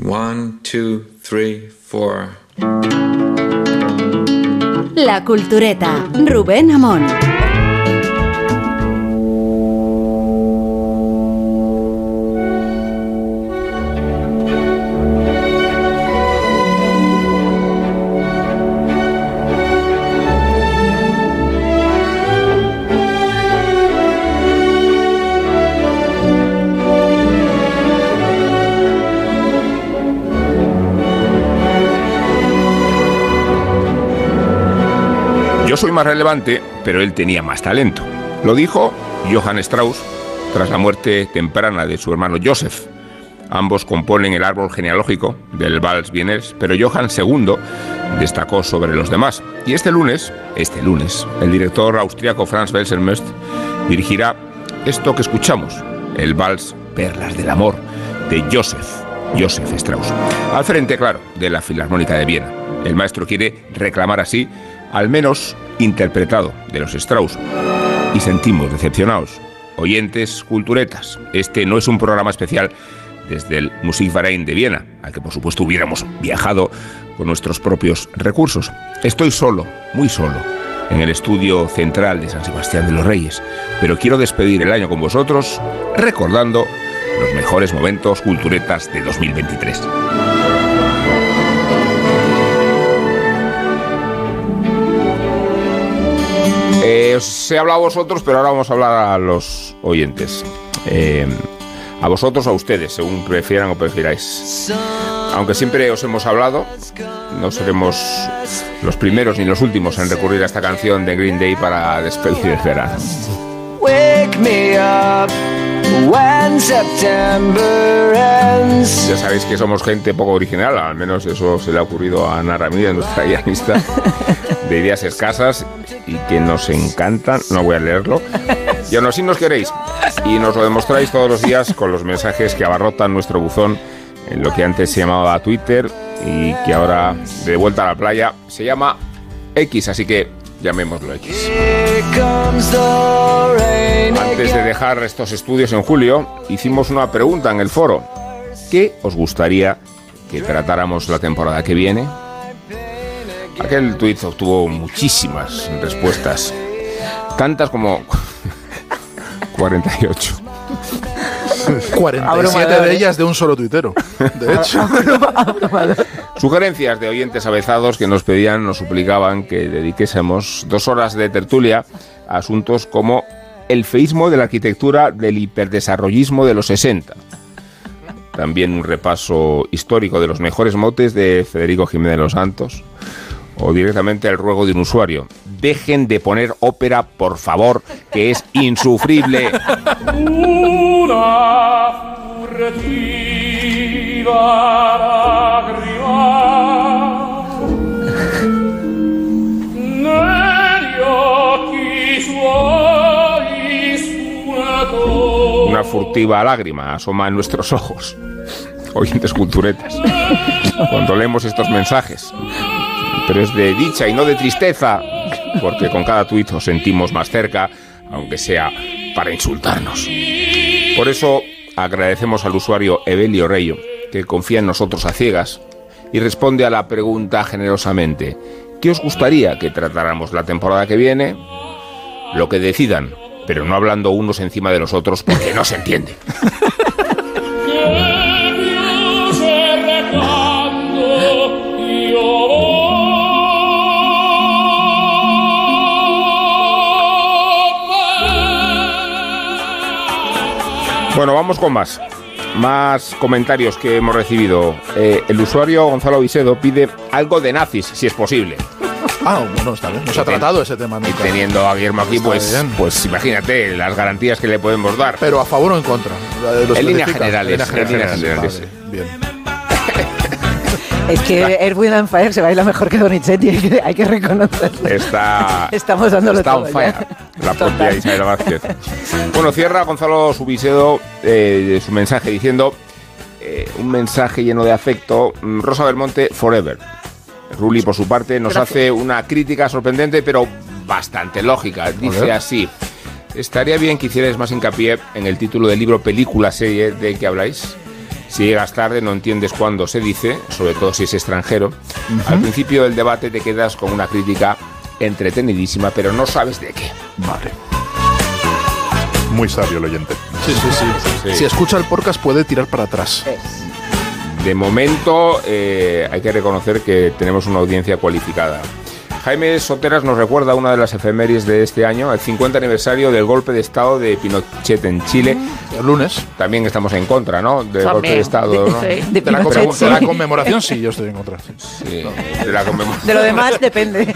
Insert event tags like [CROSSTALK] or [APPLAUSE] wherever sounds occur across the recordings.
One, two, three, four. La Cultureta, Rubén Amón. Yo soy más relevante, pero él tenía más talento. Lo dijo Johann Strauss tras la muerte temprana de su hermano Joseph. Ambos componen el árbol genealógico del Vals Vienes, pero Johann II destacó sobre los demás. Y este lunes, este lunes, el director austriaco Franz Welsermöst dirigirá esto que escuchamos, el Vals Perlas del Amor de Joseph, Joseph Strauss. Al frente, claro, de la Filarmónica de Viena. El maestro quiere reclamar así al menos interpretado, de los Strauss. Y sentimos decepcionados. Oyentes culturetas, este no es un programa especial desde el Musikverein de Viena, al que por supuesto hubiéramos viajado con nuestros propios recursos. Estoy solo, muy solo, en el estudio central de San Sebastián de los Reyes, pero quiero despedir el año con vosotros recordando los mejores momentos culturetas de 2023. Eh, os he hablado a vosotros, pero ahora vamos a hablar a los oyentes. Eh, a vosotros o a ustedes, según prefieran o prefiráis. Aunque siempre os hemos hablado, no seremos los primeros ni los últimos en recurrir a esta canción de Green Day para despedir el verano. Wake me up when September ends. Ya sabéis que somos gente poco original, al menos eso se le ha ocurrido a Ana Ramírez, nuestra guionista, [LAUGHS] de ideas escasas y que nos encantan. No voy a leerlo. Y aún así nos queréis. Y nos lo demostráis todos los días con los mensajes que abarrotan nuestro buzón en lo que antes se llamaba Twitter y que ahora, de vuelta a la playa, se llama X. Así que llamémoslo X. Antes de dejar estos estudios en julio, hicimos una pregunta en el foro. ¿Qué os gustaría que tratáramos la temporada que viene? Aquel tuit obtuvo muchísimas respuestas, tantas como [LAUGHS] 48. 47 de ellas de un solo tuitero. De [LAUGHS] hecho, Sugerencias de oyentes avezados que nos pedían, nos suplicaban que dediquésemos dos horas de tertulia a asuntos como el feísmo de la arquitectura del hiperdesarrollismo de los 60. También un repaso histórico de los mejores motes de Federico Jiménez de los Santos. O directamente el ruego de un usuario. Dejen de poner ópera, por favor, que es insufrible. Una furtiva lágrima asoma en nuestros ojos. Oyentes culturetas. Cuando leemos estos mensajes. Pero es de dicha y no de tristeza. Porque con cada tuit nos sentimos más cerca, aunque sea para insultarnos. Por eso agradecemos al usuario Evelio Reyo, que confía en nosotros a ciegas y responde a la pregunta generosamente. ¿Qué os gustaría que tratáramos la temporada que viene? Lo que decidan, pero no hablando unos encima de los otros porque no se entiende. [LAUGHS] Bueno, vamos con más. Más comentarios que hemos recibido. Eh, el usuario Gonzalo Visedo pide algo de nazis, si es posible. ah, bueno, está bien. No se ha tratado ese tema Y teniendo a Guillermo aquí, pues, pues imagínate las garantías que le podemos dar. Pero a favor o en contra. En líneas generales, en líneas generales, Vale, bien. Es que Erwin and Fire se baila mejor que Donizetti, hay que, hay que reconocerlo. Está, [LAUGHS] Estamos dándolo está on todo fire, ya. la propia Total. Isabel Vázquez. Bueno, cierra Gonzalo Subisedo eh, su mensaje diciendo eh, un mensaje lleno de afecto. mm, Rosa Belmonte, forever. Ruli, por su parte, nos Gracias. hace una crítica sorprendente, pero bastante lógica. Dice así. Estaría bien que hicierais más hincapié en el título del libro película serie de que habláis. Si llegas tarde no entiendes cuándo se dice, sobre todo si es extranjero. Al principio del debate te quedas con una crítica entretenidísima, pero no sabes de qué. Vale. Muy sabio el oyente. Sí, sí, sí, Sí. Si escucha el podcast puede tirar para atrás. De momento eh, hay que reconocer que tenemos una audiencia cualificada. Jaime Soteras nos recuerda una de las efemérides de este año, el 50 aniversario del golpe de Estado de Pinochet en Chile. El lunes. También estamos en contra, ¿no? Del golpe de Estado, ¿no? Sí. De la, sí. de la conmemoración, sí, yo estoy en contra. sí. De la conmemo- De lo demás depende. [LAUGHS]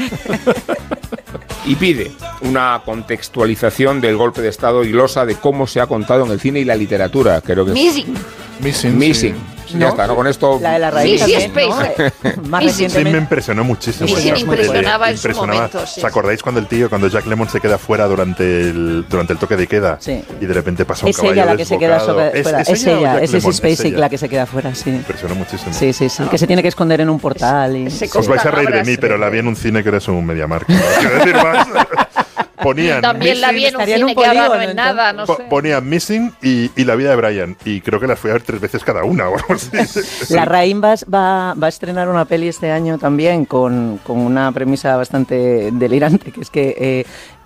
y pide una contextualización del golpe de Estado y glosa de cómo se ha contado en el cine y la literatura. Creo que es Missing. Missing. Missing. Sí. Ya está, ¿no? Con esto. La de la raíz Sí, sí, ¿no? Más [LAUGHS] me impresionó muchísimo. Sí, sí, esa- me impresionaba en su impresionaba. momento, sí, ¿Os acordáis cuando el tío, cuando Jack Lemmon se queda fuera durante el, durante el toque de queda? Sí. Y de repente pasa un Es caballo ella la que se queda desbocado? sobre- fuera. Es, o ella, Jack es Lemmon? ese Spacek ella. la que se queda fuera, sí. Me impresionó muchísimo. Sí, sí, sí. Que se tiene que esconder en un portal. Y, Ese sí. Os vais a reír de mí, pero la vi en un cine que era un MediaMarkt. No quiero decir más. [LAUGHS] Ponían También la vi en un estaría en un cine que ahora no polígono, es nada, no Po- sé. Ponían Missing y, y La vida de Brian. Y creo que las fui a ver tres veces cada una. [LAUGHS] o algo así. La Rain va, va, va a estrenar una peli este año también con, con una premisa bastante delirante, que es que eh,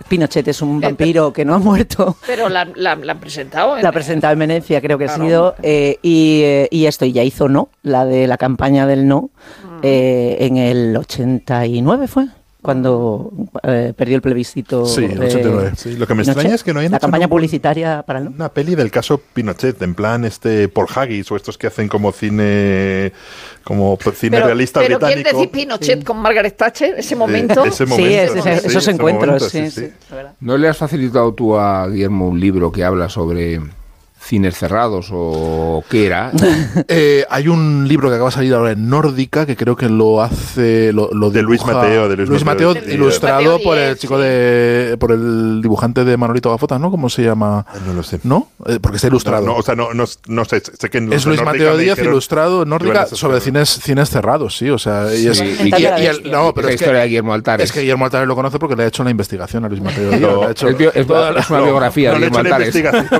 Pinochet es un vampiro que no ha muerto. Pero la, la, la han presentado. en- La ha presentado en Venecia, creo que ha sido, eh, y, eh, y esto y ya hizo no, la de la campaña del no, Mm. eh, en el 89 fue, cuando eh, perdió el plebiscito. Sí, eh, 89. Sí, lo que me Pinochet. extraña es que no hayan La hecho campaña publicitaria para el no. Una peli del caso Pinochet, en plan este Paul Haggis o estos que hacen como cine como cine pero, realista pero ¿quién británico. decir Pinochet con Margaret Thatcher? Ese momento. ese Sí, momento, es- es- sí, esos ese encuentros, momento, sí, sí, sí. sí. ¿No le has facilitado tú a Guillermo un libro que habla sobre cines cerrados o qué era? [LAUGHS] Eh, hay un libro que acaba de salir ahora en Nórdica que creo que lo hace lo, lo De Luis Mateo, de Luis Mateo, Mateo, ilustrado Mateo por el chico sí. de por el dibujante de Manolito Gafota, ¿no? ¿Cómo se llama? No lo sé. ¿No? Eh, porque está ilustrado. No, no, o sea, no, no, no sé, sé que en los es de Luis Mateo Díaz, dijeron ilustrado en Nórdica sobre cines, cines cerrados, sí. O sea, y es, Sí, y- y- y- y- bestia. no, pero la es historia de que, Guillermo Altares. es que Guillermo Altares lo conoce porque le ha hecho la investigación a Luis Mateo Díaz. No, le ha hecho es, toda la- es una biografía No de Guillermo Altares.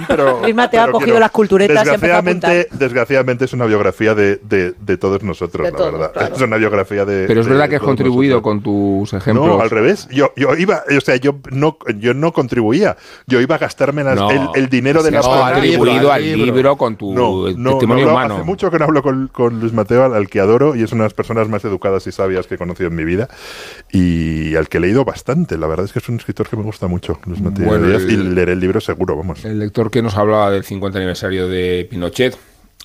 pero. Luis Mateo cogido las culturetas y ha empezado a Desgraciadamente, desgraciadamente es una biografía de, de, de todos nosotros, De la todos, verdad. claro. [LAUGHS] Es una biografía de. Pero es de verdad que has contribuido nosotros. con tus ejemplos. No, al revés. Yo, yo iba, o sea, yo no, yo no contribuía. Yo iba a gastarme las- No, el, el dinero de si la has No, al prensa. libro, contribuido al libro. libro con tu No, no, testimonio humano. Hace mucho que no hablo con, con Luis Mateo, al, al que adoro, y es una de las personas más educadas y sabias que he conocido en mi vida, y al que he leído bastante. La verdad es que es un escritor que me gusta mucho, Luis Mateo Bueno, Díaz, y leeré el libro seguro, vamos. El lector que nos hablaba del 50 aniversario de Pinochet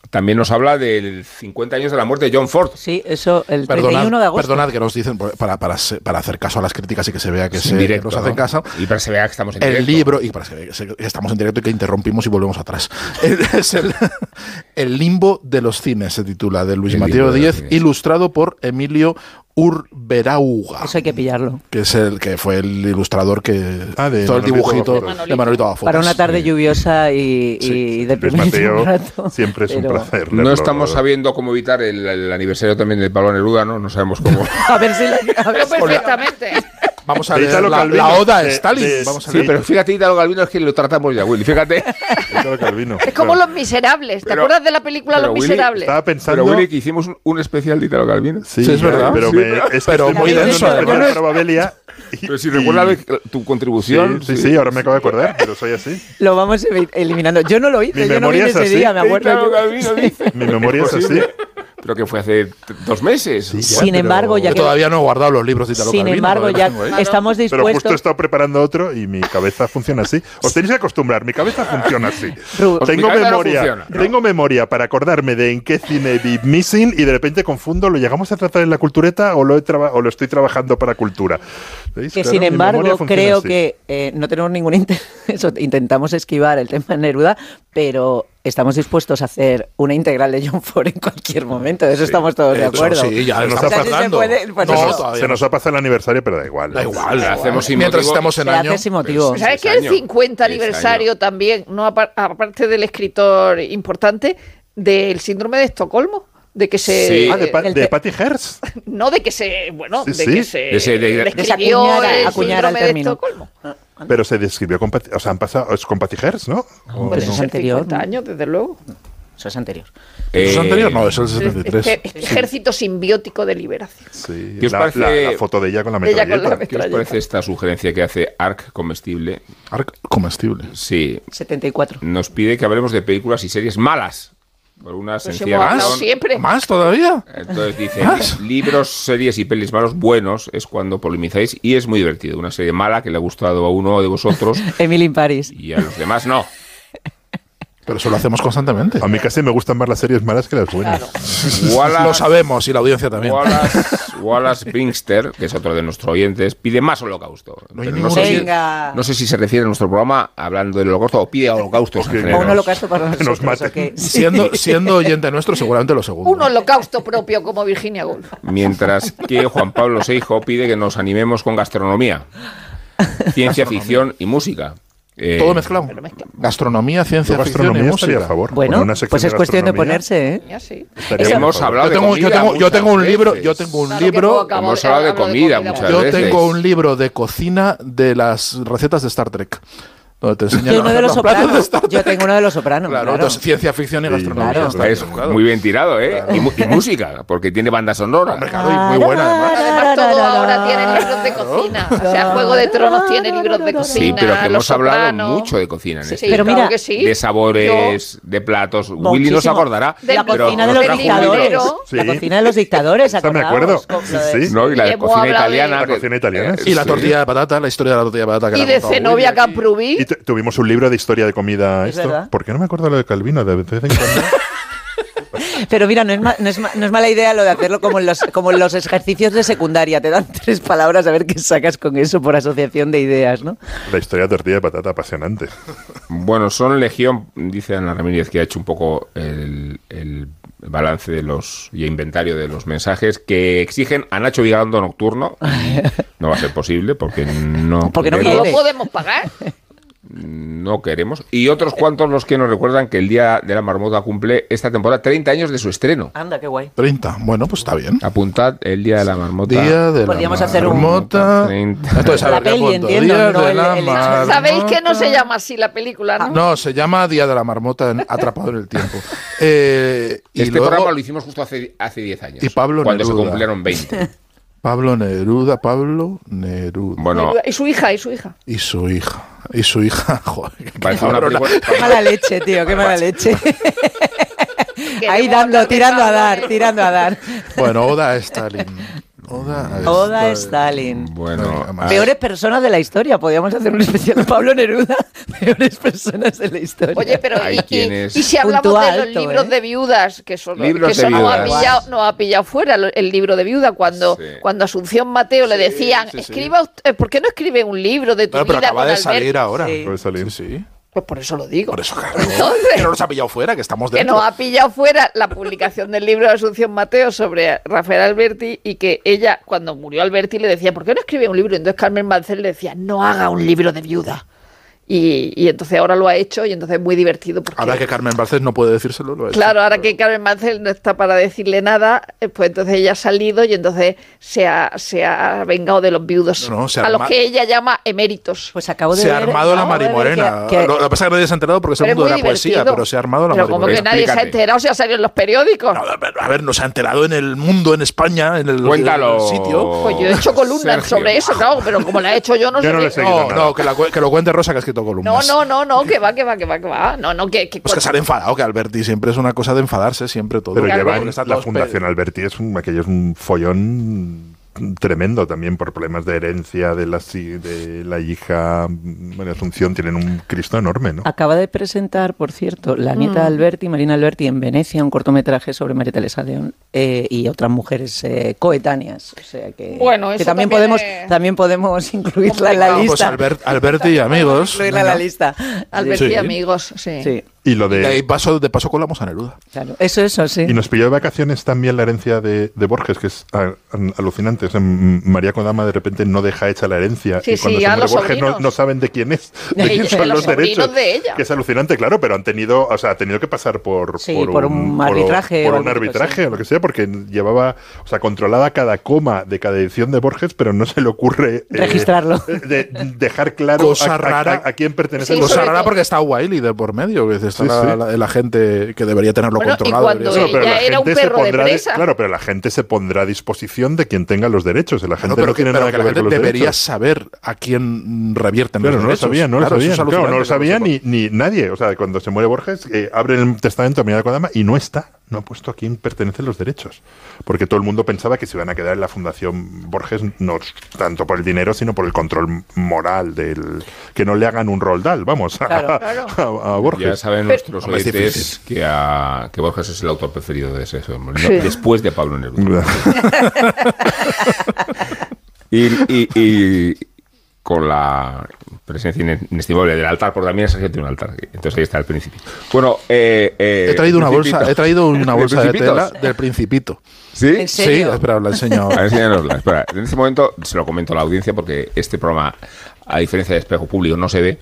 también nos habla del 50 años de la muerte de John Ford. Sí, eso el Perdonad, 31 de agosto. perdonad que nos dicen para, para, para hacer caso a las críticas y que se vea que, se, que directo, nos hacen ¿no? caso. Y para que se vea que estamos en El directo. libro, y para que se- que estamos en directo y que interrumpimos y volvemos atrás. [LAUGHS] Es el, el limbo de los cines, se titula, de Luis El Mateo Díez, ilustrado por Emilio Urberauga. Eso hay que pillarlo. Que es el que fue el ilustrador que Ah, de todo el dibujito de Manolito Gafotas. Para una tarde lluviosa y, deprimente Mateo, un rato. siempre es un placer. No estamos sabiendo cómo evitar el, el aniversario también de Pablo Neruda, ¿no? No sabemos cómo. [LAUGHS] A ver si la- a ver perfectamente. Vamos a De leer la, la oda a de- Stalin. de- Vamos a Sí, leer. pero fíjate, Italo Calvino es que lo tratamos ya, Willy. Fíjate. [LAUGHS] Italo Calvino. Es como Claro. Los Miserables. ¿Te Pero- acuerdas de la película pero Los Willy, Miserables? Estaba pensando. Pero Willy, que hicimos un, un especial de Italo Calvino. Sí, Sí, es verdad. Pero, Sí, me, pero- es pero estoy muy denso, y- [LAUGHS] Pero si y- recuerdas tu contribución. Sí, sí, sí, ahora me acabo de acordar, pero soy así. [LAUGHS] Lo vamos eliminando. Yo no lo hice, Mi yo no memoria vine es ese así. día, me acuerdo. Yo. Dice. Mi memoria es así. Pero que fue hace dos meses. Sin embargo, ya Yo que todavía no he guardado los libros de Italo sin Calvino, embargo ya estamos Pero justo he dispuestos. estado preparando otro y mi cabeza funciona así. Os tenéis que acostumbrar, mi cabeza funciona así. Ru- mi tengo cabeza no memoria, funciona, ¿no? tengo memoria para acordarme de en qué cine vi Missing y de repente confundo, ¿lo llegamos a tratar en la cultureta o lo, he o lo estoy trabajando para cultura? Que Claro, sin embargo creo así. que eh, no tenemos ningún [LAUGHS] interés, intentamos esquivar el tema de Neruda, pero estamos dispuestos a hacer una integral de John Ford en cualquier momento, de eso estamos todos de Eso acuerdo. sí, ya Se nos estamos ha O sea, si se pasando. puede, pues no, se, nos ha pasado el aniversario, pero da igual. Da igual, hacemos sin Mientras motivo. estamos en Se año. hace sin motivo. Pues- ¿Sabes Seis que el años. 50 Seis aniversario años. también, no apar- aparte del escritor importante, del síndrome de Estocolmo? De que se. Sí. Ah, de, Pa- El de Patty Hearst. [LAUGHS] No, de que se. Bueno, Sí, de sí. que se. De ese- de- le de que se escribió acuñara- el acuñara el de término. Estocolmo. Pero se describió con Patty, o sea, han pasado, es con Patty Hearst, ¿no? ¿O Pues no? es Hace anterior, 50 ¿no? años, desde luego. Eso es anterior. ¿Eso es Eh, anterior? No, eso es el 73. Este- este ejército simbiótico de liberación. Sí, ¿Qué os la, parece- la- la foto de ella con la De ella con la metralleta. ¿Qué os parece esta sugerencia que hace ARC Comestible? Arc comestible. Sí, 74. nos pide que hablemos de películas y series malas. Por una Pues sencilla siempre. ¿Más todavía? Entonces dice, [LAUGHS] ¿Más? libros, series y pelis malos buenos es cuando polemizáis y es muy divertido. Una serie mala que le ha gustado a uno de vosotros [LAUGHS] Emily in Paris. y a los demás no. Pero eso lo hacemos constantemente. A mí casi me gustan más las series malas que las buenas. [LAUGHS] Lo Wallace, sabemos y la audiencia también. Wallace, Wallace que es otro de nuestros oyentes, pide más holocausto. No ningún sé si- Venga. no sé si se refiere a nuestro programa hablando del holocausto o pide holocaustos. en O un holocausto para nos nosotros. maten. ¿o qué? Siendo, siendo oyente nuestro, seguramente lo segundo. Un holocausto propio como Virginia Woolf. Mientras que Juan Pablo Seijo pide que nos animemos con gastronomía, ciencia ficción y música. Eh, Todo mezclado. Gastronomía, ciencia Yo ficción gastronomía estaría a favor. Bueno, una pues es cuestión de gastronomía ponerse, ¿eh? Ya sí. Hemos hablado Yo de tengo, comida yo, tengo, yo tengo un veces. libro, yo tengo un Claro libro, Hemos hablado de hablo comida muchas yo veces. tengo un libro de cocina de las recetas de Star Trek. Donde te enseñan Yo uno de los platos de sopranos. Yo tengo uno de los sopranos. Claro, claro. entonces ciencia ficción y Sí, gastronomía. claro. está Es muy bien tirado, ¿eh? Y, mu- y música, porque tiene banda sonora. Y muy buena además. Además, todo ahora tiene libros de cocina. O sea, Juego de Tronos tiene libros de cocina. Sí, pero que hemos hablado mucho de cocina en Sí, este. Pero claro mira, que sí. de sabores, de platos. Willy no se Muchísimo. acordará. De la pero cocina de nos los dictadores. La cocina de los dictadores, me acuerdo. Sí. No, y la cocina italiana. La cocina italiana. Y la tortilla de patata, la historia de la tortilla de patata. que Y de Zenobia Willy. Camprubí. Tu- tuvimos un libro de historia de comida. Es Esto. verdad. ¿Por qué no me acuerdo lo de Calvino? De vez en cuando. [LAUGHS] Pero mira, no es, ma- no, es ma- no es mala idea lo de hacerlo como en, los, como en los ejercicios de secundaria. Te dan tres palabras a ver qué sacas con eso por asociación de ideas, ¿no? La historia de tortilla de patata apasionante. Bueno, son legión, dice Ana Ramírez, que ha hecho un poco el, el balance de los y inventario de los mensajes que exigen a Nacho Vigando nocturno. [LAUGHS] No va a ser posible porque no, Porque no No lo podemos pagar. No queremos. Y otros cuantos los que nos recuerdan que el Día de la Marmota cumple esta temporada 30 años de su estreno. Anda, qué guay. 30. Bueno, pues está bien. Apuntad el Día de la Marmota. Día de Podríamos la hacer un- marmota. 30. Entonces, La ver, ¿qué peli, apunto? entiendo, Día no de el- la el marmota. ¿Sabéis que no se llama así la película, no? No, se llama Día de la Marmota atrapado en el tiempo. Eh, y Este luego programa lo hicimos justo hace, hace 10 años. Y Pablo Cuando se Neruda. cumplieron 20. [LAUGHS] Pablo Neruda, Pablo Neruda. Bueno, Y su hija, y su hija. Y su hija. Y su hija, [LAUGHS] joder. parece una película- [LAUGHS] Qué mala leche, tío, qué mala leche. [LAUGHS] Ahí dando, tirando a dar, tirando a dar. Bueno, Oda a Stalin. Oda a Oda a Stalin. bueno. Peores personas de la historia. Podríamos hacer un especial de Pablo Neruda. [LAUGHS] Peores personas de la historia. Oye, pero y, y- y si hablamos Punto de los alto, libros ¿eh? de viudas, que Libros que de eso ha pillado, no ha pillado fuera el libro de viuda, cuando, Sí. cuando Asunción Mateo le decían, sí, sí. escriba usted, ¿por qué no escribe un libro de tu Bueno, pero vida acaba con de Alberto? salir ahora. Sí. Puede salir. Sí, sí. Pues por eso lo digo. Por eso, claro. Entonces- que no nos ha pillado fuera, que estamos que nos ha pillado fuera la publicación del libro de Asunción Mateo sobre Rafael Alberti y que ella, cuando murió Alberti, le decía, ¿por qué no escribe un libro? Entonces Carmen Mancel le decía, no haga un libro de viuda. Y, y entonces ahora lo ha hecho y entonces es muy divertido porque... Ahora que Carmen Barces no puede decírselo, lo ha hecho. Claro, ahora que Carmen Mancel no está para decirle nada, eh, pues entonces ella ha salido y entonces se ha, se ha vengado de los viudos, No, no, a los que ella llama eméritos. Pues acabo de Se ha ver- armado la marimorena. que- que- Lo, lo que pasa es que nadie se ha enterado porque es el mundo de la poesía, divertido. pero se ha armado la Pero como que marimorena. nadie se ha enterado, se ha salido en los periódicos. No, a ver, no se ha enterado en el mundo, en España, en el, en el sitio. Pues yo he hecho columnas Sergio. sobre eso, claro, pero como la he hecho yo, no Yo sé no No, no, que, cu- que lo cuente Rosa, que ha escrito No, columnas. no, no, no, que va, que va, que va, que va. No, no, que, que Pues que se han enfadado, que Alberti siempre es una cosa de enfadarse, siempre todo. Pero llevan la Fundación Alberti, es un, aquello es un follón tremendo también por problemas de herencia de la, de la hija bueno, Asunción, tienen un Cristo enorme, ¿no? Acaba de presentar, por cierto, la Mm. nieta de Alberti, Marina Alberti, en Venecia, un cortometraje sobre María Teresa León eh, y otras mujeres eh, coetáneas. O sea que, Bueno, que también, también podemos, es también podemos incluirla en la lista. Pues Albert- Alberti y amigos. Incluirla en la lista. Alberti Sí. y amigos, sí. Sí, Y lo Y de ahí de... paso, de paso colamos a Neruda. claro. Eso, eso, sí. Y nos pilló de vacaciones también la herencia de, de Borges, que es an- alucinante. O sea, María Kodama de repente no deja hecha la herencia. Sí, y cuando sí, se los Borges no, no saben de quién es, de [LAUGHS] De quién son de los los derechos. de ella. Que es alucinante, claro, pero han tenido, o sea, ha tenido que pasar por, Sí, por un arbitraje por un arbitraje sí. o lo que sea, porque llevaba, o sea, controlaba cada coma de cada edición de Borges, pero no se le ocurre eh, Registrarlo. de- dejar claro Cosa a, rara. a- a quién pertenece Cosa rara todo- porque está Wiley de por medio. Que dices, está Sí, la, sí. la- la gente que debería tenerlo Bueno, y controlado. cuando debería ser- ella era un se de pondrá presa. claro, pero la gente se pondrá a disposición de quien tenga los derechos. La gente Claro, pero no que, tiene pero nada que que la ver gente con los debería derechos. saber a quién revierten Claro, los no lo derechos. sabían, no lo Claro, eso sabían. es Claro, no lo que sabía ni, ni nadie. O sea, cuando se muere Borges, eh, abre el testamento a Miguel Kodama y no está. No ha puesto a quién pertenecen los derechos. Porque todo el mundo pensaba que se iban a quedar en la Fundación Borges, no tanto por el dinero, sino por el control moral del. Que no le hagan un roldal, vamos, a, Claro, claro. a- a Borges. Ya saben Pero- nuestros es oyentes que, a- que Borges es el autor preferido de ese. Sí. después de Pablo Neruda. [LAUGHS] Y, y- y con la presencia ine- inestimable del altar, porque también Sergio tiene un altar. Entonces ahí está el principio. Bueno, eh, eh, He traído una bolsa, he traído [LAUGHS] una ¿De bolsa de tela del Principito. ¿Sí? ¿En serio? Sí, espera, la enseño. A ver, enséñanosla. Espera, en este momento se lo comento a la audiencia porque este programa, a diferencia de Espejo Público, no se ve.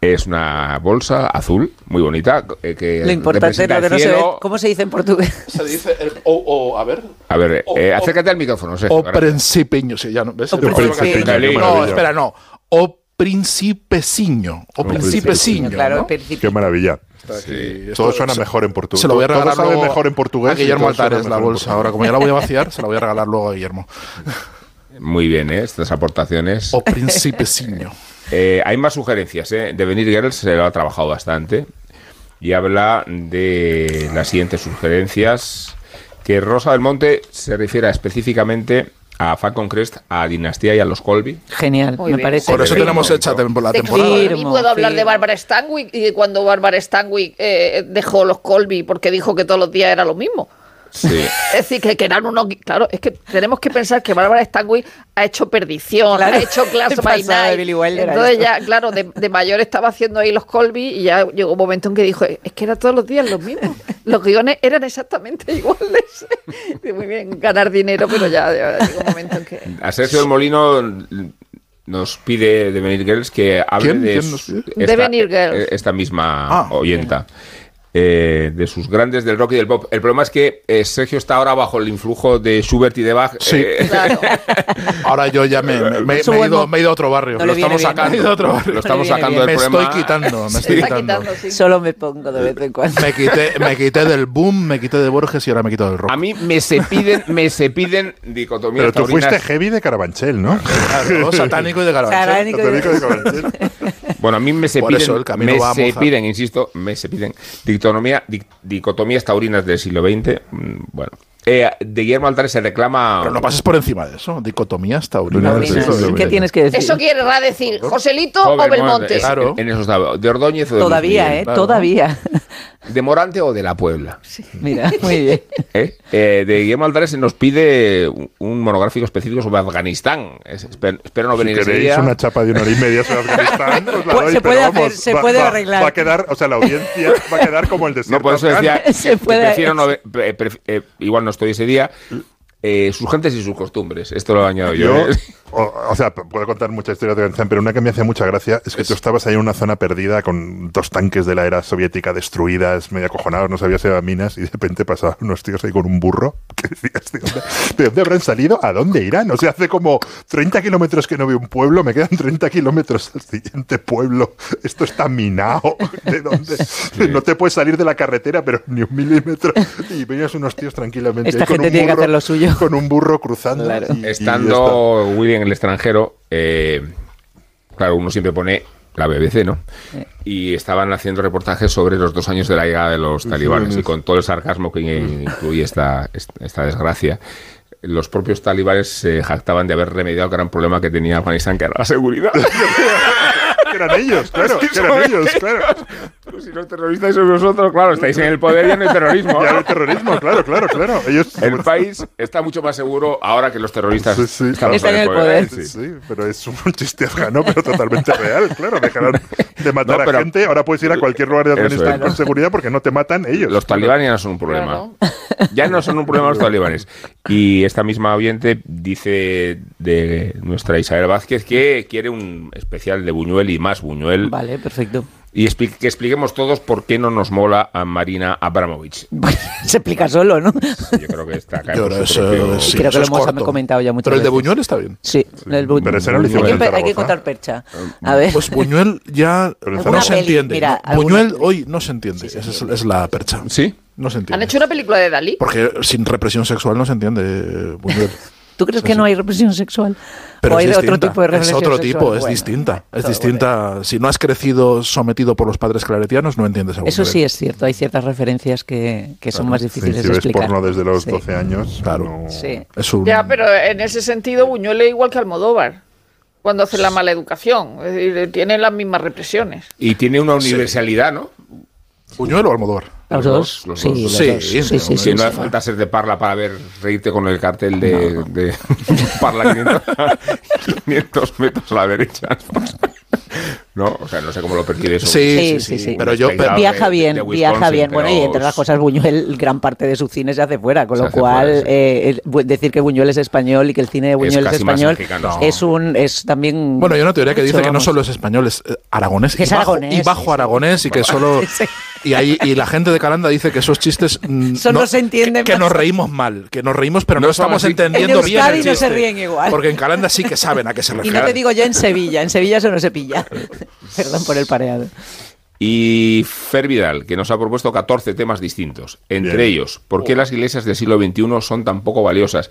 Es una bolsa azul, muy bonita. eh, que Lo importante lo que no se ve. ¿Cómo se dice en portugués? [LAUGHS] Se dice el, o, o, a ver. A ver, O- eh, o- acércate al micrófono. Sergio, O principeño, sí, ya no. ¿ves? O principeño, No, espera, no. O principeciño. O principeciño. Claro, ¿no? principio. Qué maravilla. Sí, esto- Todo suena mejor en portugués. Se lo voy a Todo regalar sabe luego mejor en portugués. a Guillermo todo Altares, la bolsa. Ahora, como ya la voy a vaciar, se la voy a regalar luego a Guillermo. Muy bien, ¿eh? estas aportaciones. O principeciño. Eh, hay más sugerencias. ¿eh? De Venir Girls se lo ha trabajado bastante. Y habla de las siguientes sugerencias. Que Rosa del Monte se refiere específicamente a Falcon Crest, a Dinastía y a los Colby. Genial, Muy me bien. parece. Por eso Firmo. tenemos hecha tem- la temporada. Firmo, puedo hablar de. Bárbara Stanwyck y de cuando Bárbara Stanwyck eh, dejó los Colby porque dijo que todos los días era lo mismo. Sí. Es decir, que, que eran unos... Claro, es que tenemos que pensar que Bárbara Stanwyck ha hecho Perdición, Claro. ha hecho Class [LAUGHS] by Night. Billy Wilder Entonces ya, claro, de, de mayor estaba haciendo ahí los Colby y ya llegó un momento en que dijo, es que era todos los días lo mismo. Los guiones eran exactamente [LAUGHS] iguales. [LAUGHS] Muy bien, ganar dinero, pero ya, ya llegó un momento en que... A Sergio del Molino nos pide de Venir Girls que hable ¿Quién? de ¿Quién su- nos pide? esta, Girls. esta misma Ah, oyenta. Eh, de sus grandes del rock y del pop. El problema es que eh, Sergio está ahora bajo el influjo de Schubert y de Bach. Sí. eh, Claro. [LAUGHS] Ahora yo ya me, me- me- he, ido, me he ido a otro barrio. No lo estamos a otro sacando, barrio. lo estamos viene sacando bien. del Me problema. estoy quitando, me estoy quitando. quitando, sí. Solo me pongo de vez en cuando. Me quité, me quité del boom, me quité de Borges y ahora me quito del rock. A mí me se piden, me se piden dicotomías Pero tú taurinas. fuiste heavy de Carabanchel, ¿no? [LAUGHS] Claro, satánico y de Carabanchel. Satánico y de- Satánico de Carabanchel. Bueno, a mí me se Por piden, eso el camino me va a se piden, insisto, me se piden dicotomía, di- dicotomías taurinas del siglo XX. mm, Bueno, Eh, de Guillermo Altares se reclama. Pero no pases por encima de eso. Dicotomías taurinas. Sí, ¿Qué tienes que decir? Eso querrá decir Joselito o Belmonte. es- Claro. En eso estaba. De Ordóñez o de Todavía, Luis ¿eh? Claro. Todavía. De Morante o de la Puebla. Mira, muy bien. ¿Eh? Eh, de Guillermo Altares se nos pide un- monográfico específico sobre Afganistán. Es- espero, espero no Si venir queréis día. una chapa de una hora y media sobre Afganistán, os la Pues [LAUGHS] doy, se puede pero hacer, vamos, se va- puede va- arreglar. Va a quedar, o sea, la audiencia va a quedar como el desierto. No, por eso decía [LAUGHS] Se puede- prefiero no ve- pre- pref- eh, igual no estoy ese día. Eh, sus gentes y sus costumbres. Esto lo he añadido yo. Yo, ¿eh? o, o sea, puedo contar muchas historias de Afganistán, pero una que me hacía mucha gracia es que tú estabas ahí en una zona perdida con dos tanques de la era soviética destruidas, medio acojonados, no sabías si eran minas, y de repente pasaban unos tíos ahí con un burro [LAUGHS] que decías, ¿de dónde, de dónde habrán salido? ¿A dónde irán? O sea, hace como 30 kilómetros que no veo un pueblo, me quedan 30 kilómetros al siguiente pueblo. Esto está minado. ¿De dónde? [LAUGHS] No te puedes salir de la carretera, pero ni un milímetro. Y veías unos tíos tranquilamente. Esta ahí con gente un tiene que hacer lo suyo. Con un burro cruzando. Claro. y- y. Estando Willy en el extranjero, eh, claro, uno siempre pone la BBC, ¿no? Y estaban haciendo reportajes sobre los dos años de la llegada de los talibanes y con todo el sarcasmo que incluye esta, esta, esta desgracia. Los propios talibanes se jactaban de haber remediado el gran problema que tenía Afganistán, que era la seguridad. [LAUGHS] Que eran ellos, claro, que eran ellos, claro. Pues si los terroristas sois vosotros, claro, estáis en el poder y no hay terrorismo. [LAUGHS] Ya el terrorismo, claro, claro, claro. Ellos El país está mucho más seguro ahora que los terroristas Sí, sí. están en el poder. Sí, sí, pero es un [LAUGHS] chiste afgano, pero totalmente real, claro. Dejarán de matar No, pero- a gente. Ahora puedes ir a cualquier lugar de Afganistán es. con seguridad porque no te matan ellos. Los talibanes ya no son un problema. Ya no son un problema los talibanes. Y esta misma oyente dice de nuestra Isabel Vázquez que quiere un especial de Buñuel y más Buñuel. Vale, perfecto. Y expli- que expliquemos todos por qué no nos mola a Marina Abramovich. [LAUGHS] Se explica solo, ¿no? Yo creo que está por creo su eso- propio- sí, Creo que lo hemos corto. comentado ya muchas Pero el de. Buñuel está bien. Sí, el Bu- Pero ese era el hay, que, hay contar percha. A ver. Pues Buñuel ya no se entiende. mira, ¿no? alguna Buñuel peli. hoy no se entiende. Esa es, es la percha. ¿Sí? No se entiende. ¿Han hecho una película de Dalí? Porque sin represión sexual no se entiende eh, Buñuel. [LAUGHS] ¿Tú crees que no hay represión sexual? Pero ¿O hay es otro tipo de es represión otro sexual? tipo, es Bueno, distinta. Es distinta. Si no has crecido sometido por los padres claretianos, no entiendes a Eso sí es cierto, hay ciertas referencias que, que son más Sí, difíciles si de explicar. porno desde los Sí. 12 años. Claro. no- Sí. Es un- Ya, pero en ese sentido Buñuel es igual que Almodóvar cuando hace la mala educación. Es decir, tienen las mismas represiones. Y tiene una universalidad, ¿no? ¿Buñuel o Almodóvar? Los Los dos, los sí, dos. los Sí, dos. Sí, sí, sí, sí, no hace sí. falta ser de Parla para ver reírte con el cartel de, de [LAUGHS] Parla 500, 500 metros a la derecha. [LAUGHS] ¿No? O sea, no sé cómo lo percibe eso. Sí, Sí, sí, sí. Pero yo, pero- Viaja de- bien, de viaja bien. Bueno, y entre las cosas, Buñuel, gran parte de su cine se hace fuera, con lo cual fuera, sí. eh, decir que Buñuel es español y que el cine de Buñuel es, español es un es también. Bueno, hay una teoría que dice mucho, que no solo es español, es eh, aragonés, y, es bajo, aragonés, y bajo sí, sí. aragonés y que solo... [LAUGHS] Sí. Y, ahí, y la gente de Calanda dice que esos chistes... mm, Solo se entienden Que, nos reímos mal, que nos reímos pero no, No estamos así. entendiendo En bien no se ríen igual. Porque en Calanda sí que saben a qué se [LAUGHS] Y refiere. no te digo yo en Sevilla, en Sevilla eso no se pilla. [LAUGHS] Perdón por el pareado. Y Fer Vidal, que nos ha propuesto 14 temas distintos. Entre Bien. ellos, ¿por qué las iglesias del siglo XXI son tan poco valiosas?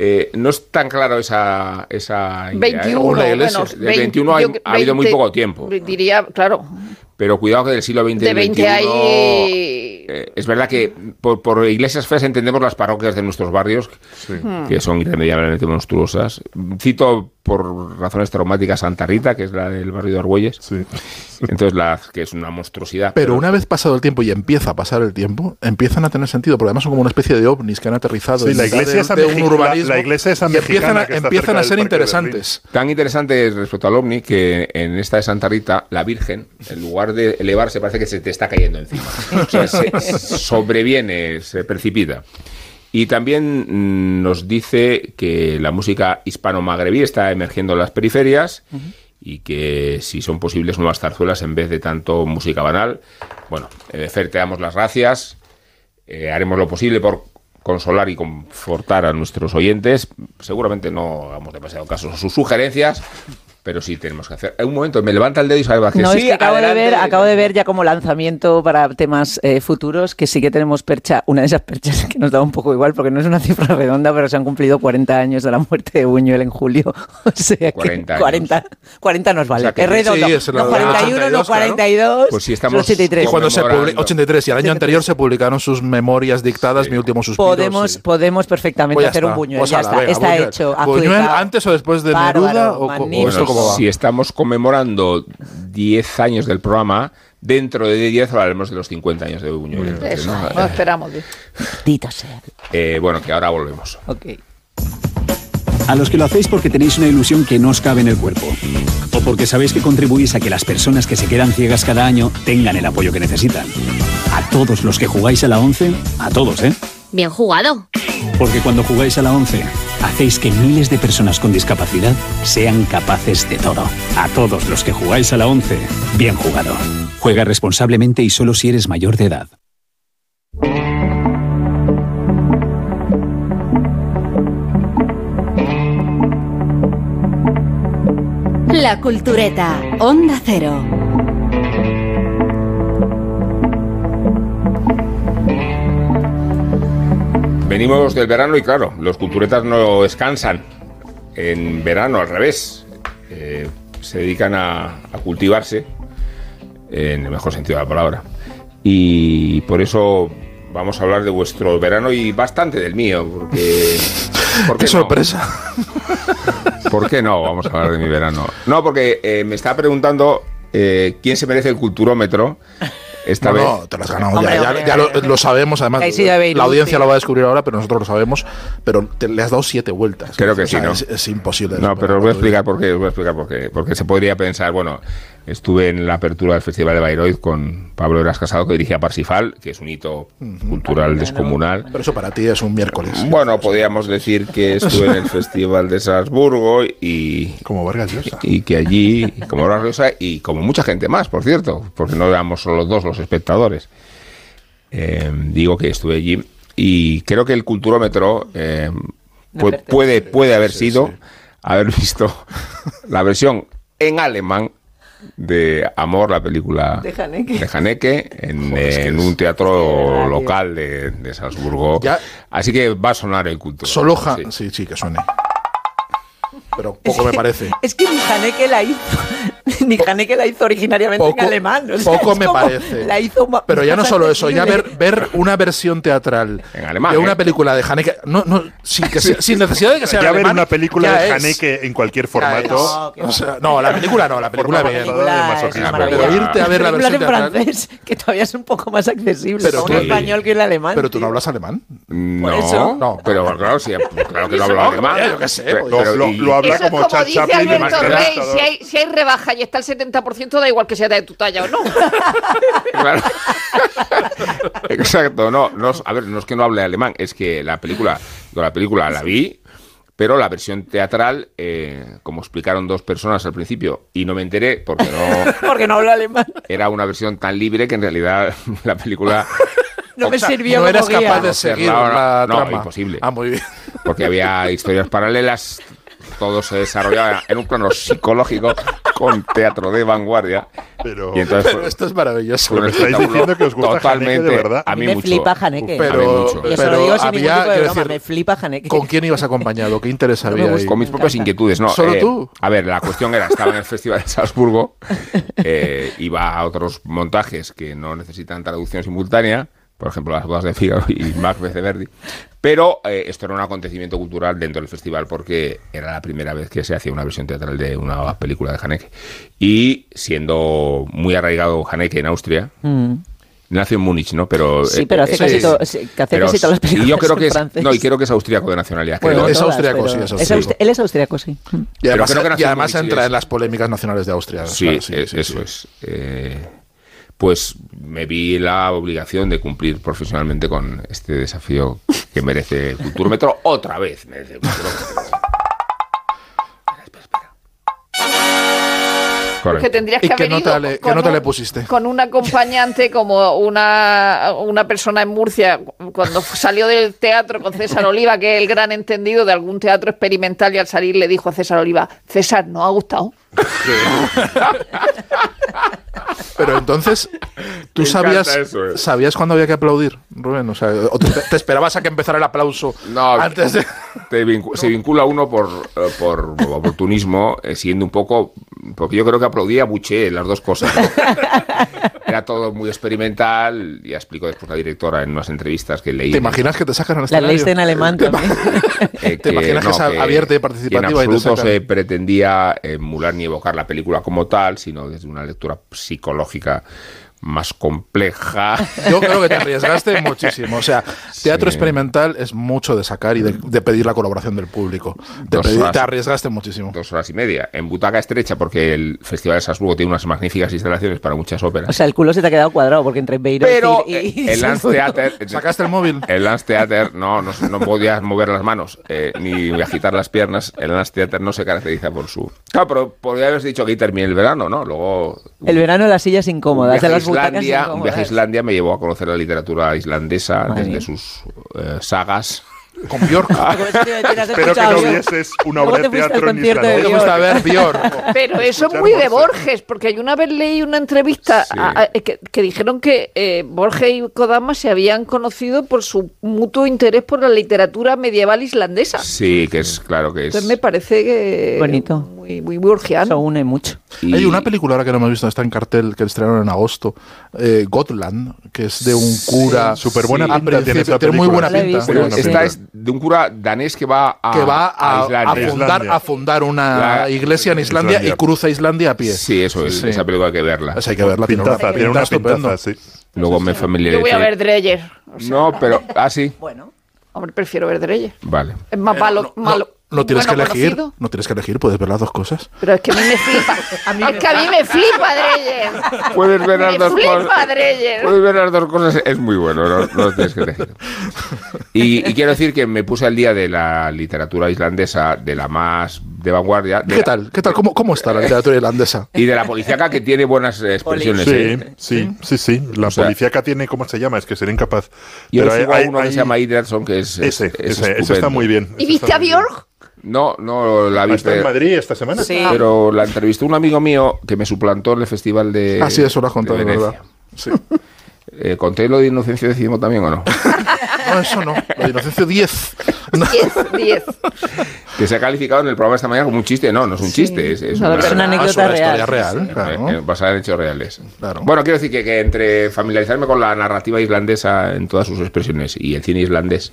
Eh, no es tan claro esa, esa idea, ¿eh? 21, la iglesia. 20, 21 hay- yo- ha habido muy 20, poco tiempo. Diría, claro, Pero cuidado que del siglo XX y de del 20 XXI, hay... eh, es verdad que por, por iglesias feas entendemos las parroquias de nuestros barrios, que son irremediablemente monstruosas. Cito por razones traumáticas Santa Rita, que es la del barrio de Argüelles. Sí. Entonces, la, que es una monstruosidad. Pero una vez pasado el tiempo y empieza a pasar el tiempo, empiezan a tener sentido, porque además son como una especie de ovnis que han aterrizado Sí, en la iglesia de, de un urbanismo la- la iglesia esa y empiezan a, empiezan a ser interesantes. Tan interesante respecto al ovni que en esta de Santa Rita, la Virgen, en lugar de elevarse, parece que se te está cayendo encima. O sea, se, [LAUGHS] sobreviene, se precipita. Y también mm, nos dice que la música hispano-magrebí está emergiendo en las periferias y que si son posibles nuevas zarzuelas en vez de tanto música banal. Bueno, eh, Fer, te damos las gracias. Eh, haremos lo posible por consolar y confortar a nuestros oyentes. Seguramente no hagamos demasiado caso a sus sugerencias, pero sí tenemos que hacer. En un momento me levanta el dedo y sabe que No, sí, es que acabo de, adelante. ver, acabo de ver ya como lanzamiento para temas eh, futuros que sí que tenemos percha, una de esas perchas que nos da un poco igual porque no es una cifra redonda, pero se han cumplido 40 años de la muerte de Buñuel en julio. [LAUGHS] O sea que 40 años. 40, 40 nos vale. O sea que- es redondo. Sí, es no de 41, no 82, claro. 42, Pues sí, estamos 83. Y cuando se Conmemorando. publicó 83 y el año anterior se publicaron sus memorias dictadas, mi último suspiro. Podemos, sí. podemos perfectamente Pues hacer está. un Buñuel. Pues ya ala, está, venga, está Buñuel. hecho. ¿Buñuel antes o después de Bárbaro, Neruda? ¿O, o esto cómo va? si estamos conmemorando 10 años del programa, dentro de 10 hablaremos de los 50 años de Buñuel. Entonces, Eso, ¿no? no esperamos. Dita sea. Eh, bueno, que ahora volvemos. Ok. A los que lo hacéis porque tenéis una ilusión que no os cabe en el cuerpo. O porque sabéis que contribuís a que las personas que se quedan ciegas cada año tengan el apoyo que necesitan. A todos los que jugáis a la 11, a todos, ¿eh? Bien jugado. Porque cuando jugáis a la 11, hacéis que miles de personas con discapacidad sean capaces de todo. A todos los que jugáis a la 11, bien jugado. Juega responsablemente y solo si eres mayor de edad. La Cultureta, Onda Cero. Venimos del verano y claro, los culturetas no descansan. En verano, al revés. Eh, se dedican a, a cultivarse, en el mejor sentido de la palabra. Y por eso vamos a hablar de vuestro verano y bastante del mío, porque... [LAUGHS] ¿por Qué no? sorpresa. [LAUGHS] ¿Por qué no? Vamos a hablar de mi verano. No, porque eh, me estaba preguntando eh, quién se merece el culturómetro esta No, vez. no, te lo has ganado. Hombre, ya ya- hombre, ya hombre. lo, lo sabemos, además. Ahí sí ya veis la audiencia lo va a descubrir ahora, pero nosotros lo sabemos. Pero te- le has dado siete vueltas. Creo que O sea, sí, ¿no? Es, es imposible. No, pero os voy a explicar por qué. os voy a explicar por qué. Porque se podría pensar, bueno, Estuve en la apertura del Festival de Bayreuth con Pablo Eras Casado, que dirigía Parsifal, que es un hito cultural descomunal. Pero eso para ti es un miércoles. Bueno, podríamos decir que estuve en el [LAUGHS] Festival de Salzburgo y, Como Vargas Llosa. y que allí, como Vargas Llosa y como mucha gente más, por cierto, porque no éramos solo dos los espectadores. Eh, digo que estuve allí y creo que el culturómetro eh, pu- pertenece. puede, puede haber sido haber [LAUGHS] visto la versión en alemán de Amor, la película De Haneke. de Haneke, en, Joder, es que en un teatro local de, de Salzburgo. Ya- Así que va a sonar el culto. Solo Ja- Sí. sí. sí, que suene. Pero poco me parece. Es que ni Haneke la hizo. [LAUGHS] Ni Haneke la hizo originariamente Poco- en alemán. o sea, poco es me parece. La hizo Pero ya no solo eso, ya ver, ver una versión teatral En alemán, de una ¿eh? película de Haneke, no, no, sin, que sea- sin necesidad de que sea Ya ver alemán, una película de es. Haneke en cualquier formato. No, es. O sea, no, la película no, la película bien. es maravilla. Pero irte a ver la versión en teatral- francés, que todavía es un poco más accesible Pero un tú- español que el alemán. Pero tú no hablas alemán. No, eso? No. pero claro, sí, claro que lo hablo alemán. yo qué sé, pues. Lo, habla es como hay, si hay rebaja y está el 70%, da igual que sea de tu talla o no. [LAUGHS] Claro. Exacto, no, no, a ver, no es que no hable alemán, es que la película, yo la película la vi, pero la versión teatral, eh, como explicaron dos personas al principio, y no me enteré porque no [LAUGHS] Porque no hablo alemán. era una versión tan libre que en realidad la película, [LAUGHS] No me sirvió no como eras guía. capaz de seguir ahora- la no, trama. imposible. Ah, muy bien. porque había historias paralelas, todo se desarrollaba en un plano psicológico con teatro de vanguardia. Pero, Y entonces Pero fue- esto es maravilloso. un estáis diciendo que os gusta totalmente Haneke de verdad. a mí me mucho. flipa Haneke. Pero, mucho. Pero lo digo sin había, tipo de broma, decir, me flipa Haneke. ¿Con quién ibas acompañado? ¿Qué interés me había ahí? Con mis propias inquietudes, no. ¿Solo eh, tú? A ver, la cuestión era, estaba en el Festival de Salzburgo, eh, iba a otros montajes que no necesitan traducción simultánea, por ejemplo, las bodas de Figaro y Macbeth de Verdi, pero eh, esto era un acontecimiento cultural dentro del festival porque era la primera vez que se hacía una versión teatral de una película de Haneke. Y siendo muy arraigado Haneke en Austria, nació en Múnich, ¿no? Pero, Mm. Sí, eh, pero hace eh, casi, sí. to- sí, que hace Pero casi todas las sí, películas yo creo en que es, francés. no, y creo que es austríaco de nacionalidad. Bueno, creo. es austriaco, pero sí, es austriaco. aust- Él es austriaco, sí. Y además, creo que y en además Múnich, entra sí. en las polémicas nacionales de Austria. Sí, claro, es- eso es. Eh, pues me vi la obligación de cumplir profesionalmente con este desafío que merece el Culturómetro [LAUGHS] otra vez. Merece el Culturómetro. Espera, espera, espera. Que Correcto. tendrías ¿Y que haber nota ido le- qué con nota un- le pusiste? Con un acompañante como una, una persona en Murcia, cuando salió del teatro con César Oliva, que es el gran entendido de algún teatro experimental, y al salir le dijo a César Oliva, César, ¿no ha gustado? [LAUGHS] Pero entonces, ¿tú Me sabías, eso, eh. sabías cuándo había que aplaudir, Rubén? O sea, ¿o te, te [LAUGHS] esperabas a que empezara el aplauso No, antes de...? te vincu- se vincula uno por, eh, por oportunismo, eh, siendo un poco. Porque yo creo que aplaudía a Buché, las dos cosas. ¿no? [LAUGHS] Era todo muy experimental. Ya explico después la directora en unas entrevistas que leí. ¿Te imaginas que te sacan al La leíste en alemán también. eh, [LAUGHS] ¿Te imaginas que es abierta y participativa y En te absoluto sacan? se pretendía emular ni evocar la película como tal, sino desde una lectura psicológica psicológica más compleja. Yo creo que te arriesgaste [LAUGHS] muchísimo. O sea, teatro experimental es mucho de sacar y de, de pedir la colaboración del público. Te, horas. te arriesgaste muchísimo. Dos horas y media. En butaca estrecha, porque el Festival de Salzburgo tiene unas magníficas instalaciones para muchas óperas. O sea, el culo se te ha quedado cuadrado porque entre Beirut Pero y, y- y el Lance Salzburgo- Theater. ¿Sacaste el móvil? El Lance Theater no, no, no podías mover las manos eh, ni agitar las piernas. El Lance Theater no se caracteriza por su. Claro, pero podría haberse dicho que ahí termine el verano, ¿no? Luego. El verano las sillas incómodas, de las Islandia, un viaje a Islandia me llevó a conocer la literatura islandesa Madre desde sus eh, sagas. Con Bjork. [LAUGHS] Espero que no vieses una obra de teatro en de ¿Te gusta ver Bjork? [LAUGHS] Pero eso es muy de Borges. Borges, porque yo una vez leí una entrevista Sí. a- a- que, que dijeron que eh, Borges y Kodama se habían conocido por su mutuo interés por la literatura medieval islandesa. Sí, que es claro que es. Entonces me parece que Bonito. Muy, muy borgiano. Eso une mucho. y- Hay una película ahora que no hemos visto, está en cartel, que estrenaron en agosto, eh, Gotland, que es de un cura... Súper buena Sí, pinta tiene muy buena pinta. muy buena esta pinta. es de un cura danés que va a, que va a, Islandia. a fundar, a fundar una La- iglesia en Islandia, Islandia. y cruza Islandia a pie. Sí, eso es. Sí. Esa película hay que verla. Esa hay que verla. tiene una Pintaza, tiene una estupenda. pintaza, sí. Luego me familiaricé. Yo voy a ver Dreyer. O sea, No, pero. Ah, sí. Bueno. Hombre, prefiero ver Dreyer. Vale. Es más malo, no, malo, No tienes Bueno, que elegir, conocido. no tienes que elegir, puedes ver las dos cosas. Pero es que a mí me flipa. [LAUGHS] es que a mí me flipa Dreyer. Puedes ver las Me dos flipa cosas. Dreyer. Puedes ver las dos cosas, es muy bueno, no, no tienes que elegir. Y, y quiero decir que me puse al día de la literatura islandesa, de la más de vanguardia. de ¿Qué la- tal? ¿Qué tal? ¿Cómo, cómo está la literatura irlandesa? Y de la policíaca que tiene buenas expresiones. Sí, ¿eh? sí, sí, sí. La O sea- policíaca tiene, ¿cómo se llama? Es que sería incapaz. Yo Pero hay- uno que hay- se llama Iderson, que es. es- Ese, es ese, ese está muy bien. ¿Y ese viste está a muy bien. Björk? No, no la vi. ¿Está en pero- Madrid esta semana? Sí. Pero la entrevistó un amigo mío que me suplantó en el festival de. Ah, sí, eso lo has contado, de verdad. Sí. [LAUGHS] Eh, ¿Conté lo de Inocencio Décimo también o no? [LAUGHS] No, eso no. Lo de Inocencio 10. 10, 10. que se ha calificado en el programa esta mañana como un chiste. No, no es un chiste. Es, es No, una, Es una Ah, anécdota es una real. historia real, claro. eh, eh, basada en hechos reales. Claro. Bueno, quiero decir que, que entre familiarizarme con la narrativa islandesa en todas sus expresiones y el cine islandés,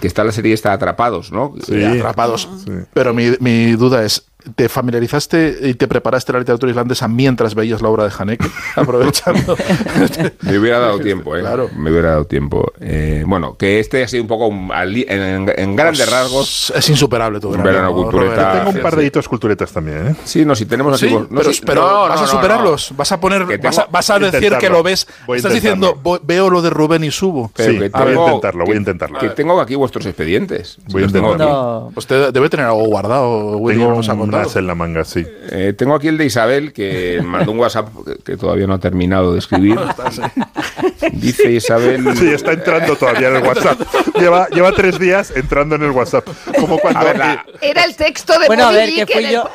que está la serie está Atrapados, ¿no? Sí. atrapados. Sí. Pero mi, mi duda es, ¿te familiarizaste y te preparaste la literatura islandesa mientras veías la obra de Haneke? [LAUGHS] Aprovechando. [LAUGHS] Me hubiera dado tiempo, ¿eh? Claro. Me hubiera dado tiempo. Eh, bueno, que este ha sido un poco un- en, en- en grandes rasgos. Es insuperable tu Un verano, verano cultureta. Robert. Tengo un par de hitos culturetas también, ¿eh? Sí, no, si tenemos aquí. Sí, no, pero, sí, pero no, vas no, a no, superarlos. Vas a poner, vas a, vas decir que lo ves. Estás diciendo, intentarlo. "Vo- veo lo de Rubén y subo. Pero Sí, que voy a intentarlo, voy a intentarlo. Que tengo aquí vuestros expedientes. Voy a intentarlo. No. Debe tener algo guardado, Willy, Tengo as en la manga, sí. Eh, tengo aquí el de Isabel, que [LAUGHS] mandó un WhatsApp que, todavía no ha terminado de escribir. [LAUGHS] Dice Isabel. [LAUGHS] Sí, está entrando todavía en el WhatsApp. Lleva, lleva tres días entrando en el WhatsApp. Como cuando. Ver, la- Era el texto de Bueno, a ver, que fui yo-.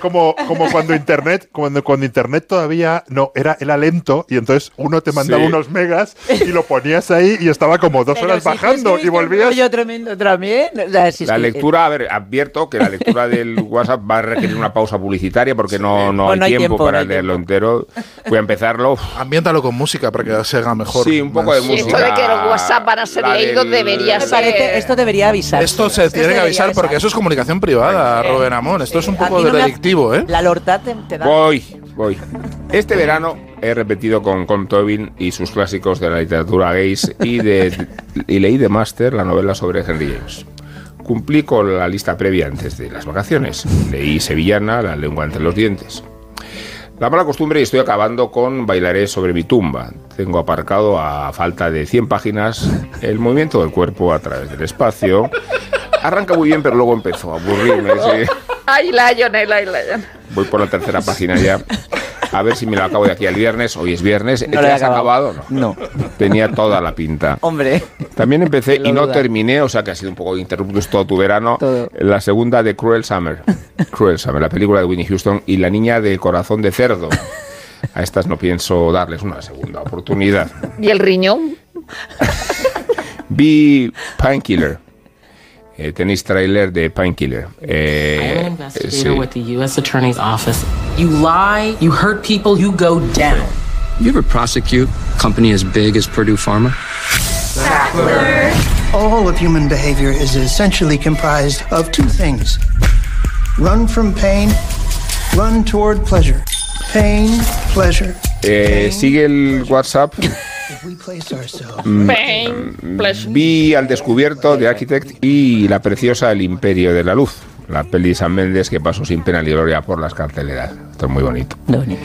Como, como cuando internet, cuando, cuando internet todavía no era, era lento y entonces uno te mandaba Sí. unos megas y lo ponías ahí y estaba como dos Pero horas si bajando y volvías. Yo tremendo también. O sea, si La que- lectura, a ver, advierto que la lectura del WhatsApp va a requerir una pausa publicitaria porque no, no, hay, no hay tiempo, tiempo, para no hay leerlo entero. Voy a empezarlo. [LAUGHS] Ambiéntalo con música para que se haga mejor. Sí, un poco de Y esto de que los WhatsApp van a ser leídos del- debería ser. parece, esto debería avisar. Esto se tiene que avisar porque eso es comunicación privada, Rubén Amón. Esto es un poco de delictivo, ¿eh? La Lorta te, te da. Voy, voy. Este verano he repetido con, con Tobin y sus clásicos de la literatura gays y, de, y leí de máster la novela sobre Henry James. Cumplí con la lista previa antes de las vacaciones. Leí Sevillana, La lengua entre los dientes. La mala costumbre y estoy acabando con Bailaré sobre mi tumba. Tengo aparcado a falta de 100 páginas el movimiento del cuerpo a través del espacio. Arranca muy bien, pero luego empezó a aburrirme. sí. [LAUGHS] Ay, Lionel, ay. Voy por la tercera página ya. A ver si me lo acabo de aquí al viernes. Hoy es viernes. No ¿Te lo he has acabado? acabado. No. No. Tenía toda la pinta. Hombre. También empecé y no duda. terminé, o sea que ha sido un poco interruptus todo tu verano. Todo. La segunda de Cruel Summer. [LAUGHS] Cruel Summer, la película de Winnie Houston y La niña de corazón de cerdo. A estas no pienso darles una segunda oportunidad. ¿Y el riñón? Vi Painkiller. Eh, tenéis trailer de Painkiller. I am Eh, an investigator sí. with the U.S. Attorney's Office. You lie, you hurt people, you go down. You ever prosecute a company as big as Purdue Pharma? All of human behavior is essentially comprised of two things run from pain, run toward pleasure. Pain, pleasure. Eh, sigue el WhatsApp. [LAUGHS] If we place ourselves. Pain, pleasure. Vi al descubierto de Architect y la preciosa El Imperio de la Luz, la peli de San Méndez que pasó sin pena ni gloria por las carteleras. Esto es muy bonito. Lo bonito.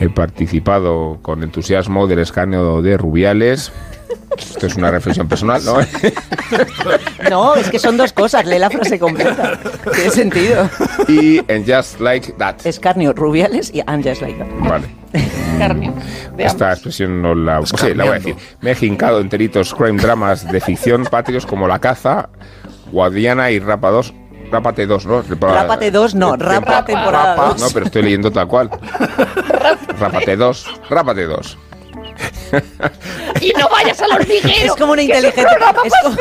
He participado con entusiasmo del escaneo de Rubiales. Esto es una reflexión personal, ¿no? [LAUGHS] No, es que son dos cosas. Lee la frase completa. Tiene sentido. y en Just Like That. Escarnio, Rubiales y I'm just like that. Vale. Carnio. Esta expresión no la, sí, la voy a decir. Me he jincado enteritos crime dramas de ficción patrios como La Caza, Guadiana y Rapa 2. Rápate 2, ¿no? Rápate 2, no. Rapa temporada Rapa, 2. No, pero estoy leyendo tal cual. Rápate 2. Rápate 2. Y no vayas al hormiguero. Es como una ese inteligencia. programa Es como.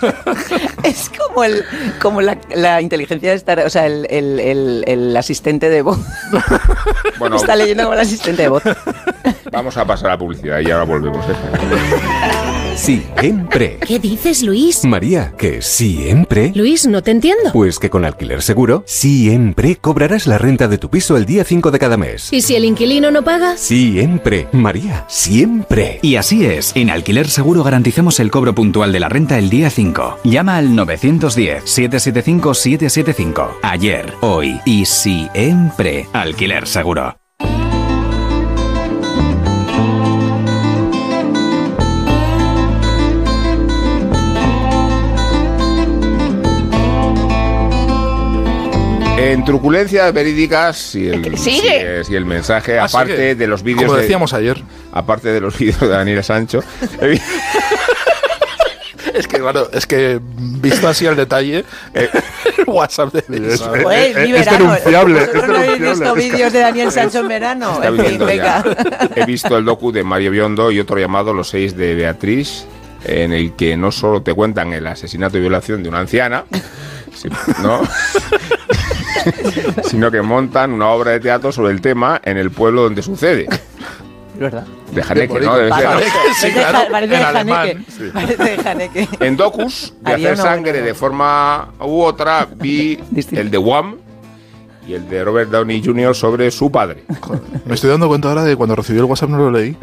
[LAUGHS] es como, el, como la, la inteligencia de estar. O sea, el, el, el, el asistente de voz. [LAUGHS] Bueno, Está leyendo como el asistente de voz. [LAUGHS] Vamos a pasar a la publicidad y ahora volvemos. ¿eh? Siempre. ¿Qué dices, Luis? María, que siempre. Luis, no te entiendo. Pues que con Alquiler Seguro, siempre cobrarás la renta de tu piso el día 5 de cada mes. ¿Y si el inquilino no paga? Siempre. María, siempre. Y así es, en Alquiler Seguro garantizamos el cobro puntual de la renta el día 5. Llama al 910-775-775. Ayer, hoy y siempre. Alquiler Seguro. En truculencias verídicas y el, es, y el mensaje, Ah, aparte sigue. de los vídeos. Como de- decíamos ayer. Aparte de los [LAUGHS] vídeos de Daniel Sancho. Es que, claro, es que visto así al detalle, [LAUGHS] Eh, el WhatsApp de es- mi es verano. denunciable, ¿Vosotros es no habéis visto Es vídeos de Daniel [LAUGHS] Sancho en verano? está En fin, venga. He visto el docu de Mario Biondo y otro llamado Los seis de Beatriz, en el que no solo te cuentan el asesinato y violación de una anciana, [LAUGHS] ¿no? sino que montan una obra de teatro sobre el tema en el pueblo donde sucede. Es verdad. De Haneke, ¿no? Debe ser, ¿no? Haneke, sí, Parece claro, de- parece en de alemán. Haneke. Parece de Haneke. En docus de Haría hacer una sangre buena- de forma u otra vi el de Wham y el de Robert Downey Jr. sobre su padre. Me estoy dando cuenta ahora de cuando recibí el WhatsApp no lo leí.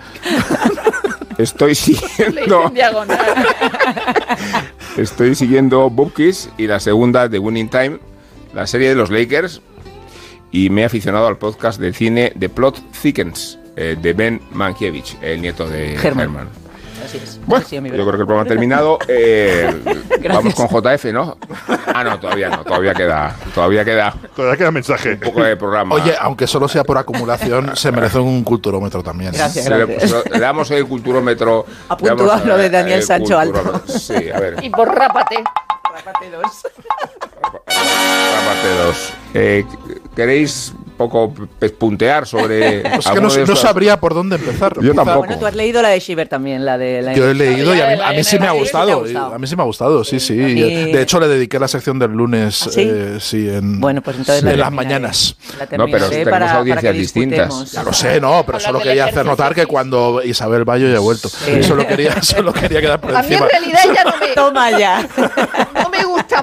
Estoy [LAUGHS] siguiendo, hice en diagonal. [LAUGHS] estoy siguiendo Bupkis y la segunda de Winning Time, la serie de los Lakers, y me he aficionado al podcast de cine The Plot Thickens eh, de Ben Mankiewicz, el nieto de Herman. Herman. Así es. Bueno, yo creo que el programa ha terminado. [LAUGHS] Eh, vamos Gracias. con JF, ¿no? Ah, no, todavía no, todavía queda, todavía queda Todavía queda mensaje. un poco de programa. Oye, aunque solo sea por acumulación, se merece un culturómetro también. Gracias. Se le, pues, le damos el culturómetro. [LAUGHS] A lo de Daniel el Sancho Alto. Sí, a ver. Y por rápate. Rápate dos. Eh, ¿Queréis poco pespuntear sobre. Pues [LAUGHS] es que no, no sabría por dónde empezar. Yo tampoco. Bueno, tú has leído la de Shiver también, la de la Yo he leído y a mí, a mí sí me ha Sí, sí gustado. A mí sí me ha gustado, sí, sí. mí- De hecho, le dediqué la sección del lunes, ¿Ah, sí? eh, sí, en, Bueno, pues entonces en la las terminaré. mañanas. La No, pero tenemos para- para audiencias que distintas. Ya lo sé, no, pero solo quería hacer notar que sí. cuando Isabel Bayo ya ha vuelto. Solo quería, [LAUGHS] solo quería quedar por A mí en encima. realidad ya no me, Toma ya. [LAUGHS]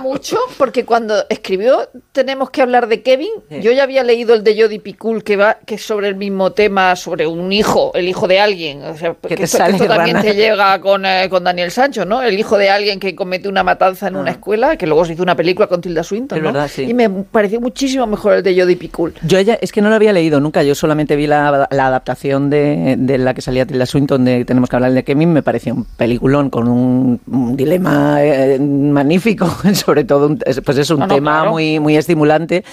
mucho porque cuando escribió Tenemos que hablar de Kevin, yo ya había leído el de Jodie Picoult que va que es sobre el mismo tema, sobre un hijo, el hijo de alguien. O sea, que te esto, también te llega con, eh, con Daniel Sancho, ¿no? El hijo de alguien que comete una matanza en una escuela, que luego se hizo una película con Tilda Swinton, Ah. Es ¿no? verdad, sí. Y me pareció muchísimo mejor el de Jodie Picoult. Yo ella, es que no lo había leído nunca, yo solamente vi la, la adaptación de, de la que salía Tilda Swinton de Tenemos que hablar de Kevin, me pareció un peliculón con un, un dilema eh, magnífico, [LAUGHS] sobre todo, un- es- pues es un No, no, tema claro. muy, muy estimulante.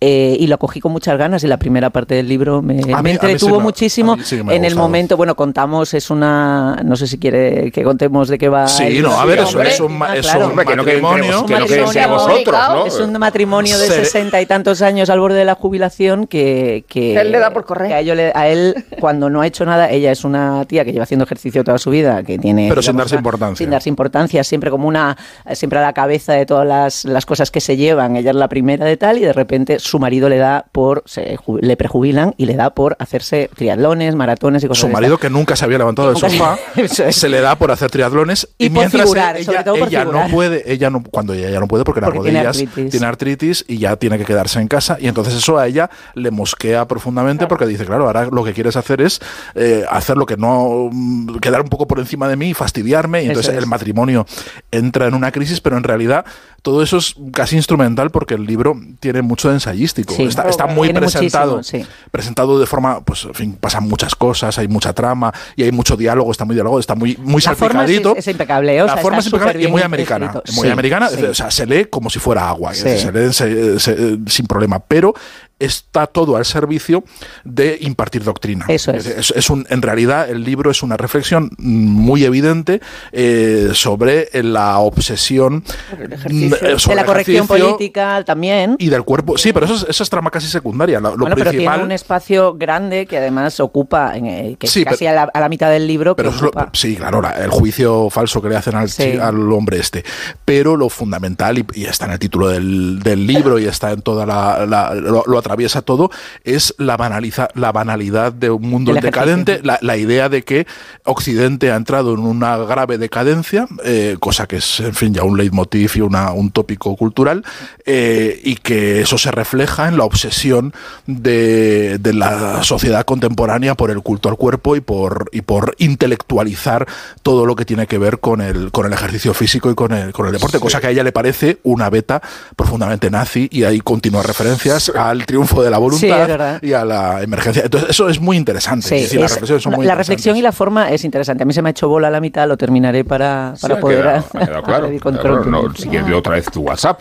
Eh, y lo cogí con muchas ganas y la primera parte del libro me, me mí entretuvo me- muchísimo sí me en el momento, bueno, contamos, es una, no sé si quiere que contemos de qué va. Sí, el- no, a ver, eso hombre. es un, ma- Ah, es claro. un que no matrimonio. que no queden matrimonio sea vosotros, ¿no? Es un matrimonio de Se- sesenta y tantos años al borde de la jubilación que... que él le da por correr. que a, ello le- a él, cuando no ha hecho nada, ella es una tía que lleva haciendo ejercicio toda su vida, que tiene... Pero sin darse una- importancia. Sin darse importancia, siempre como una... Siempre a la cabeza de todas las, las cosas que se llevan. Ella es la primera de tal y de repente su marido le da por... Se, le prejubilan y le da por hacerse triatlones, maratones y cosas Su marido, que nunca se había levantado del sofá, [LAUGHS] es. se le da por hacer triatlones y, mientras figurar, ella, ella no puede, ella no, cuando ella ya no puede porque, Porque las tiene rodillas artritis. tiene artritis y ya tiene que quedarse en casa y entonces eso a ella le mosquea profundamente porque dice, claro, ahora lo que quieres hacer es eh, hacer lo que no mm, quedar un poco por encima de mí y fastidiarme y entonces es. el matrimonio entra en una crisis, pero en realidad todo eso es casi instrumental porque el libro tiene mucho de ensayístico, Sí. está, está muy presentado sí. presentado de forma, pues, en fin, pasan muchas cosas, hay mucha trama y hay mucho diálogo, está muy diálogo, está muy, muy La forma es, salpicadito. es impecable, o la sea, forma está es impecable y muy americana. escrito. Muy Sí, americana, o sea, se lee como si fuera agua, se lee se- se- sin problema, pero está todo al servicio de impartir doctrina. Eso es. Es, es un, en realidad, el libro es una reflexión muy evidente eh, sobre la obsesión eh, sobre de la corrección política también. y del cuerpo. Sí, pero eso es, eso es trama casi secundaria. Lo, lo bueno, pero tiene un espacio grande que además ocupa, en, que es Sí, casi a, la, a la mitad del libro, que Pero es lo- sí, claro, la- el juicio falso que le hacen al, Sí. al hombre este. Pero lo fundamental, y, y está en el título del, del libro y está en toda la. lo, atraviesa todo, es la, banaliza, la banalidad de un mundo El decadente, la, la idea de que Occidente ha entrado en una grave decadencia, eh, cosa que es, en fin, ya un leitmotiv y una, un tópico cultural, eh, y que eso se refleja en la obsesión de, de la sociedad contemporánea por el culto al cuerpo y por, y por intelectualizar todo lo que tiene que ver con el, con el ejercicio físico y con el, con el deporte, cosa que a ella le parece una beta profundamente nazi y hay continuas referencias al triunfo de la voluntad y a la emergencia. Entonces, eso es muy interesante. Sí, Es decir, las es- reflexiones son la, muy la interesantes. reflexión y la forma es interesante. A mí se me ha hecho bola a la mitad, lo terminaré para, para poder quedado- [LAUGHS] ha quedado claro. no, si quieres otra vez tu WhatsApp.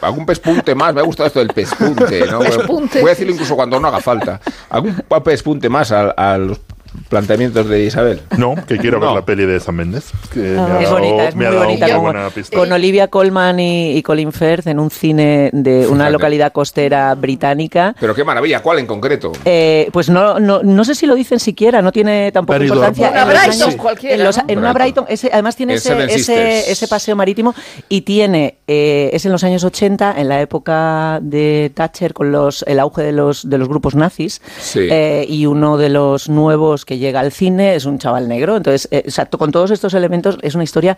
Algún pespunte más, me ha gustado esto del pespunte. ¿no? [LAUGHS] Pespunte. Voy a decirlo incluso cuando no haga falta. ¿Algún pespunte más a, a los planteamientos de Isabel? No, que quiero ver la peli de San Méndez. que me ha Ah, es dado- bonita, es me muy ha dado bonita. muy Con, buena pista. con Olivia Colman y, y Colin Firth en un cine de una Fíjate. localidad costera británica. Pero qué maravilla, ¿cuál en concreto? Eh, pues no, no, no sé si lo dicen siquiera, no tiene tampoco importancia. Una En Brighton años- cualquiera, En, los- ¿no? en una Brighton. Ese, además tiene En ese, paseo marítimo y tiene, eh, es en los años 80, en la época de Thatcher con los, el auge de los, de los grupos nazis Sí. eh, y uno de los nuevos que llega al cine es un chaval negro. Entonces, eh, con todos estos elementos es una historia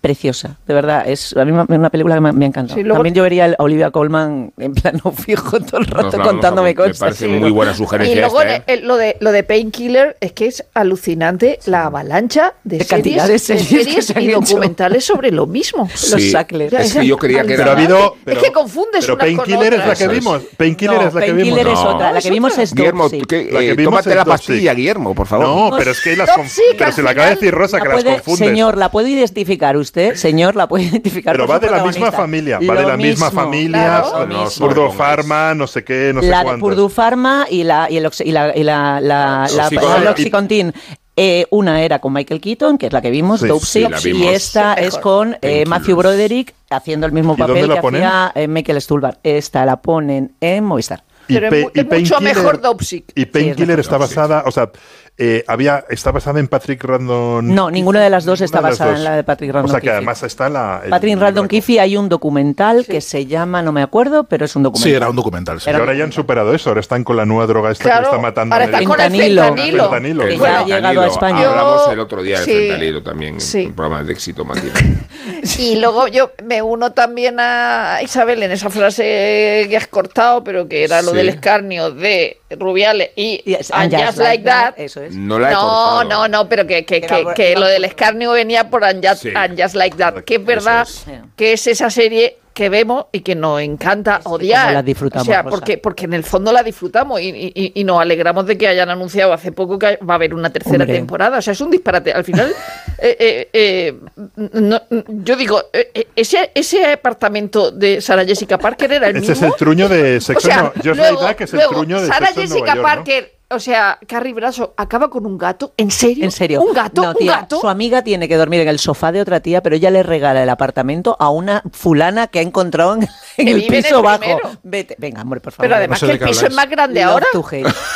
preciosa, de verdad. Es a mí me- una película que me, me ha encantado. Sí, luego- También yo vería a Olivia Colman en plano [LAUGHS] fijo todo el rato contándome Me cosas. parece Sí. muy buena sugerencia Y luego esta, ¿eh? lo de lo de Painkiller es que es alucinante la avalancha de, De cantidad de series, series que se han y hecho. documentales sobre lo mismo. [LAUGHS] Los. Sackler. Es que yo creía que era- Pero ha habido. Es que confundes Pero Painkiller es la que es. vimos. Painkiller No, es la que Painkiller vimos. es No. otra. La que vimos es Guillermo, Toxic. ¿qué- La que eh, vimos tómate es la pastilla, Guillermo, por favor. No, pero es que las Pero si la acaba de decir Rosa, que las confundes. señor, ¿la puede identificar usted? Señor, ¿la puede [LAUGHS] identificar Pero va de la misma familia. Va de la misma familia. Claro. No, Purdue no, Pharma, no sé qué, no sé la de cuántos. Purdue Pharma y la, y el oxi- y la, y la, la, la- Oxycontin. Eh, una era con Michael Keaton, que es la que vimos, Sí, Dope sí, y esta es con eh. Matthew Broderick haciendo el mismo ¿Y papel que ponen? hacía eh, Michael Stuhlbarg. Esta la ponen en Movistar. Y Pero es y mucho mejor Dopsic. Y Painkiller está basada, o sea, eh, había, está basada en Patrick Randon. No, ninguna de las dos está basada dos. en la de Patrick Randon O sea que Keefe. además está la. el Patrick Randon Keefe hay un documental que se llama, no me acuerdo, pero es un documental. Sí, era un documental. sí. Y ahora ya han superado eso, ahora están con la nueva droga esta Claro, que está matando. ahora en el- están con el Fentanilo. fentanilo. Fentanilo. Que ya Bueno, ha llegado a España. Hablamos Yo- el otro día del sí. fentanilo también Sí. un programa de éxito, Matilde. [LAUGHS] Y luego yo me uno también a Isabel en esa frase que has cortado, pero que era lo Sí. del escarnio de Rubiales y Yes, And Just Like That. Eso No la he No, cortado. no, no, pero que, que, Era que, lo por- del escarnio venía por And Just, Sí. And Just Like That, que es verdad es. que es esa serie que vemos y que nos encanta odiar. cómo la disfrutamos, o sea, porque, porque en el fondo la disfrutamos y, y- y nos alegramos de que hayan anunciado hace poco que va a haber una tercera Hombre. temporada. O sea, es un disparate. Al final, [LAUGHS] eh, eh, eh, no- yo digo, ese, ese apartamento de Sarah Jessica Parker era el Ese es el truño de O Sexo sea, no. Just luego, que es el truño de Sarah Jessica Nueva York, ¿no? O sea, Carrie Bradshaw acaba con un gato. ¿En serio? En serio. ¿Un gato? No, ¿Un tía, gato? Su amiga tiene que dormir en el sofá de otra tía, pero ella le regala el apartamento a una fulana que ha encontrado en, el vive en el piso bajo. Vete, venga, amor, por favor. Pero además sé que el piso es más grande Love ahora.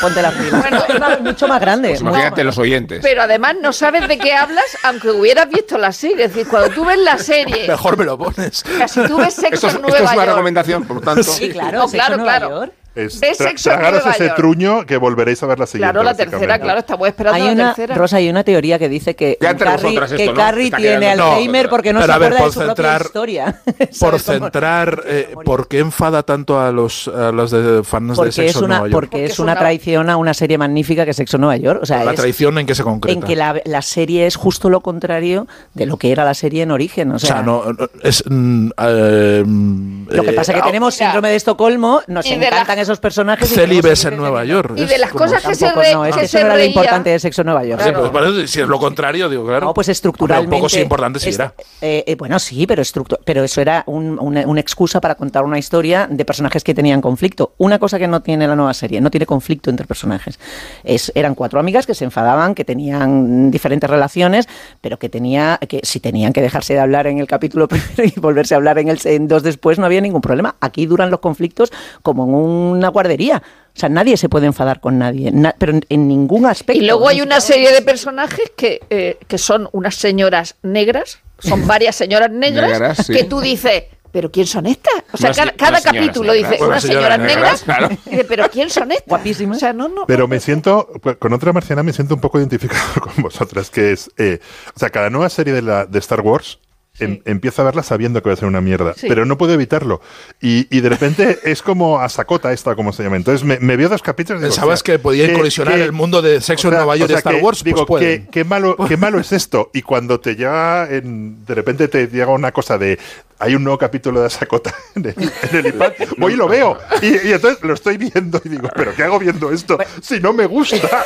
Ponte la fila. Bueno, Es más- mucho más grande. Pues mucho imagínate los oyentes. Pero además no sabes de qué hablas, aunque hubieras visto la serie. Es decir, cuando tú ves la serie, Mejor me lo pones. o sea, si tú ves Sexo Esto es, en esto es una York, recomendación, por lo tanto. Sí, claro, No, Sexo claro, en Nueva claro. York. Es ¿Ves tra- Sexo en Nueva ese York? truño que volveréis a ver la siguiente. claro, la tercera, claro, estamos esperando Hay la una, tercera. Rosa, hay una teoría que dice que Ya Carrie, vosotras que esto, ¿no? Carrie tiene Alzheimer vosotras. porque no se a ver, acuerda por de su propia centrar- historia. [LAUGHS] [LAUGHS] Por centrar, eh, ¿por qué enfada tanto a los, a los de fans de Porque Sexo es una, Nueva York? porque Porque es una traición a una serie magnífica que es Sexo Nueva York. O sea, ¿La es- traición en qué se concreta? en que la, la serie es justo lo contrario de lo que era la serie en origen. O o sea, sea, no, no, es... mm, eh, lo que pasa es que eh, tenemos síndrome de Estocolmo, nos de encantan esos personajes. Celibes en Nueva. York. Y de las cosas que se, Tampoco, re- no, es que eso era lo importante de Sexo en Nueva York. Pues si es lo contrario, digo, claro. No, pues estructuralmente. Un poco sí importante sí era. eh, eh, bueno, sí, pero, pero eso era un- una, excusa para contar una historia de personajes que tenían conflicto. Una cosa que no tiene la nueva serie, no tiene conflicto entre personajes. Es, eran cuatro amigas que se enfadaban, que tenían diferentes relaciones, pero que tenía que si tenían que dejarse de hablar en el capítulo [LAUGHS] primero y volverse a hablar en el en dos después, no había ningún problema. Aquí duran los conflictos como en una guardería. O sea, nadie se puede enfadar con nadie, na- pero en, en ningún aspecto. Y luego hay una serie de personajes que, eh, que son unas señoras negras, son varias señoras negras, Negras, sí. que tú dices, ¿pero quién son estas? O sea, cada, cada unas señoras capítulo negras. dice, Unas unas señoras señoras negras. negras, claro. Dice, ¿pero quién son estas? Guapísimas. O sea, no, no. Pero me siento, con otra marciana me siento un poco identificado [LAUGHS] con vosotras, que es, eh, o sea, cada nueva serie de, la, de Star Wars em- empiezo a verla sabiendo que va a ser una mierda, Sí. pero no puedo evitarlo. Y, y de repente [LAUGHS] es como a Sakota esta, como se llama. Entonces me, me veo dos capítulos y digo, ¿Pensabas que podía colisionar qué- el mundo de sexo en Nueva York y Star que Wars? Digo, pues qué, qué malo, qué [LAUGHS] malo es esto. Y cuando te llega, en- de repente te llega una cosa de, hay un nuevo capítulo de Asakota [LAUGHS] en el, en el iPad, [LAUGHS] voy y lo veo. Y, y entonces lo estoy viendo y digo, ¿pero qué hago viendo esto? Si no me gusta. [LAUGHS]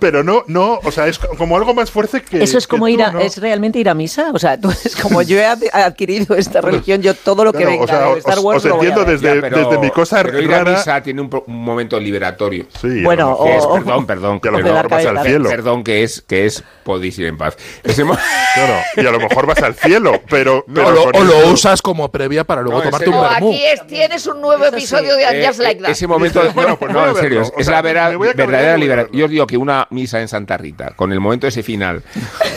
Pero no, no, o sea, es como algo más fuerte que. Eso es que como tú, ir a, ¿no? es realmente ir a misa. O sea, tú es como yo he ad- adquirido esta religión, yo todo lo que Claro, venga o sea, de os- Star Wars os lo voy a entiendo ver. desde- Ya, pero- desde mi cosa pero ir a rara- misa tiene un, un momento liberatorio. Sí, Bueno, a o- Es- perdón, perdón. Y a lo mejor vas al cielo. Perdón, que es, que es podéis ir en paz. Ese Claro, y a lo mejor vas al cielo, pero. pero o lo, o lo usas como previa para luego No, tomarte un vermú. aquí es, tienes un nuevo episodio de Eh, Just Like eh, That. Ese momento, Dices, [LAUGHS] bueno, pues no, en serio, es, O es sea, la vera- verdadera liberación. Yo os digo que una misa en Santa Rita, con el momento de ese final,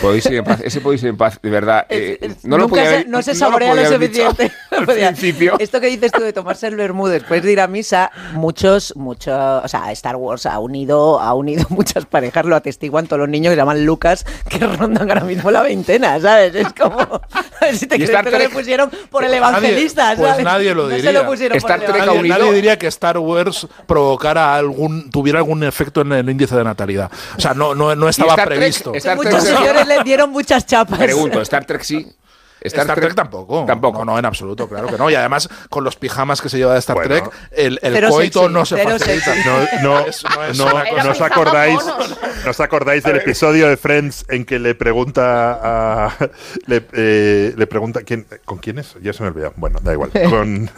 podéis ir en paz, ese podéis ir en paz, de verdad. eh, no lo Nunca podía se, haber- no se lo saborea lo, [LAUGHS] podía haber dicho suficiente. al principio. Esto que dices tú de tomarse el vermú después de ir a misa, muchos, muchos, o sea, Star Wars ha unido, ha unido [LAUGHS] muchas parejas, lo atestiguan todos los niños que llaman Lucas, que rondan ahora mismo la veintena, ¿sabes? Es como, a ver si te crees que le Trek- pusieron por el Nadie- evangelista, pues ¿sabes? nadie lo No se diría. lo pusieron Star Trek Nadie, nadie diría que Star Wars provocara algún, tuviera algún efecto en el índice de natalidad. O sea, no, no, no estaba Star Trek- previsto. Star Muchos Trek- señores le dieron muchas chapas. Pregunto, ¿Star Trek sí? Star, Trek, tampoco. Tampoco. No, no, en absoluto, claro que no. Y además, con los pijamas que se lleva de Star Bueno. Trek, el, el coito sexy, no se facilita. sexy. No, no, [LAUGHS] Es- no es no, no os acordáis, no os acordáis del episodio de Friends en que le pregunta a le, eh, le pregunta quién con quién es ya se me olvidó bueno da igual [LAUGHS] Con-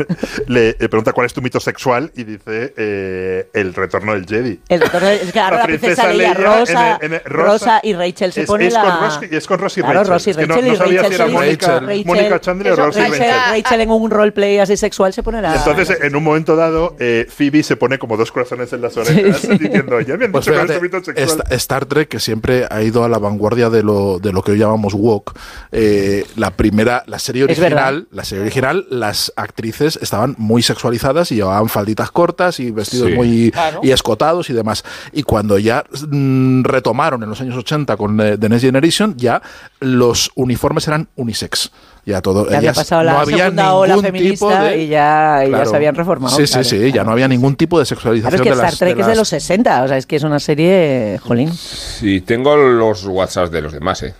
le, le pregunta cuál es tu mito sexual y dice eh, el retorno del Jedi El retorno de- es que ahora la, princesa Leia, Rosa, en el- en el- Rosa, y Rachel se es, pone es la... con Ross, y es con Ross y Claro, Rachel. Ross y Es que no- Rachel no, y sabía Rachel si era. Mónica, Rachel- Mónica Chandler o eso, Rachel- Rachel. Rachel en un roleplay así sexual se pone la... Entonces, en un momento dado, eh, Phoebe se pone como dos corazones en las orejas diciendo, ya me han Pues dicho fíjate, sexual. Star Trek, que siempre ha ido a la vanguardia de lo, de lo que hoy llamamos woke, eh, la primera, la serie original, la serie original, las actrices estaban muy sexualizadas y llevaban falditas cortas y vestidos Sí. muy Claro. y escotados y demás. Y cuando ya mm, retomaron en los años 80 con eh, The Next Generation, ya los uniformes eran unisex. Ya todo. Ya había pasado la no había segunda ola feminista de- y ya, y ya Claro. se habían reformado. Sí, claro. sí, sí, ya no había ningún tipo de Claro, sexualización es que de Star las- Trek de es de los 60, o sea, es que es una serie, jolín. Sí, tengo los WhatsApps de los demás, ¿eh?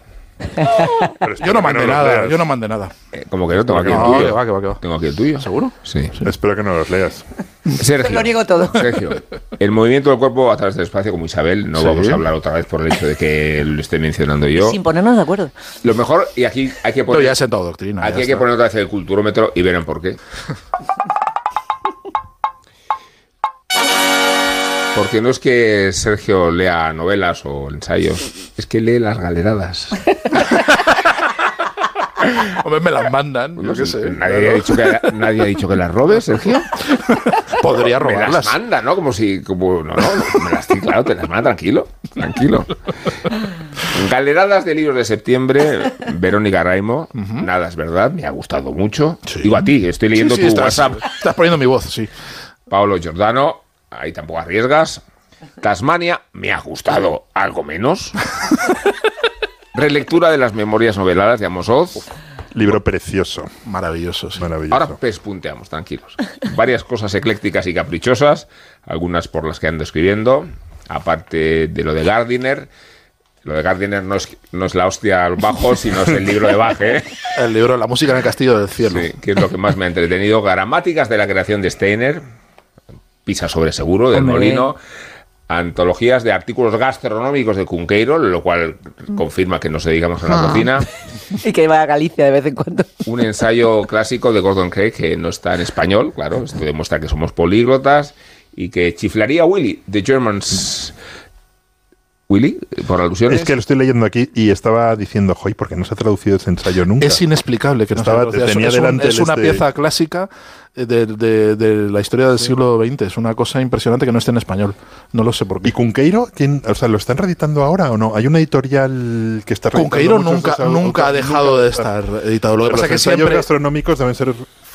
Pero Yo no mandé nada, leas. yo no mandé nada. Eh, Como que no tengo aquí el No, tuyo. que va, que va, que va. Tengo aquí el tuyo. ¿Seguro? Sí. Espero que no los leas. Sergio. Lo niego todo. Sergio, el movimiento del cuerpo a través del espacio, como Isabel, no Sí. vamos a hablar otra vez por el hecho de que lo esté mencionando yo. Sin ponernos de acuerdo. Lo mejor, y aquí hay que Yo poner, ya he sentado doctrina. aquí ya hay que poner otra vez el culturómetro y verán por qué. [LAUGHS] Porque no es que Sergio lea novelas o ensayos, es que lee las galeradas. [LAUGHS] Hombre, me las mandan, yo No qué sé, nadie, ha dicho que, nadie ha dicho que las robes, Sergio. [LAUGHS] Podría Me las robarlas. manda, ¿no? Como si, como, no, no, me las, claro, te las manda, tranquilo, tranquilo. Galeradas de libros de septiembre, Verónica Raimo, nada es verdad, me ha gustado mucho. Sí. Digo a ti, estoy leyendo Sí, sí, tu estás, WhatsApp. Estás poniendo mi voz, sí. Paolo Giordano, ahí tampoco arriesgas. Tasmania, me ha gustado algo menos. [LAUGHS] Relectura de las memorias noveladas de Amos Oz. Libro precioso. Maravilloso, sí. Maravilloso. Ahora pespunteamos, tranquilos. Varias cosas eclécticas y caprichosas, algunas por las que ando escribiendo, aparte de lo de Gardiner. Lo de Gardiner no es, no es la hostia al bajo, sino es el libro de Baje, ¿eh? El libro La música en el castillo del cielo. Sí, que es lo que más me ha entretenido. Gramáticas de la creación de Steiner, Pisa sobre seguro, del Hombre. Molino. Antologías de artículos gastronómicos de Cunqueiro, lo cual confirma que nos dedicamos a la Ah. cocina. [LAUGHS] Y que va a Galicia de vez en cuando. Un ensayo clásico de Gordon Craig que no está en español, claro, esto demuestra que somos políglotas y que chiflaría Willy, The Germans. Willy, por alusiones. Es que lo estoy leyendo aquí y estaba diciendo, joy, ¿por qué no se ha traducido ese ensayo nunca? Es inexplicable que no Estaba- se. Es- tenía es, un- delante es una este- pieza clásica de, de- de la historia del siglo XX. Es una cosa impresionante que no esté en español. No lo sé por qué. ¿Y Cunqueiro? ¿quién, o sea, ¿lo están reeditando ahora o no? Hay una editorial que está reeditando Cunqueiro nunca, de nunca ha dejado nunca- de estar editado. Lo que Los pasa es que siempre... gastronómicos deben ser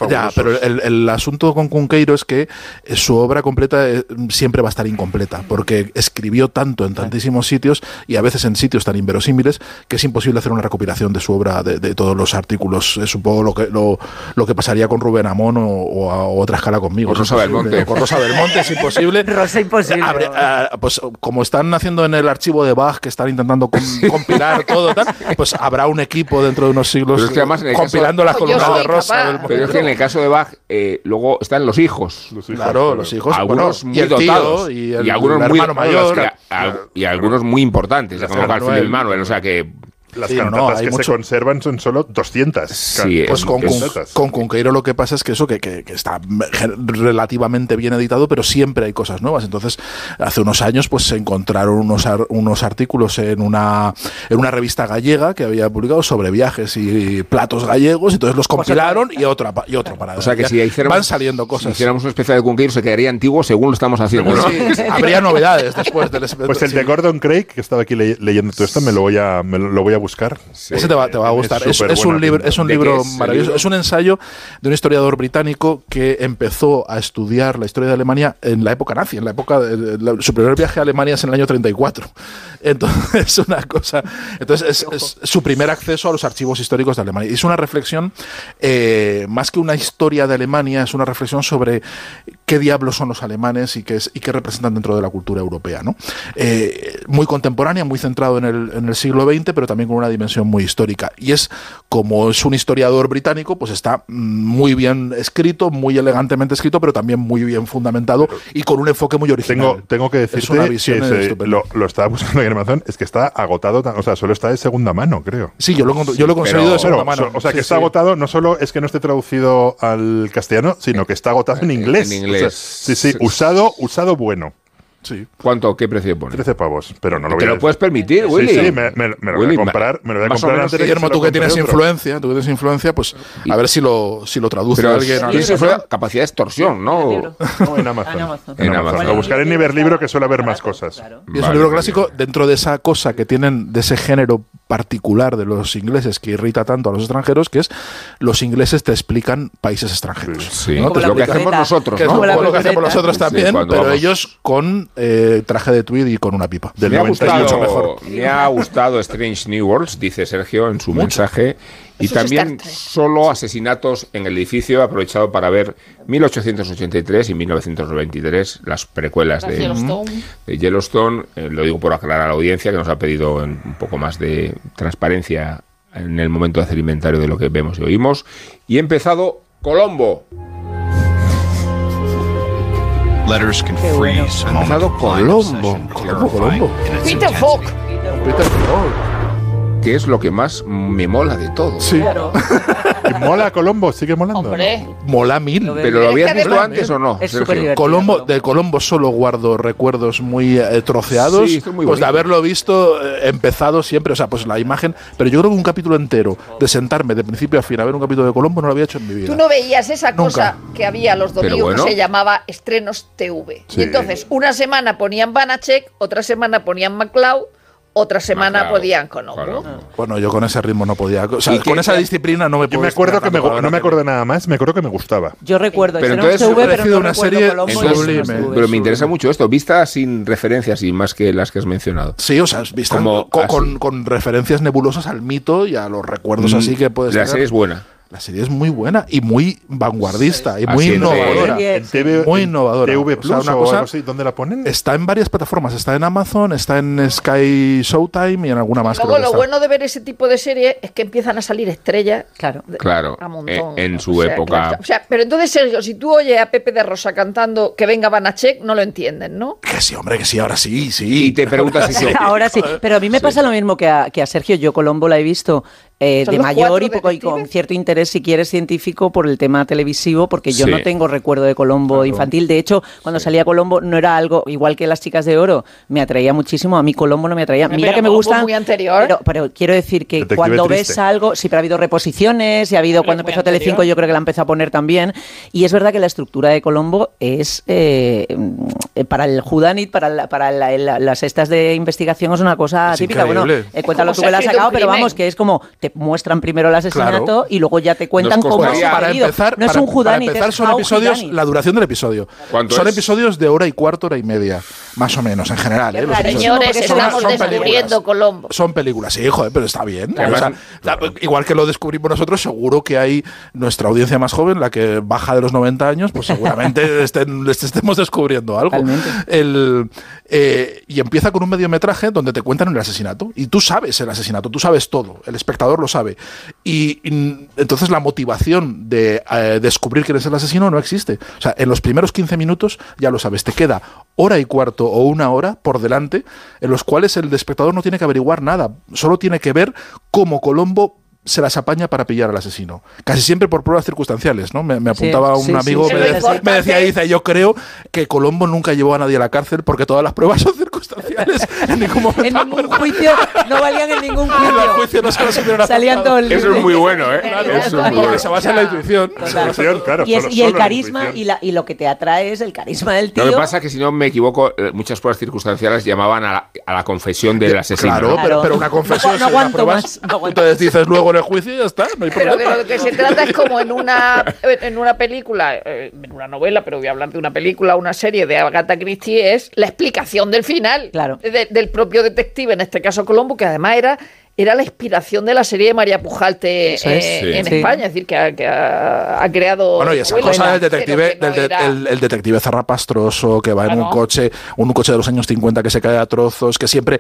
Ya, fabulosos. pero el, el asunto con Cunqueiro es que eh, su obra completa eh, siempre va a estar incompleta, porque escribió tanto en tantísimos sitios y a veces en sitios tan inverosímiles que es imposible hacer una recopilación de su obra, de, de todos los artículos. Eh, supongo lo que, lo, lo que pasaría con Rubén Amón o, o a otra escala conmigo. Es Rosa. Belmonte. Con Rosa Belmonte es imposible. [LAUGHS] Rosa imposible. Ah, pues como están haciendo en el archivo de Bach, que están intentando com- compilar todo, tal, [LAUGHS] pues habrá un equipo dentro de unos siglos es que además el compilando caso- las columnas de Rosa. capaz. Belmonte. Pero es que en el caso de Bach, eh, luego están los hijos. Claro, los hijos, algunos bueno, muy y el tío, dotados y el algunos muy hermano mayor. y, a- a- y algunos muy importantes, como Manuel, o sea que Las Sí, no, no, cantatas hay que mucho- se conservan son solo 200. Sí, Pues es- con, con Cunqueiro lo que pasa es que eso que, que- que está relativamente bien editado, pero siempre hay cosas nuevas. Entonces, hace unos años pues se encontraron unos, ar- unos artículos en una, en una revista gallega que había publicado sobre viajes y platos gallegos, entonces los compilaron y otra y otro para o sea que si hiciéramos, van saliendo si cosas. hiciéramos una especie de Cunqueiro se quedaría antiguo según lo estamos haciendo. ¿no? Sí, habría novedades después del Pues el sí. de Gordon Craig, que estaba aquí le- leyendo todo esto, me lo voy a, me lo, lo voy a buscar. Ese te va, te va a gustar. Es, un libro, es un ¿De qué libro maravilloso. libro? Es un ensayo de un historiador británico que empezó a estudiar la historia de Alemania en la época nazi, en la época de, la- su primer viaje a Alemania es en el año 34. [LAUGHS] Entonces es una cosa. Entonces es, es su primer acceso a los archivos históricos de Alemania. Y es una reflexión eh, más que una historia de Alemania, es una reflexión sobre qué diablos son los alemanes y qué, es- y qué representan dentro de la cultura europea. ¿no? Eh, muy contemporánea, muy centrado en el, en el siglo XX, pero también con una dimensión muy histórica. Y es, como es un historiador británico, pues está mm, muy bien escrito, muy elegantemente escrito, pero también muy bien fundamentado y con un enfoque muy original. Tengo, tengo que decirte es una visión que estupenda. lo, lo estaba buscando en Amazon, es que está agotado, ta- o sea, solo está de segunda mano, creo. Sí, yo lo, yo lo he pero- conseguido de segunda mano. so- o sea, Sí, que está sí. agotado, no solo es que no esté traducido al castellano, sino que está agotado en inglés. en inglés. Sí, sí, usado, usado bueno. Sí. ¿Cuánto? ¿Qué precio pone? 13 pavos, pero no lo voy ¿Te a lo puedes permitir, Sí, Willy? sí, me, me- me lo Willy, voy a comprar, me lo voy a más o comprar menos, antes Guillermo, tú que tienes otro. influencia, tú que tienes influencia, pues a ver si lo, si lo traduce Pero alguien. tienes alguien. influencia- capacidad de extorsión, ¿no? No, en Amazon. En Amazon. En. Lo buscaré en Iberlibro, que suele haber más cosas. Y es Vale, un libro clásico dentro de esa cosa que tienen, de ese género particular de los ingleses que irrita tanto a los extranjeros, que es los ingleses te explican países extranjeros. Sí, ¿no? lo que hacemos nosotros, es ¿no? lo que hacemos nosotros también, pero vamos. ellos con eh, traje de tweed y con una pipa. Del me, ha 98 gustado, mejor. me ha gustado Strange New Worlds, dice Sergio en su mensaje. Y Eso también solo asesinatos en el edificio, aprovechado para ver 1883 y 1993, las precuelas Las de Yellowstone. de Yellowstone. Eh, lo digo por aclarar a la audiencia que nos ha pedido un poco más de transparencia en el momento de hacer inventario de lo que vemos y oímos. Y he empezado Colombo. Letters can bueno. freeze blind Colombo. Colombo, Colombo. Peter. Falk. Peter Falk. Que es lo que más me mola de todo. Sí, Claro. [LAUGHS] Mola Colombo, sigue molando. Hombre, mola mil. Pero lo habías visto antes o no? Es. Colombo, de Colombo solo guardo recuerdos muy eh, troceados, Sí, muy pues de haberlo visto eh, empezado siempre, o sea, pues la imagen, pero yo creo que un capítulo entero, de sentarme de principio a fin a ver un capítulo de Colombo, no lo había hecho en mi vida. tú no veías esa Nunca. cosa que había los domingos bueno. que se llamaba estrenos TV. Sí. Y entonces, una semana ponían Banachek, otra semana ponían MacLeod, otra semana MacLeod, podían Colombo. claro. Bueno, yo con ese ritmo no podía, o sea, ¿Y qué- con esa disciplina no me Yo puedo me acuerdo que me, no me acuerdo nada más, me acuerdo que me gustaba. Yo recuerdo Pero entonces TV, ha pero parecido no una serie Colombo Entonces, pero me interesa mucho esto, vista sin referencias y más que las que has mencionado. Sí, o sea, vista Como con, con- con referencias nebulosas al mito y a los recuerdos Mm, así que puedes La sacar. serie es buena. La serie es muy buena y muy vanguardista y muy Así innovadora. En TV, Muy en innovadora. TV O Plus sea, una así, ¿dónde la ponen? Está en varias plataformas, está en Amazon, está en Sky Showtime y en alguna más. Luego, lo está. bueno de ver ese tipo de serie es que empiezan a salir estrellas. Claro. Claro, a montón. en- en su O sea, época. claro, o sea, pero entonces, Sergio, si tú oyes a Pepe de Rosa cantando que venga Banachek, no lo entienden, ¿no? Que sí, hombre, que sí, ahora sí, sí. Y te preguntas si [LAUGHS] Ahora sí, [LAUGHS] pero a mí me pasa lo mismo que a, que a Sergio. Yo Colombo la he visto eh, ¿Son de mayor y, poco, y con cierto interés, si quieres, científico por el tema televisivo, porque yo Sí. no tengo recuerdo de Colombo infantil. De hecho, cuando salía Colombo no era algo igual que las chicas de oro, me atraía muchísimo. A mí Colombo no me atraía. Pero Mira que me gustan. muy anterior. Pero, pero quiero decir que Detective cuando triste. ves algo, sí, pero ha habido reposiciones, y ha habido cuando empezó Telecinco, anterior. yo creo que la empezó a poner también. Y es verdad que la estructura de Colombo es eh, para el Judanit, para, la- para la- la- las estas de investigación es una cosa Es típica. Bueno, eh, cuéntalo tú que la has sacado, pero vamos, que es como te muestran primero el asesinato Claro. y luego ya te cuentan cómo se ha para empezar, No es para, un para Judanit, empezar son episodios, la duración del episodio. ¿Cuánto Son es? episodios de hora y cuarto, hora y media, más o menos, en general. ¿eh? Los. Señores, son- estamos son descubriendo. Colombo. Son películas, sí, joder, pero está bien. Claro. O sea, la- igual que lo descubrimos nosotros, seguro que hay nuestra audiencia más joven, la que baja de los 90 años, pues seguramente [LAUGHS] estén, les estemos descubriendo algo. El, eh, y empieza con un mediometraje donde te cuentan el asesinato. Y tú sabes el asesinato, tú sabes todo, el espectador lo sabe. Y, entonces la motivación de eh, descubrir quién es el asesino no existe. O sea, en los primeros 15 minutos ya lo sabes, te queda hora y cuarto o una hora por delante en los cuales el espectador no tiene que averiguar nada, solo tiene que ver cómo Colombo se las apaña para pillar al asesino. Casi siempre por pruebas circunstanciales, ¿no? Me, apuntaba sí, un sí, amigo, sí, me, de- me decía, dice, yo creo que Colombo nunca llevó a nadie a la cárcel porque todas las pruebas son circunstanciales. [LAUGHS] En ningún momento En ningún juicio, no valían en ningún [LAUGHS] en el juicio. no se los hubieran Salían Eso es muy bueno, ¿eh? Claro, Eso es muy Porque bueno. se basa en la intuición. Claro, Y, es- solo- y el carisma y, la, y lo que te atrae es el carisma del tío. Lo que pasa es que, si no me equivoco, eh, muchas pruebas circunstanciales llamaban a la, a la confesión del asesino. Claro, pero, una confesión No sin aguanto pruebas, más, no aguanto te dices luego en el juicio y ya está, no hay Pero de lo que se trata es como en una, en una película, eh, en una novela, pero voy a hablar de una película, una serie de Agatha Christie, es la explicación del final Claro. de- del propio detective, en este caso Colombo, que además era, era la inspiración de la serie de María Pujalte es, eh, sí. en Sí. España, es decir, que ha, que ha- ha creado... Bueno, y esa cosa del detective, no del era- el, el detective zarrapastroso que va en un Claro. coche, un coche de los años 50 que se cae a trozos, que siempre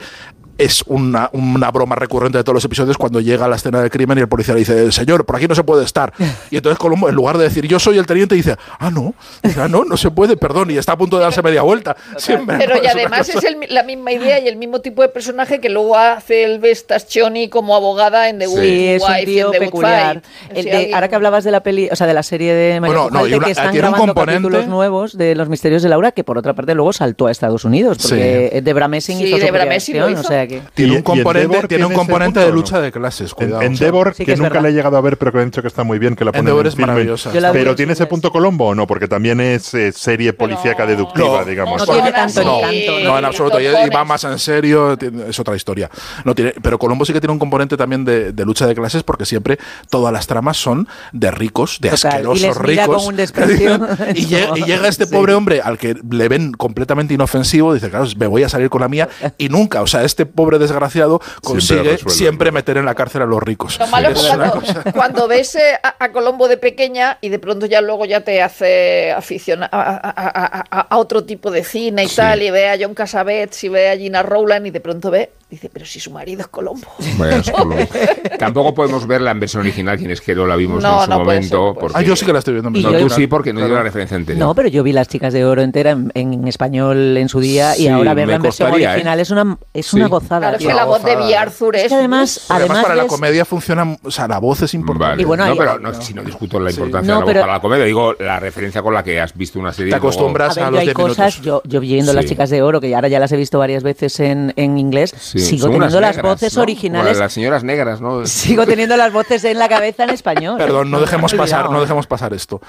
es una, una broma recurrente de todos los episodios cuando llega a la escena del crimen y el policía le dice, señor, por aquí no se puede estar. [LAUGHS] Y entonces Colombo, en lugar de decir yo soy el teniente, dice, ah, no, dice, ah, no, no se puede, perdón, y está a punto de darse media vuelta. [LAUGHS] Siempre, Pero ¿no? y además es el la misma idea y el mismo tipo de personaje que luego hace el Vestaschoni como abogada en The Good Sí, es un tío en The Good peculiar. El de- ahora que hablabas de la peli, o sea, de la serie de María Bueno, no, Pujalte, y una- que están tiene un grabando componente- capítulos nuevos de Los Misterios de Laura, que por otra parte luego saltó a Estados Unidos, porque Sí. Debra Messing Sí, hizo Debra Messing lo versión, hizo. o sea que... Tiene Y- un componente, Endeavor tiene un componente punto, de lucha de clases, En. Endeavor, Sí que nunca verdad. le he llegado a ver, pero que han dicho que está muy bien, que la ponen Endeavor en es maravillosa. La Pero en ¿tiene ese punto Colombo o no? Porque también es eh, serie policíaca No, deductiva, no, digamos. no tiene tanto no, encanto, no, ¿no? en absoluto. Y, va más en serio, es otra historia. No tiene, pero Colombo sí que tiene un componente también de, de lucha de clases porque siempre todas las tramas son de ricos, de Total, asquerosos ricos. [LAUGHS] y, llega, y llega este [LAUGHS] pobre hombre al que le ven completamente inofensivo, dice, claro, me voy a salir con la mía. Y nunca, o sea, este pobre desgraciado consigue resuelve. siempre meter en la cárcel a los ricos. Lo malo es cuando, cuando ves eh, a, a Colombo de pequeña y de pronto ya luego ya te hace aficionar a, a- a- a- a otro tipo de cine y Sí. tal, y ve a John Cassavetes y ve a Gina Rowland y de pronto ve, dice, pero si su marido es Colombo. Bueno, es Colombo. [LAUGHS] Tampoco podemos verla en versión original, quienes que no la vimos No, en su no momento. ser, porque- Ah, yo sí que la estoy viendo. en Y No, versión tú yo- sí, porque no dio la referencia anterior. No, pero yo vi Las Chicas de Oro entera en, en español en su día Sí, y ahora verla en versión ¿eh? original es una es Sí. una gozada. Claro, es que la voz de gozada. B. Arthur es... Es que además, Además, además para la comedia funciona, o sea, la voz es importante. Vale. Y bueno, no, hay- pero no, si no discuto la importancia de la voz pero- para la comedia, digo la referencia con la que has visto una serie. Te acostumbras A los hay 10 cosas, minutos. yo, yo viendo Las. Chicas de Oro, que ahora ya las he visto varias veces en, en inglés, Sí, sigo teniendo las negras, voces ¿no? originales. Las señoras negras, ¿no? Sigo teniendo las voces en la cabeza en español. Perdón, no dejemos pasar, no dejemos pasar esto.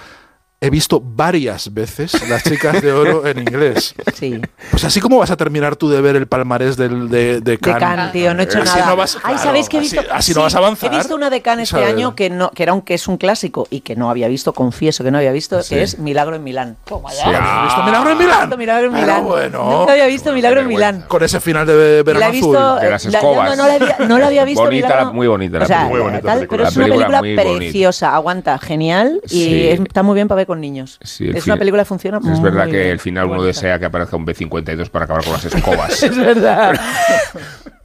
He visto varias veces las chicas de oro [LAUGHS] en inglés. Sí. Pues así como vas a terminar tú de ver el palmarés del, de, de De Cannes. Cannes, tío, no he hecho Así nada. no vas- Ay, claro, ¿sabéis que he así- visto? así no vas a avanzar, He visto una de Cannes este año que no, que era un que es un clásico y que no había visto, confieso que no había visto, Sí. que es Milagro en Milán. Toma Sí, ya. ah, ¿Has visto Milagro en Milán? visto Milagro en Pero Milán. bueno. Nunca había visto Milagro en. Milán. Con ese final de verano la he visto, azul. De las la- escobas. no, no la había, no la había visto. Bonita, Milagro- la- muy bonita la o sea, película. Muy bonita tal, película. pero La es una película preciosa, aguanta, genial y Sí. es- está muy bien para ver con niños. Sí, es una película que funciona Es verdad muy que bien, el final muy uno bonita. desea que aparezca un B-52 para acabar con las escobas. [LAUGHS] Es verdad.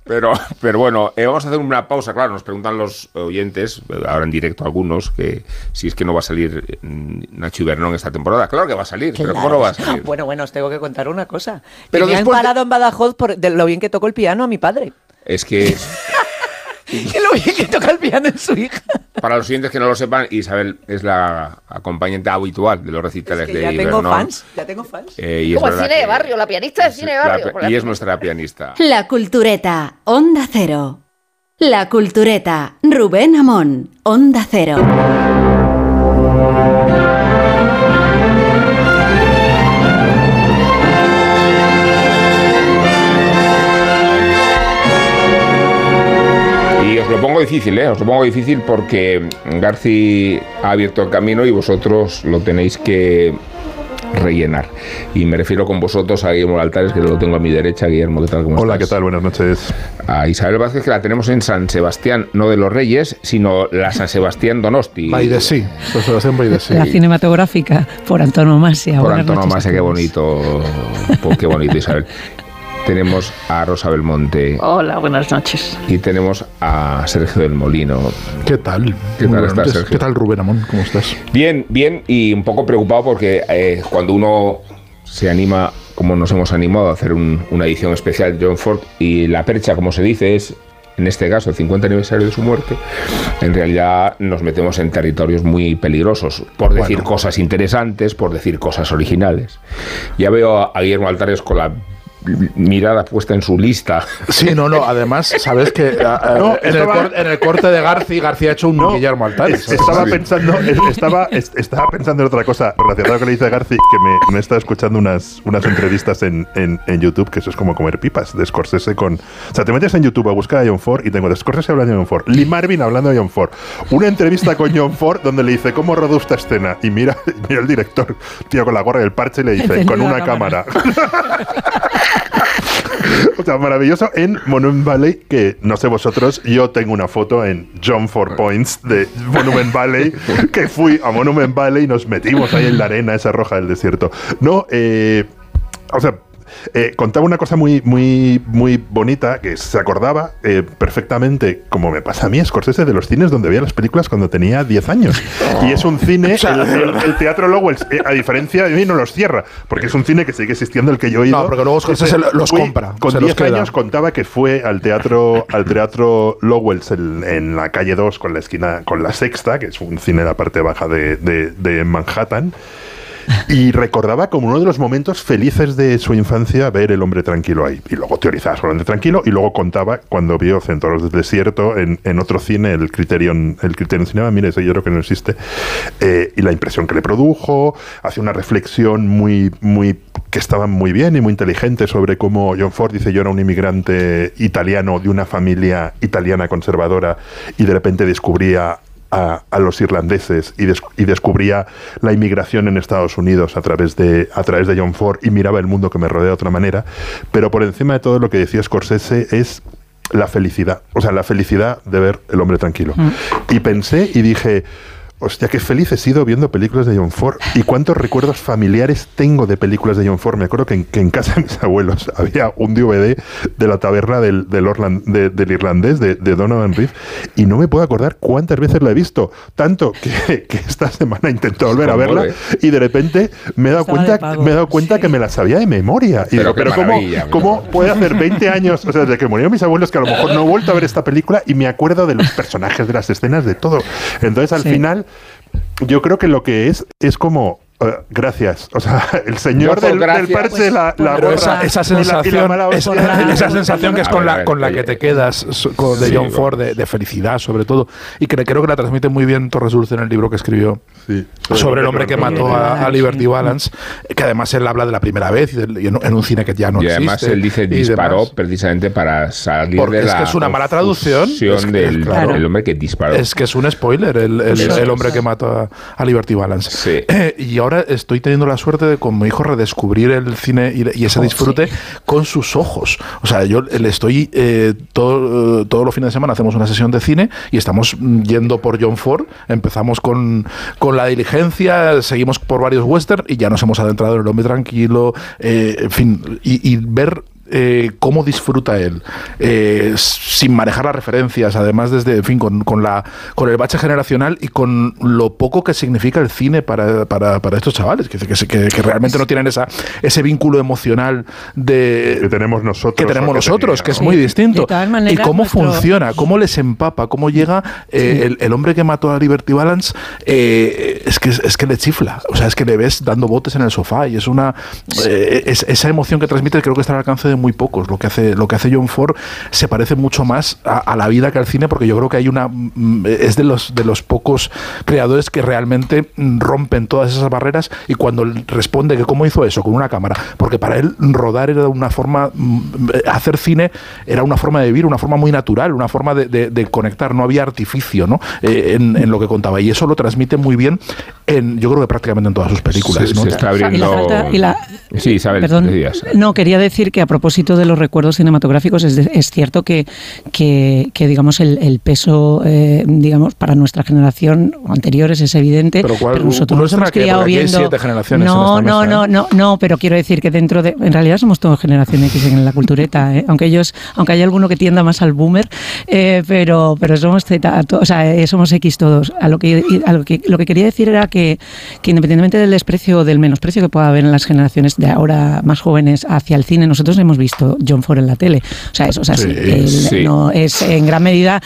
Pero, pero bueno, eh, vamos a hacer una pausa. Claro, nos preguntan los oyentes, ahora en directo algunos, que si es que no va a salir mm, Nacho Ibernón esta temporada. Claro que va a salir, pero ¿cómo no va a salir? Bueno, bueno, os tengo que contar una cosa. Pero que me han de- parado en Badajoz por de lo bien que tocó el piano a mi padre. Es que Que lo bien que toca el piano en su hija. Para los siguientes que no lo sepan, Isabel es la acompañante habitual de los recitales Que de ya tengo Ibernón. fans, ya tengo fans. Eh, y es Como el cine de que barrio, la pianista de cine de la- barrio. y es nuestra pianista. La Cultureta, Onda Cero. La Cultureta, Rubén Amón, Onda Cero. Os lo pongo difícil, ¿eh? Os lo pongo difícil porque Garci ha abierto el camino y vosotros lo tenéis que rellenar. Y me refiero con vosotros a Guillermo Altares, que lo tengo a mi derecha. Guillermo, ¿qué tal? ¿Cómo Hola, ¿qué tal? Buenas noches. A Isabel Vázquez, que la tenemos en San Sebastián, no de los Reyes, sino la San Sebastián Donosti. Baidesí, San Sebastián Baidesí. La cinematográfica, por antonomasia. Por noches antonomasia, qué bonito. pues qué bonito, Isabel. [LAUGHS] Tenemos a Rosa Belmonte Hola, buenas noches. y tenemos a Sergio del Molino. ¿Qué tal? ¿Qué Muy tal estás, noches. Sergio? ¿Qué tal, Rubén Amón? ¿Cómo estás? Bien, bien, y un poco preocupado porque eh, cuando uno se anima, como nos hemos animado a hacer un- una edición especial de John Ford, y la percha, como se dice, es, en este caso, el 50 aniversario de su muerte, en realidad nos metemos en territorios muy peligrosos, por decir Bueno. cosas interesantes, por decir cosas originales. Ya veo a, a Guillermo Altares con la mirada puesta en su lista. Sí, no, no. Además, sabes que ah, ah, No, en, el estaba- cor- en el corte de Garci, García ha hecho un Guillermo Altares. Es- estaba pensando, es- estaba, es- estaba pensando en otra cosa relacionada con lo que le dice Garci, que me, me está escuchando unas, unas entrevistas en, en, en YouTube, que eso es como comer pipas, de Scorsese con... O sea, te metes en YouTube a buscar a John Ford y tengo de Scorsese hablando de John Ford, Lee Marvin hablando de John Ford, una entrevista con John Ford donde le dice, ¿cómo rodó esta escena? Y mira, [LAUGHS] mira el director, tío, con la gorra y el parche, y le dice, con la una cámara". cámara. [LAUGHS] [LAUGHS] O sea, maravilloso en Monument Valley, que no sé vosotros, yo tengo una foto en John Four Points de Monument Valley, [LAUGHS] que fui a Monument Valley y nos metimos ahí en la arena esa roja del desierto. No, eh, o sea, eh, contaba una cosa muy, muy, muy bonita que se acordaba eh, perfectamente, como me pasa a mí, Scorsese, de los cines donde veía las películas cuando tenía 10 años. Y es un cine, [LAUGHS] el, el- el Teatro Lowell, eh, a diferencia de mí, no los cierra, porque es un cine que sigue existiendo, el que yo he ido. No, porque luego Scorsese Ese- los fui- compra, Con se los 10 queda. años contaba que fue al teatro, al teatro Lowells en, en la calle 2 con la esquina, con la sexta, que es un cine de la parte baja de, de- de Manhattan. Y recordaba como uno de los momentos felices de su infancia ver El hombre tranquilo ahí. Y luego teorizaba sobre El hombre tranquilo y luego contaba cuando vio Centauros del Desierto en, en otro cine, el Criterion, el Criterion Cinema, mire, ese yo creo que no existe, eh, y la impresión que le produjo, hacía una reflexión muy, muy, que estaba muy bien y muy inteligente sobre cómo John Ford dice yo era un inmigrante italiano de una familia italiana conservadora y de repente descubría a, a los irlandeses y, des- y descubría la inmigración en Estados Unidos a través, de, a través de John Ford y miraba el mundo que me rodea de otra manera. Pero por encima de todo lo que decía Scorsese es la felicidad, o sea, la felicidad de ver El hombre tranquilo. Y pensé y dije, hostia, qué feliz he sido viendo películas de John Ford y cuántos recuerdos familiares tengo de películas de John Ford. Me acuerdo que en, que en casa de mis abuelos [LAUGHS] había un DVD de la taberna del, del, Orlan- de- del irlandés, de, de Donovan Reef, y no me puedo acordar cuántas veces la he visto. Tanto que, [LAUGHS] que esta semana intenté volver a verla y de repente me he dado Estaba cuenta, me he dado cuenta que me la sabía de memoria. Y Pero digo, pero ¿cómo, cómo puede hacer 20 años, o sea, desde que murieron mis abuelos, que a lo mejor no he vuelto a ver esta película y me acuerdo de los personajes, de las escenas, de todo? Entonces, al Sí. final, yo creo que lo que es es como gracias, o sea, [LAUGHS] el señor por del, del parche, la, la Pero gorra esa, esa y la- y la sensación, mala es- persona. [LAUGHS] esa sensación que es con ver, la, con la que te quedas con- de Sí, John. Ford, de, de felicidad sobre todo, y que creo que la transmite muy bien Torres Dulce en el libro que escribió Sí, sobre el hombre que mató a, a Liberty Sí. Balance, que además él habla de la primera vez y, del- y en, en un cine que ya no y existe. además él dice y disparó demás. precisamente para salir Porque de es la que es una mala traducción, es que- del claro. el hombre que disparó. Es que es un spoiler el, el- el es. hombre que mató a, a Liberty Balance. Sí. Eh, [CLEARS THROAT] y ahora estoy teniendo la suerte de con mi hijo redescubrir el cine y, y ese Oh, disfrute con sus ojos. O sea, yo le estoy eh, todo, eh, todos los fines de semana hacemos una sesión de cine y estamos mm, yendo por John Ford. Empezamos con, con la diligencia, seguimos por varios western y ya nos hemos adentrado en el hombre tranquilo. eh, en fin, y, y ver eh, cómo disfruta él, eh, sin manejar las referencias, además desde, en fin, con, con la, con el bache generacional y con lo poco que significa el cine para, para, para estos chavales, que, que, que- que realmente no tienen esa, ese vínculo emocional de, que tenemos nosotros. que tenemos que nosotros, tenía, que es ¿no? muy distinto. Y cómo nuestro- funciona, cómo les empapa, cómo llega eh, el, el hombre que mató a Liberty Balance, eh, es, que, es que le chifla. O sea, es que le ves dando botes en el sofá y es una. eh, es- esa emoción que transmite creo que está al alcance de muy pocos. Lo que hace, lo que hace John Ford se parece mucho más a, a la vida que al cine, porque yo creo que hay una. mm, Es de los, de los pocos creadores que realmente mm, rompen todas esas barreras y cuando responde que cómo hizo eso con una cámara, porque para él rodar era una forma, mm, hacer cine era una forma de vivir, una forma muy natural, una forma de, de- de conectar, no había artificio ¿no? Eh, en, en lo que contaba y eso lo transmite muy bien en, yo creo que prácticamente en todas sus películas. ¿no? se está Y la abriendo... falta- y la- Sí, Isabel, Perdón. No, quería decir que a propósito de los recuerdos cinematográficos es, de- es cierto que, que, que, digamos el, el peso eh, digamos para nuestra generación o anteriores es evidente, Pero pero, ¿cuál- nosotros nos hemos criado viendo siete generaciones en no, esta no, mesa, no, ¿eh? no, no, pero quiero decir que dentro de en realidad somos todos generación X en la cultureta, ¿eh? aunque ellos aunque hay alguno que tienda más al boomer, eh, pero pero somos Z, o sea, eh, somos X todos. A lo que a lo que lo que quería decir era que, que independientemente del desprecio o del menosprecio que pueda haber en las generaciones de ahora más jóvenes hacia el cine, nosotros hemos visto John Ford en la tele. O sea, eso es así. Sí, sí. no, es en gran medida,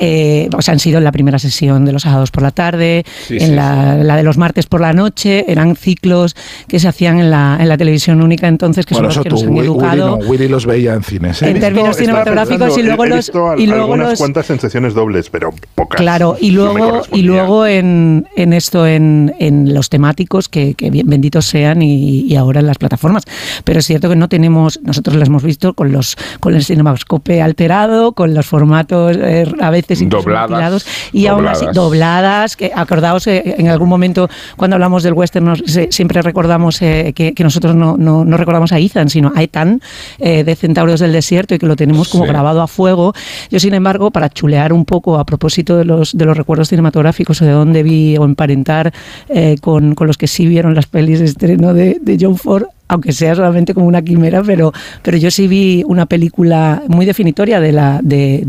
eh, o sea, han sido en la primera sesión de los sábados por la tarde, Sí, en la, la de los martes por la noche, eran ciclos que se hacían en la, en la televisión única entonces, que Bueno, son los que tú, nos han Willy, Willy educado. no, Willy los veía en cines. ¿eh? En términos cinematográficos y luego he- he los al- y luego los cuantas en sesiones dobles, pero pocas. Claro, y No luego, y correspondía. luego en, en esto, en, en los temáticos, que, que benditos sean, y, y ahora en las plataformas. Pero es cierto que no tenemos, nosotros las hemos visto con los con el cinemascope alterado, con los formatos eh, a veces Dobladas, y aún así dobladas. dobladas. Que, acordaos, eh, en algún momento cuando hablamos del western nos- siempre recordamos eh, que, que nosotros no, no, no recordamos a Ethan, sino a Ethan eh, de Centauros del Desierto y que lo tenemos como Sí. grabado a fuego. Yo, sin embargo, para chulear un poco a propósito de los, de los recuerdos cinematográficos o de dónde vi o emparentar eh, con, con los que sí vieron las pelis de estreno de, de John Ford, aunque sea solamente como una quimera, pero, pero yo sí vi una película muy definitoria de, la, de,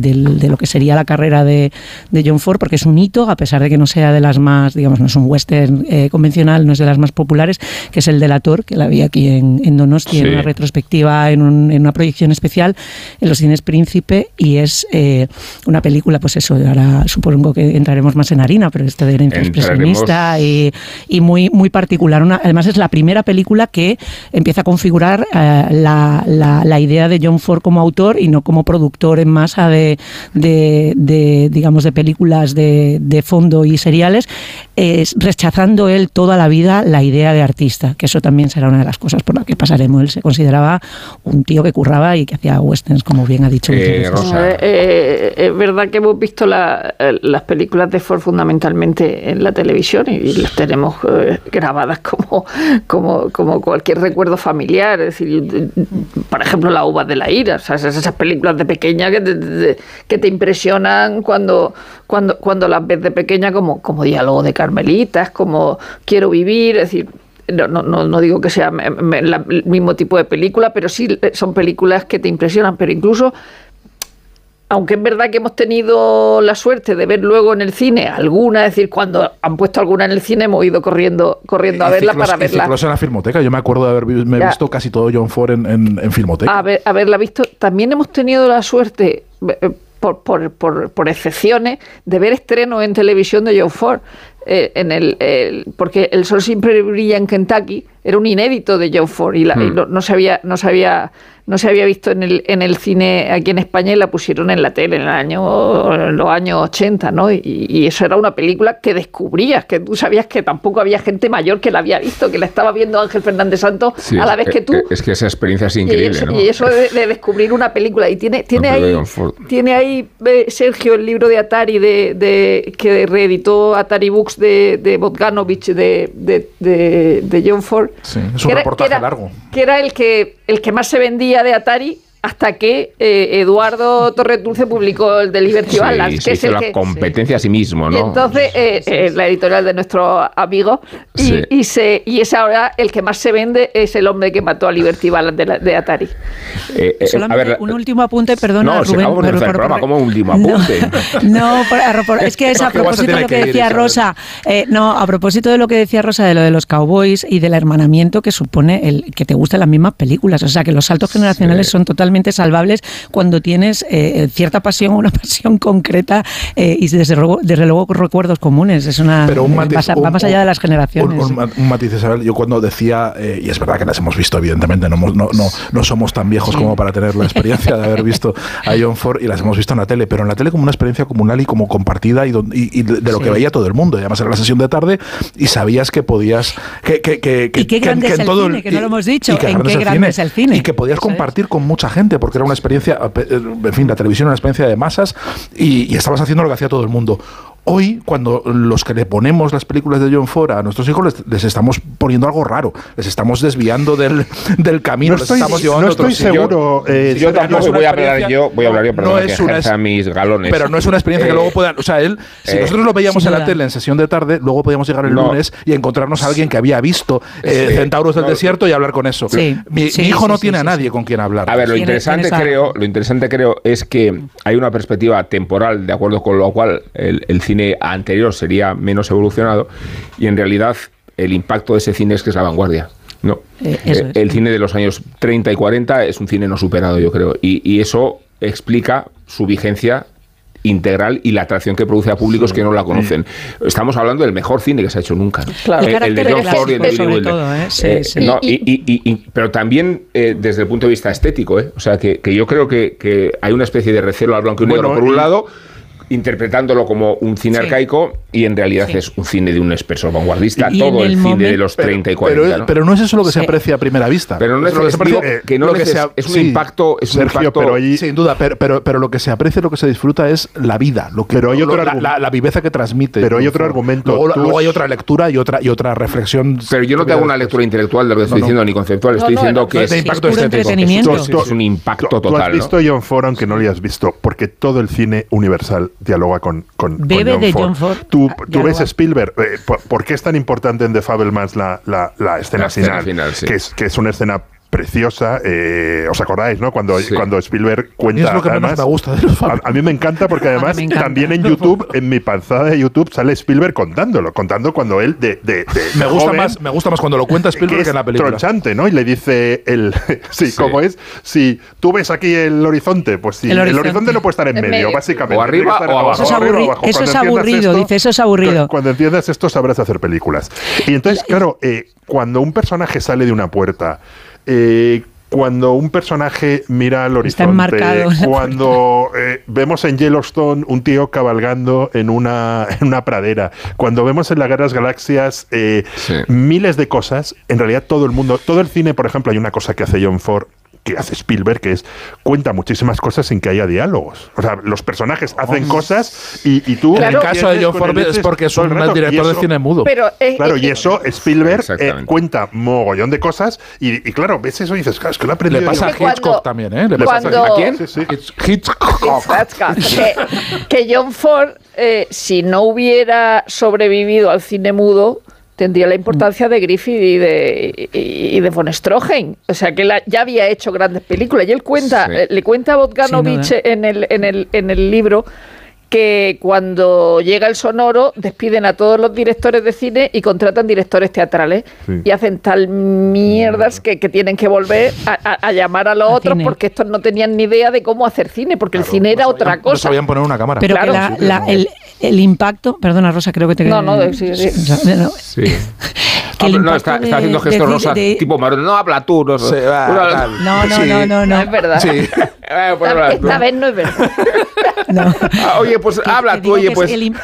lo que sería la carrera de, de John Ford, porque es un hito, a pesar de que no sea de las más, digamos, no es un western eh, convencional, no es de las más populares, que es el Delator, que la vi aquí en, en Donosti, en una retrospectiva, en, un- en una proyección especial en los cines Príncipe, y es eh, una película, pues eso, ahora supongo que entraremos más en harina, pero esta de herencia expresionista y, y muy, muy particular. Una, además, es la primera película que empieza a configurar eh, la, la- la idea de John Ford como autor y no como productor en masa de, de- de, digamos, de películas de, de fondo y seriales, es rechazando él toda la vida la idea de artista, que eso también será una de las cosas por las que pasaremos. Él se consideraba un tío que curraba y que hacía westerns, como bien ha dicho. Eh. Rosa. Eh, eh, es verdad que hemos visto la- eh, las películas de Ford fundamentalmente en la televisión y, y las tenemos eh, grabadas como, como, como cualquier recuerdo familiar. Es decir, de- de- por ejemplo, La uva de la ira, o esas, películas de pequeña que te, que te impresionan cuando, cuando, cuando las ves de pequeña como, como diálogo de Carmelitas, como quiero vivir, es decir, no, no, no, digo que sea el mismo tipo de película, pero sí eh, son películas que te impresionan, pero incluso aunque es verdad que hemos tenido la suerte de ver luego en el cine alguna, es decir, cuando han puesto alguna en el cine hemos ido corriendo, corriendo a verla ciclos- para verla. en la filmoteca. Yo me acuerdo de haber vi- me he Ya. visto casi todo John Ford en, en, en filmoteca. a ver, haberla visto. También hemos tenido la suerte, eh, por, por, por, por excepciones, de ver estrenos en televisión de John Ford. Eh, en el, el- porque El Sol siempre brilla en Kentucky era un inédito de John Ford y, la- y Hmm. no, no se había no se había no se había visto en el, en el cine aquí en España y la pusieron en la tele en, el año, en los años 80, ¿no? Y, y eso era una película que descubrías, que tú sabías que tampoco había gente mayor que la había visto, que la estaba viendo Ángel Fernández Santos Sí, a la vez que tú. Es, que esa experiencia es Y increíble, eso, ¿no? y eso de, de descubrir una película. Y tiene, tiene ahí, tiene ahí eh, Sergio el libro de Atari de, de- que reeditó Atari Books de, de de, de- de John Ford. Sí, es un reportaje era- largo. Que era el que, el que más se vendía de Atari hasta que eh, Eduardo Torres Dulce publicó el de Liberty Sí, Balance, se que es hizo el la que... competencia a sí mismo, Y ¿no? entonces, eh, eh, la editorial de nuestro amigo, y, Sí. y, se, y es ahora el que más se vende, es el hombre que mató a Liberty Balance de, la- de Atari. Eh, eh, a Solamente ver, un último apunte, perdona, no, Rubén. empezar el por- programa, por- como último [LAUGHS] No. apunte. [LAUGHS] No, por- a- por- es que es a propósito de lo que que decía. Rosa. eh, no, a propósito de lo que decía Rosa de lo de los cowboys y del hermanamiento que supone el que te gusten las mismas películas. O sea, que los saltos generacionales son totalmente salvables cuando tienes eh, cierta pasión, una [LAUGHS] pasión concreta eh, y desde luego, desde luego recuerdos comunes. Es una Pero un matiz- va, va un- más allá de las generaciones. Un, un ma- un matiz, Isabel. Yo cuando decía, eh, y es verdad que las hemos visto, evidentemente, no, no, no, no somos tan viejos como para tener la experiencia de haber visto [LAUGHS] a John Ford y las hemos visto en la tele, pero en la tele como una experiencia comunal y como compartida y, y- y de, lo Sí. que veía todo el mundo. Y además era la sesión de tarde y sabías que podías. Que, que, que, que- ¿Y qué grande es el todo cine? Que no lo hemos dicho. ¿En qué grande es el cine? Y que podías compartir con mucha gente, porque era una experiencia, eh, en fin, la televisión era una experiencia de masas y, y estabas haciendo lo que hacía todo el mundo. Hoy, cuando los que le ponemos las películas de John Ford a nuestros hijos, les, les estamos poniendo algo raro, les estamos desviando del, [LAUGHS] del camino, No les estoy- estamos llevando no a otro estoy seguro, eh, yo no es tampoco una voy a hablar yo, voy a hablar yo, perdón, no que una ejerza mis galones. pero no es una experiencia que Eh, luego puedan. O sea, él, si eh, nosotros lo veíamos en la tele en sesión de tarde, luego podíamos llegar el No. lunes y encontrarnos a alguien que había visto eh, Sí. Centauros del No. Desierto y hablar con eso. Sí. Mi, Sí, mi hijo sí, no sí, tiene sí, a nadie con quien hablar. A ver, lo interesante a- creo, lo interesante creo es que hay una perspectiva temporal de acuerdo con lo cual el, el cine anterior sería menos evolucionado y en realidad el impacto de ese cine es que es la vanguardia. No, Eh, Eh, es. el cine de los años 30 y 40 es un cine no superado, yo creo, y, y eso explica su vigencia integral y la atracción que produce a públicos que no la conocen. Estamos hablando del mejor cine que se ha hecho nunca. ¿no? Claro. Eh, El el de John Ford y el de sobre Wilder. todo, ¿eh? Sí, Eh, sí. no, Y- y- y- y- y- pero también eh, desde el punto de vista estético, ¿eh? o sea, que, que yo creo que, que hay una especie de recelo al blanco y negro Bueno, por un y- lado, interpretándolo como un cine Sí. arcaico y en realidad Sí. es un cine de un espesor vanguardista, Y todo el, el cine de los 30 y 40. pero, ¿no? pero no es eso lo que se aprecia a primera vista. Pero no Eso es, lo que se aprecia- que no lo neces- se a- es un sí. impacto, es un Sergio, impacto pero ahí- Sin duda, pero, pero, pero lo que se aprecia, lo que se disfruta es la vida, lo que, Pero hay otro lo- la, la- la viveza que transmite. Pero hay otro argumento. Luego, luego hay otra lectura y otra, y otra reflexión. Pero yo no te hago una lectura intelectual de lo que estoy diciendo, ni conceptual, estoy diciendo que es, impacto es un impacto Tú- Tú total. has visto John Ford, aunque no lo hayas visto, porque todo el cine universal dialoga con, con, con Bebe de John Ford. Tú, Ah, tú ves Spielberg, eh, ¿por, por qué es tan importante en The Fabelmans la, la, la escena La escena final? final, sí. que, es, que es una escena preciosa, eh, ¿os acordáis, no? Cuando, Sí. cuando Spielberg cuenta... es lo que menos además, me gusta de los a, a mí me encanta porque [LAUGHS] además encanta. también en [LAUGHS] YouTube, en mi panzada de YouTube, sale Spielberg contándolo, contando cuando él de, de, de- Me gusta, joven- más, me gusta más cuando lo cuenta Spielberg que en la película. tronchante, ¿no? Y le dice el [LAUGHS] sí, Sí. ¿cómo es? Si tú ves aquí el horizonte, pues sí, El el horizonte. no puede estar en, En medio, medio. básicamente. O arriba o abajo. Eso es, aburri- abajo. eso aburrido, esto- dice, eso es aburrido. Cuando entiendas esto sabrás hacer películas. Y entonces, claro, eh, cuando un personaje sale de una puerta, eh, cuando un personaje mira al horizonte, cuando eh, vemos en Yellowstone un tío cabalgando en una, en una pradera, cuando vemos en la Guerra de las Galaxias eh, Sí. miles de cosas, en realidad todo el mundo, todo el cine, por ejemplo, hay una cosa que hace John Ford que hace Spielberg, que es cuenta muchísimas cosas sin que haya diálogos. O sea, los personajes hacen cosas y, y tú... En el Claro. caso de John el es porque es un director de eso- cine mudo. Pero eh, Claro, eh, y eso Spielberg eh, cuenta mogollón de cosas y, y claro, ves eso y dices, claro, es que lo ha aprendido Le pasa a yo". que cuando- Hitchcock también, ¿eh? Le pasa cuando- a ¿A Hitchcock. quién? Sí, sí. Hitch- Hitchcock. [LAUGHS] que, que John Ford, eh, si no hubiera sobrevivido al cine mudo, tendría la importancia de Griffith y de, y, y de von Stroheim. O sea, que él ya había hecho grandes películas. Y él cuenta, Sí. eh, le cuenta a Bogdanovich en el, en, el, en el libro que cuando llega el sonoro despiden a todos los directores de cine y contratan directores teatrales Sí. y hacen tal mierdas que, que tienen que volver a, a- a llamar a los A otros cine. porque estos no tenían ni idea de cómo hacer cine, porque el cine era otra sabían- No cosa. sabían poner una cámara. Pero Claro. que la- Sí, la- no. el, el impacto, perdona Rosa, creo que te No, no, de- sí, sí. No, Sí. [LAUGHS] Que el Ah, no, impacto está, haciendo gestos de- rosa, de- tipo. No habla tú. No, tal. No, no, Sí. no, no, No [LAUGHS] no. es verdad. Sí. Eh, pues esta vez no es verdad. no. Ah, oye, pues Que- habla que tú, oye, pues. El, [LAUGHS]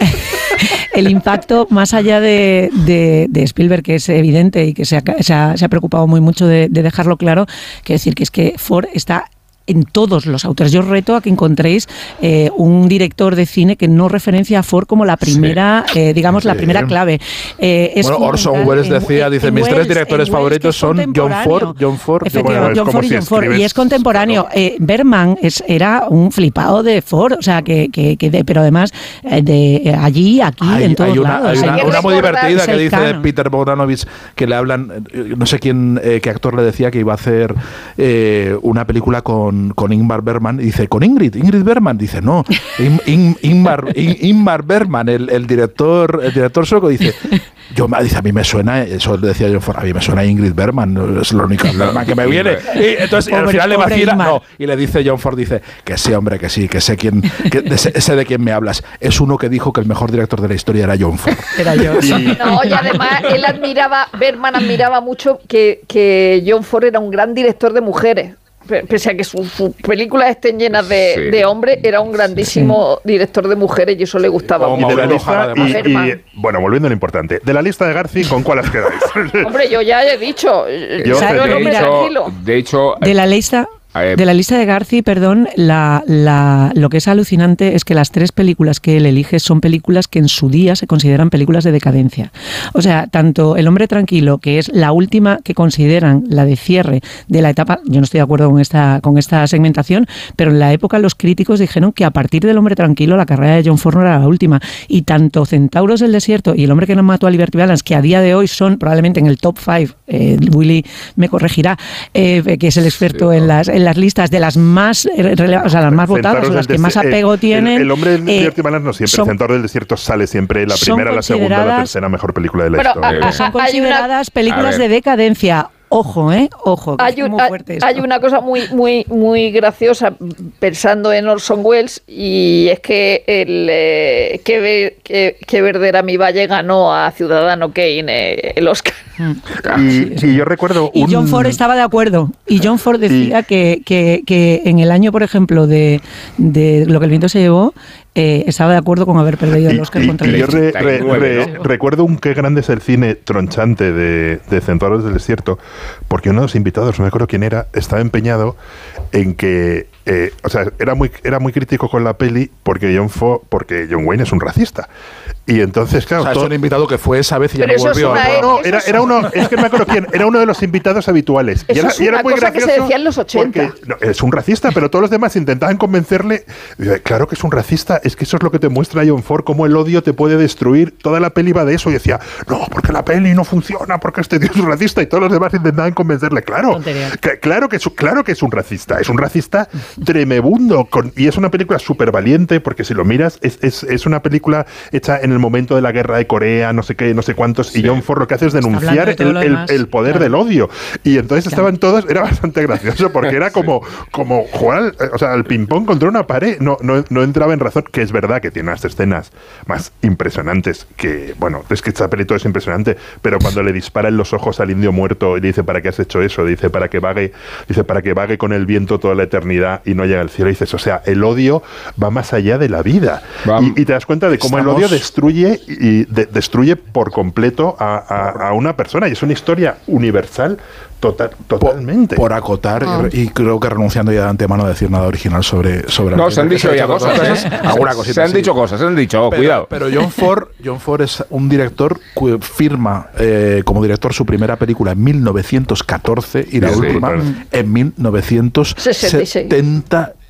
[LAUGHS] el impacto, más allá de, de- de Spielberg, que es evidente y que se ha, se ha- se ha preocupado muy mucho de, de dejarlo claro, que decir que es que Ford está en todos los autores. Yo os reto a que encontréis eh, un director de cine que no referencia a Ford como la primera, eh, digamos, la Sí. primera clave. Eh, es Bueno, Orson Welles en- decía, en dice, mis tres directores en favoritos son John. Ford, John Ford, Ford. John Ford y John Ford. Y es contemporáneo. Eh, Berman es, era un flipado de Ford, o sea, que, que, que de- pero además eh, de eh, allí, aquí, Hay, en todos hay una, lados. hay una- hay una muy divertida que dice de. Peter Bogdanovich que le hablan, no sé quién, eh, qué actor le decía que iba a hacer eh, una película con, con Ingmar Bergman y dice, con Ingrid, Ingrid Bergman, dice, no, In- In- Ingmar, In- Ingmar Bergman, el, el director el director sueco, dice, yo me- dice, a mí me suena, eso le decía yo, a mí me suena Ingrid Bergman, es la única Bergman que me viene. Y entonces al final le vacila, Ingmar. no, y le dice John Ford, dice, que sí, hombre, que sí, que sé quién, que de- sé, sé de quién me hablas. Es uno que dijo que el mejor director de la historia era John Ford. Era yo. No, y además él admiraba, Berman admiraba mucho que, que John Ford era un gran director de mujeres. Pe- Pese a que sus sus películas estén llenas de, Sí. de hombres, era un grandísimo director de mujeres y eso le gustaba Y mucho. de la lista, a y- bueno, volviendo a lo importante, de la lista de Garci, ¿con cuál os quedáis? [LAUGHS] Hombre, yo ya he dicho. Yo de hecho, de hecho, De la lista. Eh, De la lista de Garci, perdón, la, la- lo que es alucinante es que las tres películas que él elige son películas que en su día se consideran películas de decadencia. O sea, tanto El hombre tranquilo, que es la última que consideran la de cierre de la etapa, yo no estoy de acuerdo con esta, con esta segmentación, pero en la época los críticos dijeron que a partir del hombre tranquilo la carrera de John Ford no era la última. Y tanto Centauros del Desierto y El hombre que no mató a Liberty Balance, que a día de hoy son probablemente en el top 5, Willy me corregirá, eh, que es el experto en, las, en las listas de las más eh, o sea, las más votadas o las que más desi- eh, apego el- tienen. El, hombre del eh, desierto y Balance no siempre. son- el Centauro del desierto sale siempre la primera, la segunda, la consideradas- tercera mejor película de la historia. a- son consideradas películas de decadencia. Ojo, ¿eh? Ojo. que Hay, un- muy hay- fuerte hay una cosa muy, muy, muy graciosa pensando en Orson Welles y es que el eh, que, que, que Verde era mi valle ganó a Ciudadano Kane eh, el Oscar. [LAUGHS] y, y yo recuerdo Y un... John Ford estaba de acuerdo. Y John Ford decía que, que, que en el año, por ejemplo, de, de lo que el viento se llevó, eh, estaba de acuerdo con haber perdido el Oscar Y- contra y el yo re- re- 39, re- ¿no? recuerdo un qué grande es el cine tronchante de, de Centauros del Desierto, porque uno de los invitados, no me acuerdo quién era, estaba empeñado en que, eh, o sea, era muy, era muy crítico con la peli porque John, Fo- porque John Wayne es un racista. Y entonces, claro, O sea, es un invitado que fue esa vez y ya Pero no volvió. una ¿no? era, era uno, es que no me acuerdo quién, era uno de los invitados habituales. Eso y era, es y era una muy cosa que se gracioso decía en los 80. porque, no, es un racista, pero todos los demás intentaban convencerle. Claro que es un racista, es que eso es lo que te muestra John Ford, cómo el odio te puede destruir. Toda la peli va de eso. Y decía, no, porque la peli no funciona, porque este tío es un racista. Y todos los demás intentaban convencerle. Claro, que- claro, que es, claro que es un racista. Es un racista [LAUGHS] tremebundo. con- y es una película súper valiente, porque si lo miras, es, es- es una película hecha en el momento de la guerra de Corea, no sé qué, no sé cuántos. Y John Ford lo que hace es denunciar de el, el- poder Claro. del odio. Y entonces estaban todos, era bastante gracioso, porque era [LAUGHS] como, como jugar al, o sea, al ping-pong contra una pared. No, no, no entraba en razón, que es verdad que tiene unas escenas más impresionantes que, bueno, es que todo es impresionante, pero cuando le dispara en los ojos al indio muerto y le dice, ¿para qué has hecho eso? Dice, para que vague, dice, para que vague con el viento toda la eternidad y no llegue al cielo. Y dices, o sea, el odio va más allá de la vida. Y, y te das cuenta de cómo el odio destruye y de- destruye por completo a, a- a una persona. Y es una historia universal total, totalmente. Por acotar, Ah. y creo que renunciando ya de antemano a decir nada original sobre, sobre No, se han dicho ya otras cosas. ¿eh? Alguna Se- cosita, Se han sí. dicho cosas, se han dicho, oh, Pero- cuidado. Pero John Ford, John Ford es un director que firma eh, como director su primera película en 1914 y la Sí, sí, última claro. en 1976.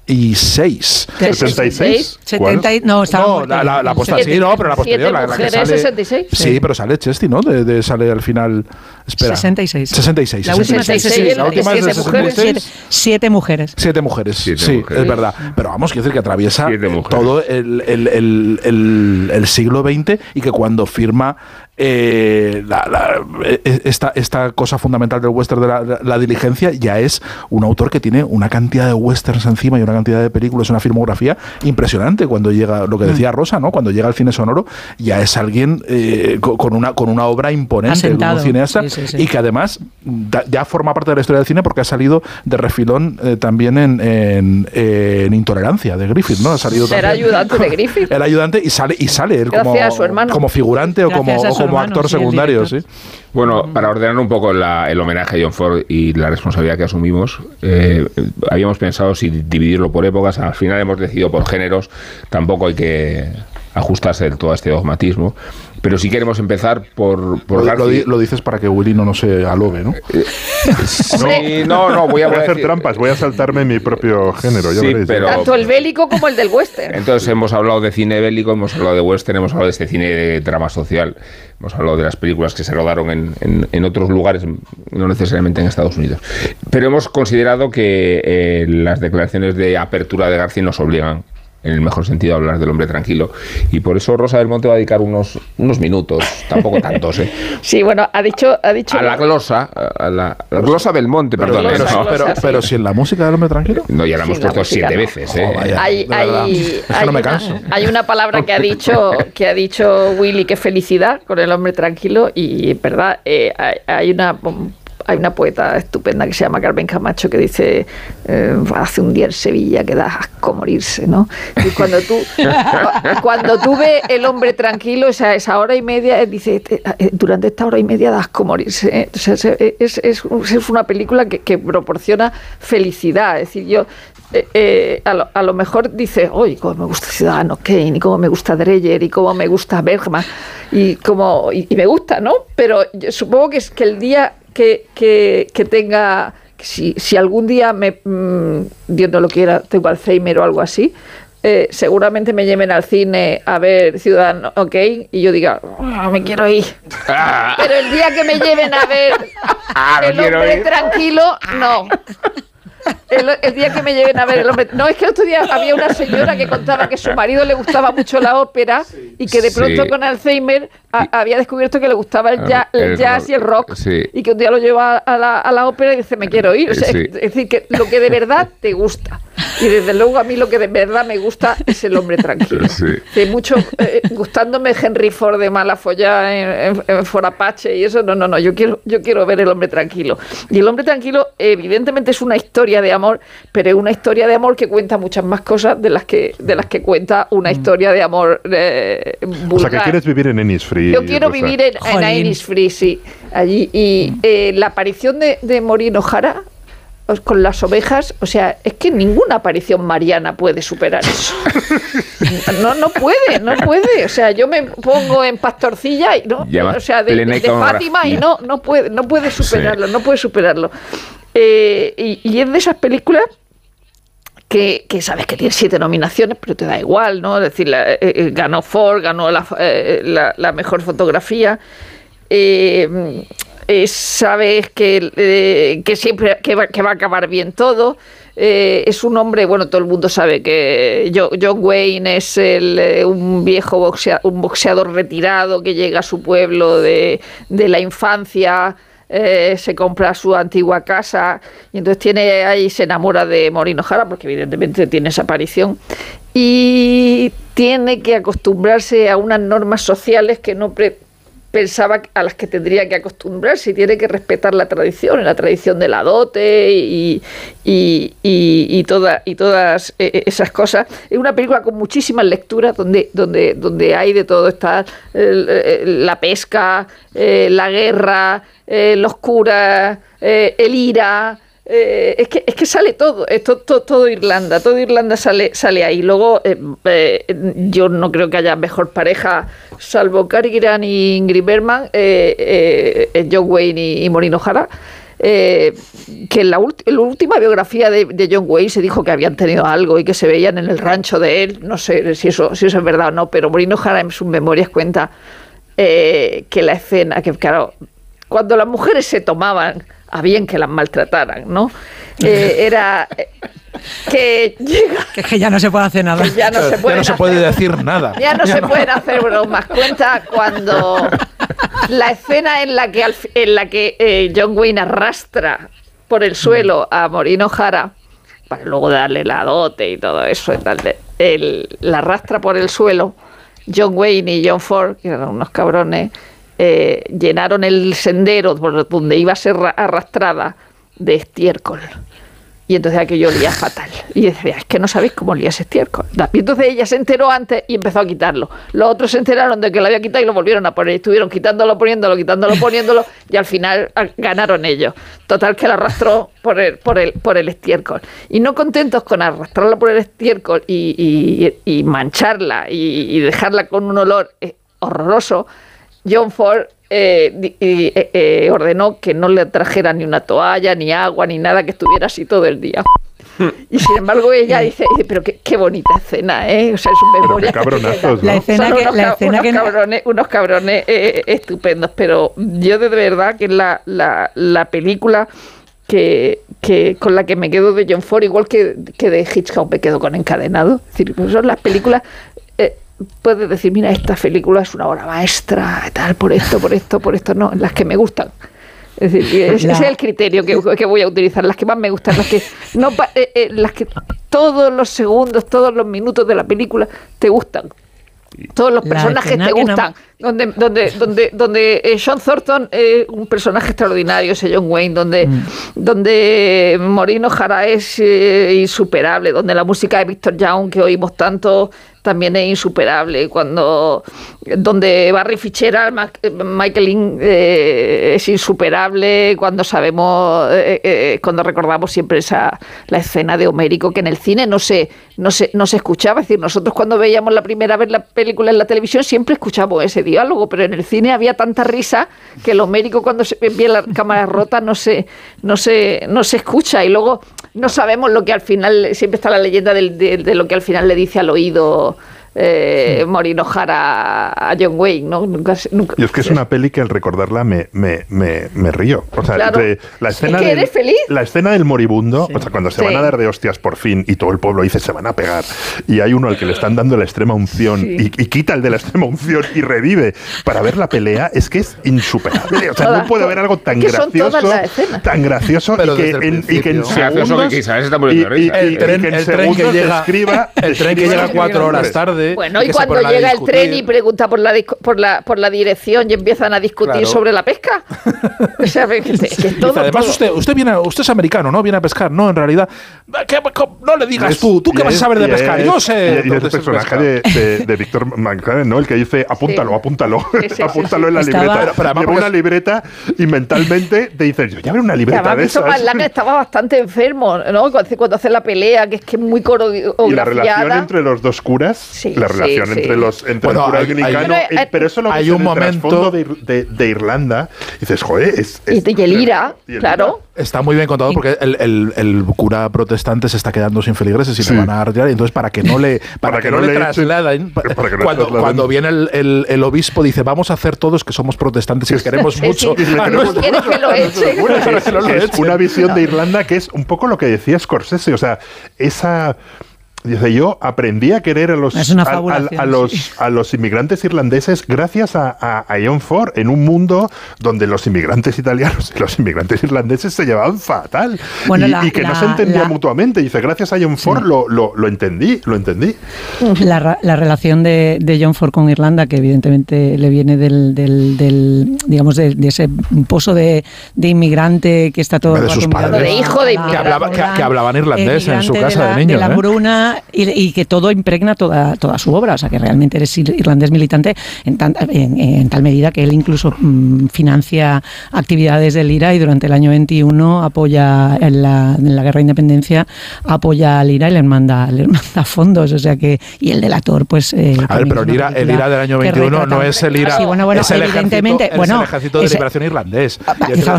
76. 70 y- no, estaba No, la, la, la Siete- sí, no, pero la posterior, la, la que sale. 66. Sí, pero sale Chesty, ¿no? De, de- sale al final. Espera. 66. 66. La última es del 66, 66. La última es del siete mujeres. 66. Siete, siete mujeres. Siete mujeres, Siete sí, mujeres. es verdad. Pero vamos, quiero decir que atraviesa todo el, el- el- el- el siglo XX y que cuando firma eh, la- la- eh, esta, esta cosa fundamental del western de la, la- la diligencia, ya es un autor que tiene una cantidad de westerns encima y una cantidad de películas, una filmografía impresionante cuando llega, lo que decía Mm. Rosa, ¿no? Cuando llega al cine sonoro, ya es alguien eh, co- con, una, con una obra imponente, Asentado. un cineasta, Sí, sí, sí. y que además da- ya forma parte de la historia del cine porque ha salido de refilón eh, también en, en- en Intolerancia de Griffith, ¿no? Ha salido Era también. ayudante de [LAUGHS] Griffith. Era ayudante y sale y sale él como, a su hermano. como figurante o Gracias como, a o su como hermano, actor sí, secundario, sí. Bueno, para ordenar un poco la- el homenaje a John Ford y la responsabilidad que asumimos, eh, habíamos pensado si dividirlo por épocas, al final hemos decidido por géneros, tampoco hay que ajustarse del todo a este dogmatismo, pero si queremos empezar por, por Lo, lo dices para que Willy no, no se alobe, [LAUGHS] ¿no? Sí, no, no, voy a, Voy a hacer decir- trampas, voy a saltarme mi propio género, ya Sí, veréis. pero- Tanto el bélico como el del western. Entonces hemos hablado de cine bélico, hemos hablado de western, hemos hablado de este cine de drama social, hemos hablado de las películas que se rodaron en, en- en otros lugares, no necesariamente en Estados Unidos. Pero hemos considerado que eh, las declaraciones de apertura de García nos obligan en el mejor sentido hablar del hombre tranquilo. Y por eso Rosa del Monte va a dedicar unos, unos minutos, tampoco tantos, ¿eh? [LAUGHS] Sí, bueno, ha dicho, ha dicho a la glosa, a la, la glosa del monte, Pero, perdón. pero, ¿eh? Pero, pero si en la música del hombre tranquilo. no, ya la hemos Sí, la puesto música siete no. veces, ¿eh? Oh, vaya. hay, hay, Es que hay no me una, canso. hay una palabra que ha [LAUGHS] dicho que ha dicho Willy que felicidad con el hombre tranquilo y verdad eh, hay, hay una hay una poeta estupenda que se llama Carmen Camacho que dice eh, hace un día en Sevilla que da asco morirse ¿no? cuando tú [LAUGHS] cuando tú ves el hombre tranquilo esa, esa hora y media eh, dice "Este, eh, durante esta hora y media da asco morirse. O sea, es, es, es- una película que, que proporciona felicidad es decir yo a, lo, a lo mejor dice, oye, cómo me gusta Ciudadano Kane, y cómo me gusta Dreyer, y cómo me gusta Bergman, y, cómo, y, me gusta, ¿no? Pero supongo que es que el día que, que, que tenga, si, si algún día me, mm, Dios no lo quiera, tengo Alzheimer o algo así, eh, seguramente me lleven al cine a ver Ciudadano Kane y yo diga, "Ah, me quiero ir. Pero el día que me lleven a ver Ah, el hombre ir. tranquilo, no. El, el día que me lleven a ver el hombre. No, es que otro día había una señora que contaba que su marido le gustaba mucho la ópera y que de pronto Sí. con Alzheimer a- había descubierto que le gustaba el, ja- el El jazz rock, y el rock. sí. Y que un día lo lleva a la, a la ópera y dice, me quiero ir. O sea, Sí. Es decir, que lo que de verdad te gusta. Y desde luego a mí lo que de verdad me gusta es el hombre tranquilo. Sí. Sí, mucho eh, gustándome Henry Ford de mala folla en, en, en For Apache y eso, no, no, no, yo quiero, yo quiero ver el hombre tranquilo. Y el hombre tranquilo, evidentemente, es una historia de amor, pero es una historia de amor que cuenta muchas más cosas de las que, de las que cuenta una historia de amor eh, O sea, vulgar. que quieres vivir en Ennisfree. Yo quiero Rosa. vivir en, en. Innisfree, sí, allí. Y eh, la aparición de, de Morino Jara con las ovejas, o sea, es que ninguna aparición mariana puede superar eso. [LAUGHS] No, no puede, no puede. O sea, yo me pongo en pastorcilla y no, o sea, de, Fátima y no, no puede, no puede superarlo, no puede superarlo. Eh, y, y es de esas películas que, sabes que tiene siete nominaciones, pero te da igual, ¿no? Es decir, la- eh, eh, ganó Ford, ganó la, eh, la- la mejor fotografía. eh, eh, sabes que, siempre que va, que va a acabar bien todo. Es un hombre, bueno, todo el mundo sabe que Jo- John Wayne es el, un viejo boxea- un boxeador retirado que llega a su pueblo de, de la infancia, eh, se compra su antigua casa y entonces tiene ahí se enamora de Morino Jara porque evidentemente tiene esa aparición y tiene que acostumbrarse a unas normas sociales que no pensaba a las que tendría que acostumbrarse y tiene que respetar la tradición, la tradición de la dote y, y, y- y toda- y todas eh, esas cosas. Es una película con muchísimas lecturas donde, donde, donde hay de todo. Está la pesca, eh, la guerra, eh, los curas, eh, el ira. Eh, es, que, es que sale todo, es to- to- todo, Irlanda, todo Irlanda sale, sale ahí. Luego, eh, eh, yo no creo que haya mejor pareja, salvo Cary Grant y Ingrid eh, John Wayne y, y Maureen O'Hara. eh, que en la, última biografía de, John Wayne se dijo que habían tenido algo y que se veían en el rancho de él. No sé si eso, si eso es verdad o no, pero Maureen O'Hara en sus memorias cuenta que la escena, que claro, cuando las mujeres se tomaban a bien que las maltrataran, ¿no? Eh, [LAUGHS] era eh, que llega, Que es que ya no se puede hacer nada. ya no se Ya pueden no se hacer- puede decir nada. ya no [LAUGHS] se pueden hacer bromas. Cuenta cuando [LAUGHS] la escena en la que, en la que eh, John Wayne arrastra por el suelo a Morino Jara para luego darle la dote y todo eso y tal, el- la arrastra por el suelo. John Wayne y John Ford, que eran unos cabrones, eh, llenaron el sendero por donde iba a ser ra- arrastrada de estiércol. Y entonces aquello olía fatal. Y decía, es que no sabéis cómo olía ese estiércol. Y entonces ella se enteró antes y empezó a quitarlo. Los otros se enteraron de que lo había quitado y lo volvieron a poner. Estuvieron quitándolo, poniéndolo, quitándolo, poniéndolo y al final ah, ganaron ellos. Total que la arrastró por el, por el, por el estiércol. Y no contentos con arrastrarla por el estiércol y, y- y mancharla y, y dejarla con un olor eh, horroroso, John Ford eh, y, eh, eh, ordenó que no le trajera ni una toalla, ni agua, ni nada, que estuviera así todo el día. [LAUGHS] Y sin embargo ella dice, dice, pero qué, qué bonita escena, ¿eh? O sea, es un memoria. qué cabronazos, La ¿no? escena Son que- unos, la ca- escena unos que no- cabrones, unos cabrones eh, estupendos, pero yo de verdad que es la, la, la película que, que con la que me quedo de John Ford, igual que, que de Hitchcock me quedo con Encadenado. Es decir, pues son las películas... eh, puedes decir, mira, esta película es una obra maestra, tal, por esto, por esto, por esto, no, las que me gustan. Es decir, ese La- es el criterio que, que voy a utilizar, las que más me gustan, las que no eh, eh, las que todos los segundos, todos los minutos de la película te gustan. Todos los La personajes te no- gustan. Donde, donde, donde, donde eh, Sean Thornton es un personaje extraordinario, ese John Wayne, donde, Mm. donde Morino Jara es eh, insuperable, donde la música de Victor Young, que oímos tanto, también es insuperable. Cuando donde Barry Mac- eh, Michael Lynn eh, es insuperable, cuando sabemos, eh, eh, cuando recordamos siempre esa la escena de Homérico que en el cine no se, no se, no se escuchaba. Es decir, nosotros cuando veíamos la primera vez la película en la televisión siempre escuchamos ese diálogo, pero en el cine había tanta risa que el Homérico cuando se ve la cámara rota no se, no se, no se escucha. Y luego no sabemos lo que al final, siempre está la leyenda de lo que al final le dice al oído eh, Jara a John Wayne, ¿no? Nunca, nunca- Y es que es una peli que al recordarla me, me, me, me río. O sea, Claro. de- la Es escena que del, eres feliz. La escena del moribundo, o sea, cuando se Sí. van a dar de hostias por fin y todo el pueblo dice se van a pegar y hay uno al que le están dando la extrema unción y, y quita el de la extrema unción y revive para ver la pelea, es que es insuperable. O sea, Todas, no puede haber algo tan es gracioso, tan gracioso Pero y, que en, y que en segundos que quizás se está muriendo de y- y- risa. y- El y tren, que en el tren que segundos llega, escriba el tren que llega cuatro horas tarde. Bueno, y cuando llega el tren y pregunta por la, disco- por la, por la dirección y empiezan a discutir Claro. sobre la pesca. [LAUGHS] O sea, que, Dice, todo, además, todo. usted, usted, viene, usted es americano, ¿no? Viene a pescar. No, en realidad. ¿qué- co- no le digas Es- tú. ¿Tú qué vas a saber de pescar? es- Yo sé. Y, y ese se personaje de, de, de Víctor McLaren, ¿no? El que dice, apúntalo, Sí. apúntalo, Sí, sí, sí, [LAUGHS] apúntalo sí. en la Estaba- libreta. Pero- pero Lleva una libreta y mentalmente te dices, yo ya veo una libreta además de Víctor esas. Estaba bastante enfermo, ¿no? Cuando hace, cuando hace la pelea, que es que es muy coreografiada. Y la relación entre los dos curas, Sí, la relación sí. entre los entre Bueno, el cura hay- anglicano, hay- eh, Pero, pero eso lo hay ves un momento- de, de- de Irlanda, y dices, joder, es, Y, es- y el ira, y el claro. Está muy bien contado porque el, el- el cura protestante se está quedando sin feligreses y Sí. le van a retirar. Y entonces, para que no le, para que no le trasladen, pa- para que no cuando, trasladen. cuando viene el, el- el obispo, dice: Vamos a hacer todos que somos protestantes y que queremos [LAUGHS] mucho. sí. a Y nuestro- ¿Quieres que que es, Que que una visión de Irlanda que es un poco lo que decía Scorsese, o sea, esa Dice, yo aprendí a querer a los, a- a- a, los, [LAUGHS] a los inmigrantes irlandeses gracias a, a, a John Ford en un mundo donde los inmigrantes italianos y los inmigrantes irlandeses se llevaban fatal Bueno, y, la- y que no la- se entendían la- mutuamente. Dice, gracias a John Ford lo, lo, lo entendí, lo entendí. La, ra- la relación de, de John Ford con Irlanda, que evidentemente le viene del, del, del, digamos, de, de ese pozo de, de inmigrante que está todo De sus padres. De hijo de Que, hablaba- que- que hablaban irlandés en su casa de, la, niños. la ¿eh? Y, y que todo impregna toda, toda su obra. O sea, que realmente eres ir- irlandés militante en, tan- en- en tal medida que él incluso mm, financia actividades del IRA y durante el año 21 apoya en la, en la guerra de independencia, apoya al IRA y les manda, les manda fondos. O sea que, y el delator, pues. eh, A ver, pero es el IRA, el IRA del año que 21 retrata- no es el IRA, Sí, bueno, bueno, es el ejército, evidentemente, es bueno, el ejército de liberación irlandés. Ah,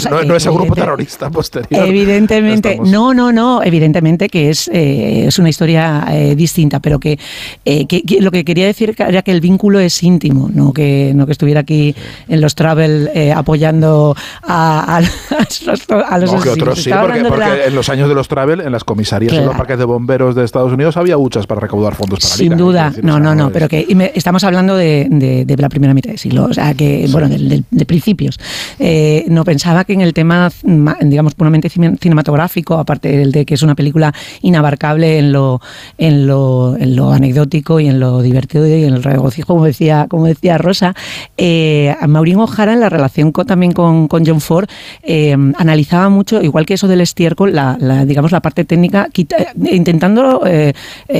no, no es el grupo terrorista posterior. Evidentemente, no, no, no, evidentemente que es, eh, es una historia eh, distinta, pero que, eh, que- que lo que quería decir era que el vínculo es íntimo, no que, no que estuviera aquí en los travel eh, apoyando a, a los, a los No, que otros sí, porque, de porque la- en los años de los travel, en las comisarías, en los Claro. parques de bomberos de Estados Unidos, había huchas para recaudar fondos para Sin duda, decir, no, no, no, pero que me- estamos hablando de, de- de la primera mitad del siglo, o sea, que, bueno, del- del- de, principios. Eh, no pensaba que en el tema, ma- digamos, puramente cine- cinematográfico, aparte del de que es una película inabarcable en lo, en lo, en lo anecdótico y en lo divertido y en el regocijo, como decía, como decía Rosa. Eh, Maureen O'Hara en la relación con, también con, con John Ford eh, analizaba mucho, igual que eso del estiércol, la, la, digamos la parte técnica, quita- eh, intentando eh,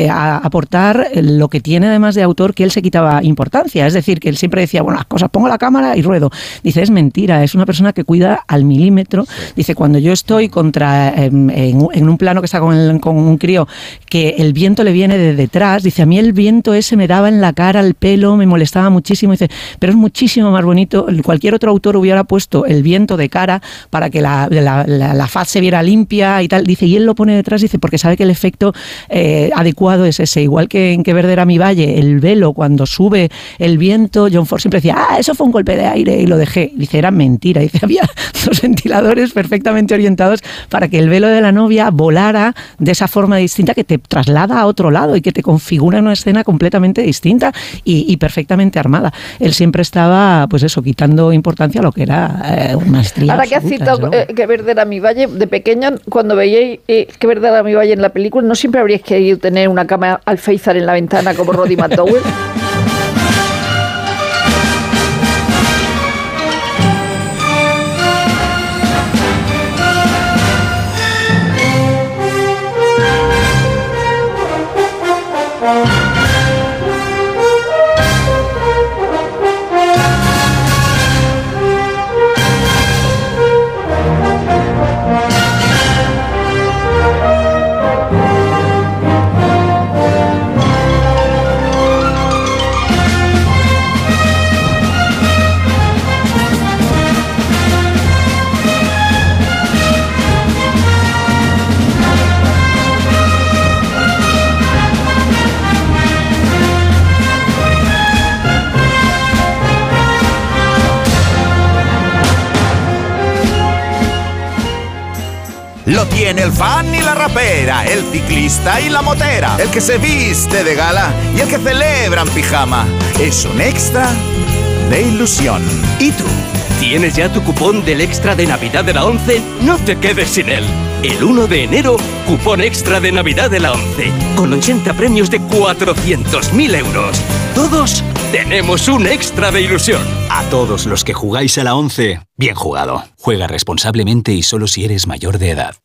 a- aportar lo que tiene además de autor que él se quitaba importancia. Es decir, que él siempre decía, bueno, las cosas, pongo la cámara y ruedo. Dice, es mentira, es una persona que cuida al milímetro. Dice, cuando yo estoy contra em, en, un- en un plano que está con, el- con un crío, que el viento le viene de detrás, dice, a mí el viento ese me daba en la cara, el pelo, me molestaba muchísimo. Dice, pero es muchísimo más bonito. Cualquier otro autor hubiera puesto el viento de cara para que la, la- la- la faz se viera limpia y tal. Dice, y él lo pone detrás, dice, porque sabe que el efecto eh, adecuado es ese. Igual que en Que Verde era mi valle, el velo, cuando sube el viento, John Ford siempre decía, ah, eso fue un golpe de aire y lo dejé. Dice, era mentira. Dice, [LAUGHS] había dos ventiladores perfectamente orientados para que el velo de la novia volara de esa forma distinta que te traslada a otro lado y que te configura una escena completamente distinta y, y perfectamente armada. Él siempre estaba, pues eso, quitando importancia a lo que era eh, una maestría. Ahora que has citado eh, que verde era mi valle, de pequeño, cuando veíais eh, que verde era mi valle en la película, ¿no siempre habríais querido tener una cama alféizar en la ventana como Roddy [LAUGHS] McDowell? Lo tiene el fan y la rapera, el ciclista y la motera, el que se viste de gala y el que celebra en pijama. Es un extra de ilusión. ¿Y tú? ¿Tienes ya tu cupón del extra de Navidad de la 11? No te quedes sin él. El 1 de enero, cupón extra de Navidad de la 11, con 80 premios de 400.000 euros. Todos tenemos un extra de ilusión. A todos los que jugáis a la 11, bien jugado. Juega responsablemente y solo si eres mayor de edad.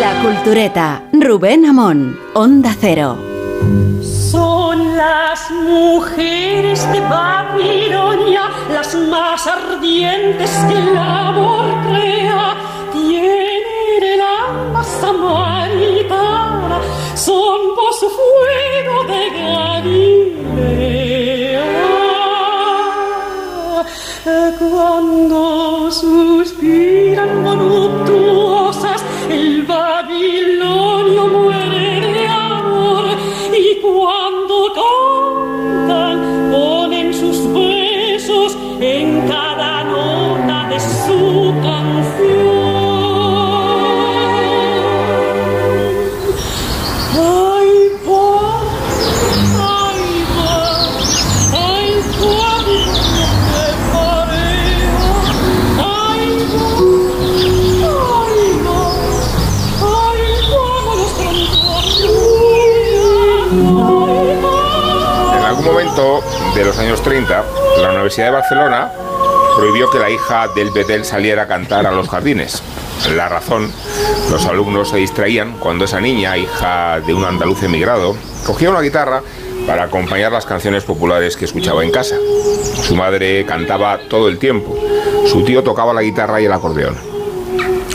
La Cultureta, Rubén Amón, Onda Cero. Son las mujeres de Babilonia las más ardientes que el amor crea. Tienen el alma samaritana, son voz fuego de Galilea. Cuando suspiran años 30, la Universidad de Barcelona prohibió que la hija del Betel saliera a cantar a los jardines. La razón, los alumnos se distraían cuando esa niña, hija de un andaluz emigrado, cogía una guitarra para acompañar las canciones populares que escuchaba en casa. Su madre cantaba todo el tiempo, su tío tocaba la guitarra y el acordeón.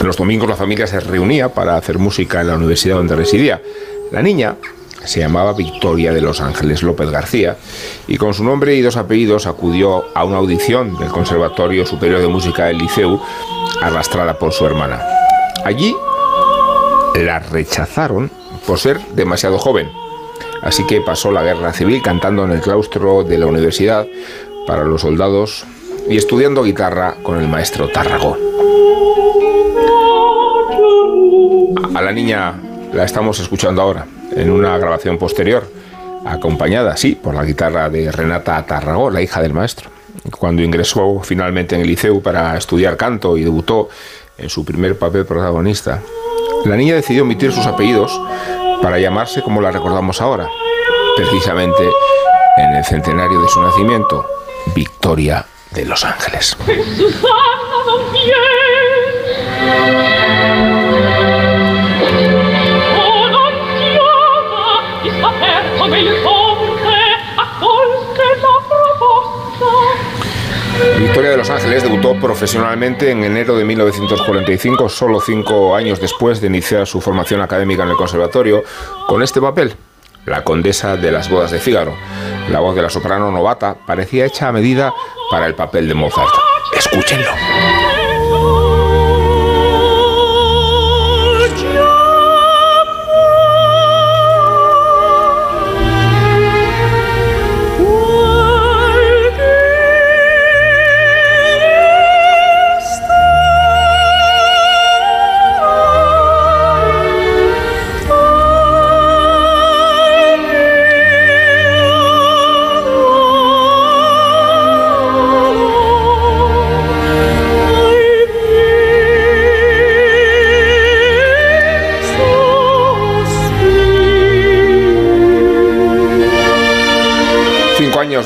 Los domingos la familia se reunía para hacer música en la universidad donde residía. La niña se llamaba Victoria de Los Ángeles López García y con su nombre y dos apellidos acudió a una audición del Conservatorio Superior de Música del Liceu arrastrada por su hermana. Allí la rechazaron por ser demasiado joven. Así que pasó la guerra civil cantando en el claustro de la universidad para los soldados y estudiando guitarra con el maestro Tarragó. A la niña la estamos escuchando ahora, en una grabación posterior, acompañada, sí, por la guitarra de Renata Tarragó, la hija del maestro. cuando ingresó finalmente en el liceo para estudiar canto y debutó en su primer papel protagonista, la niña decidió omitir sus apellidos para llamarse como la recordamos ahora, precisamente en el centenario de su nacimiento, Victoria de Los Ángeles. Victoria de Los Ángeles debutó profesionalmente en enero de 1945, solo cinco años después de iniciar su formación académica en el conservatorio, con este papel, la condesa de las bodas de Fígaro. La voz de la soprano novata parecía hecha a medida para el papel de Mozart. Escúchenlo.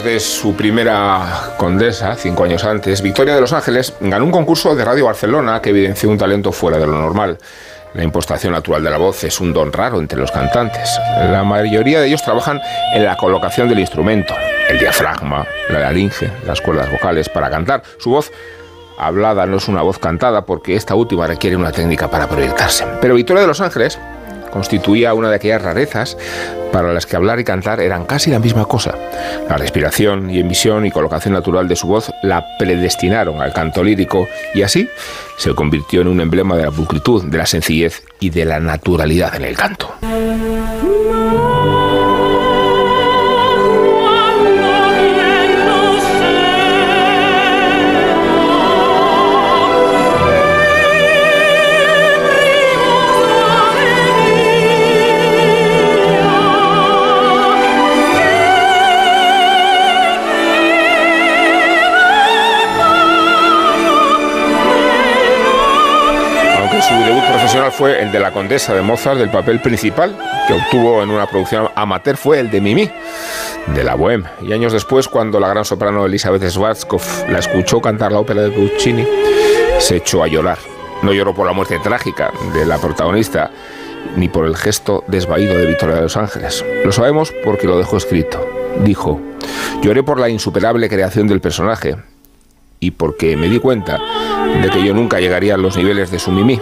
De su primera condesa, cinco años antes, Victoria de Los Ángeles ganó un concurso de Radio Barcelona que evidenció un talento fuera de lo normal. La impostación natural de la voz es un don raro entre los cantantes. La mayoría de ellos trabajan en la colocación del instrumento, el diafragma, la laringe, las cuerdas vocales para cantar. Su voz hablada no es una voz cantada porque esta última requiere una técnica para proyectarse. Pero Victoria de Los Ángeles constituía una de aquellas rarezas para las que hablar y cantar eran casi la misma cosa. La respiración y emisión y colocación natural de su voz la predestinaron al canto lírico y así se convirtió en un emblema de la pulcritud, de la sencillez y de la naturalidad en el canto. Fue el de la condesa de Mozart, del papel principal que obtuvo en una producción amateur fue el de Mimi, de la Bohème. Y años después, cuando la gran soprano Elizabeth Schwarzkopf la escuchó cantar la ópera de Puccini, se echó a llorar. No lloró por la muerte trágica de la protagonista, ni por el gesto desvaído de Victoria de los Ángeles. Lo sabemos porque lo dejó escrito. Dijo, lloré por la insuperable creación del personaje y porque me di cuenta de que yo nunca llegaría a los niveles de su Mimi.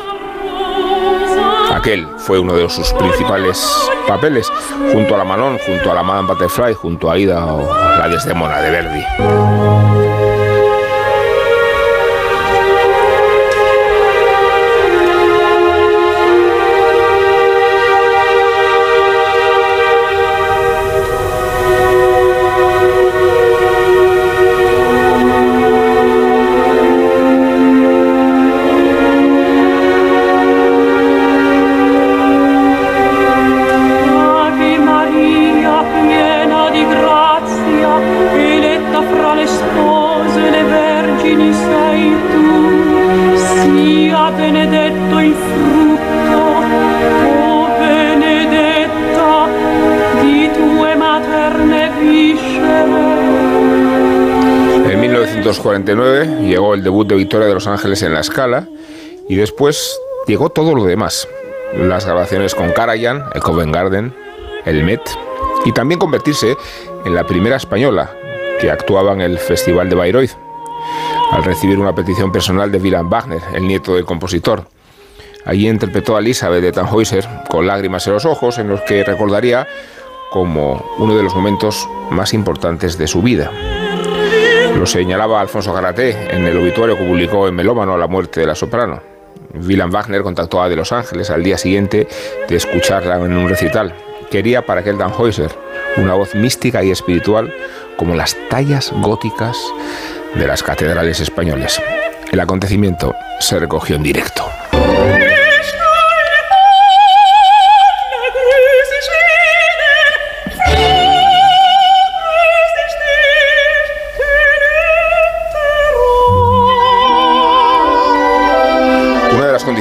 Fue uno de sus principales papeles, junto a la Manon, junto a la Madame Butterfly, junto a Ida o la Desdemona de Verdi. 1949 llegó el debut de Victoria de los Ángeles en La Scala y después llegó todo lo demás. Las grabaciones con Karajan, el Covent Garden, el Met y también convertirse en la primera española que actuaba en el Festival de Bayreuth al recibir una petición personal de Wilhelm Wagner, el nieto del compositor. Allí interpretó a Elizabeth de Tannhäuser con lágrimas en los ojos en los que recordaría como uno de los momentos más importantes de su vida. Lo señalaba Alfonso Garaté en el obituario que publicó en Melómano a la muerte de la soprano. Wilhelm Wagner contactó a De Los Ángeles al día siguiente de escucharla en un recital. Quería para aquel Tannhäuser una voz mística y espiritual como las tallas góticas de las catedrales españoles. El acontecimiento se recogió en directo.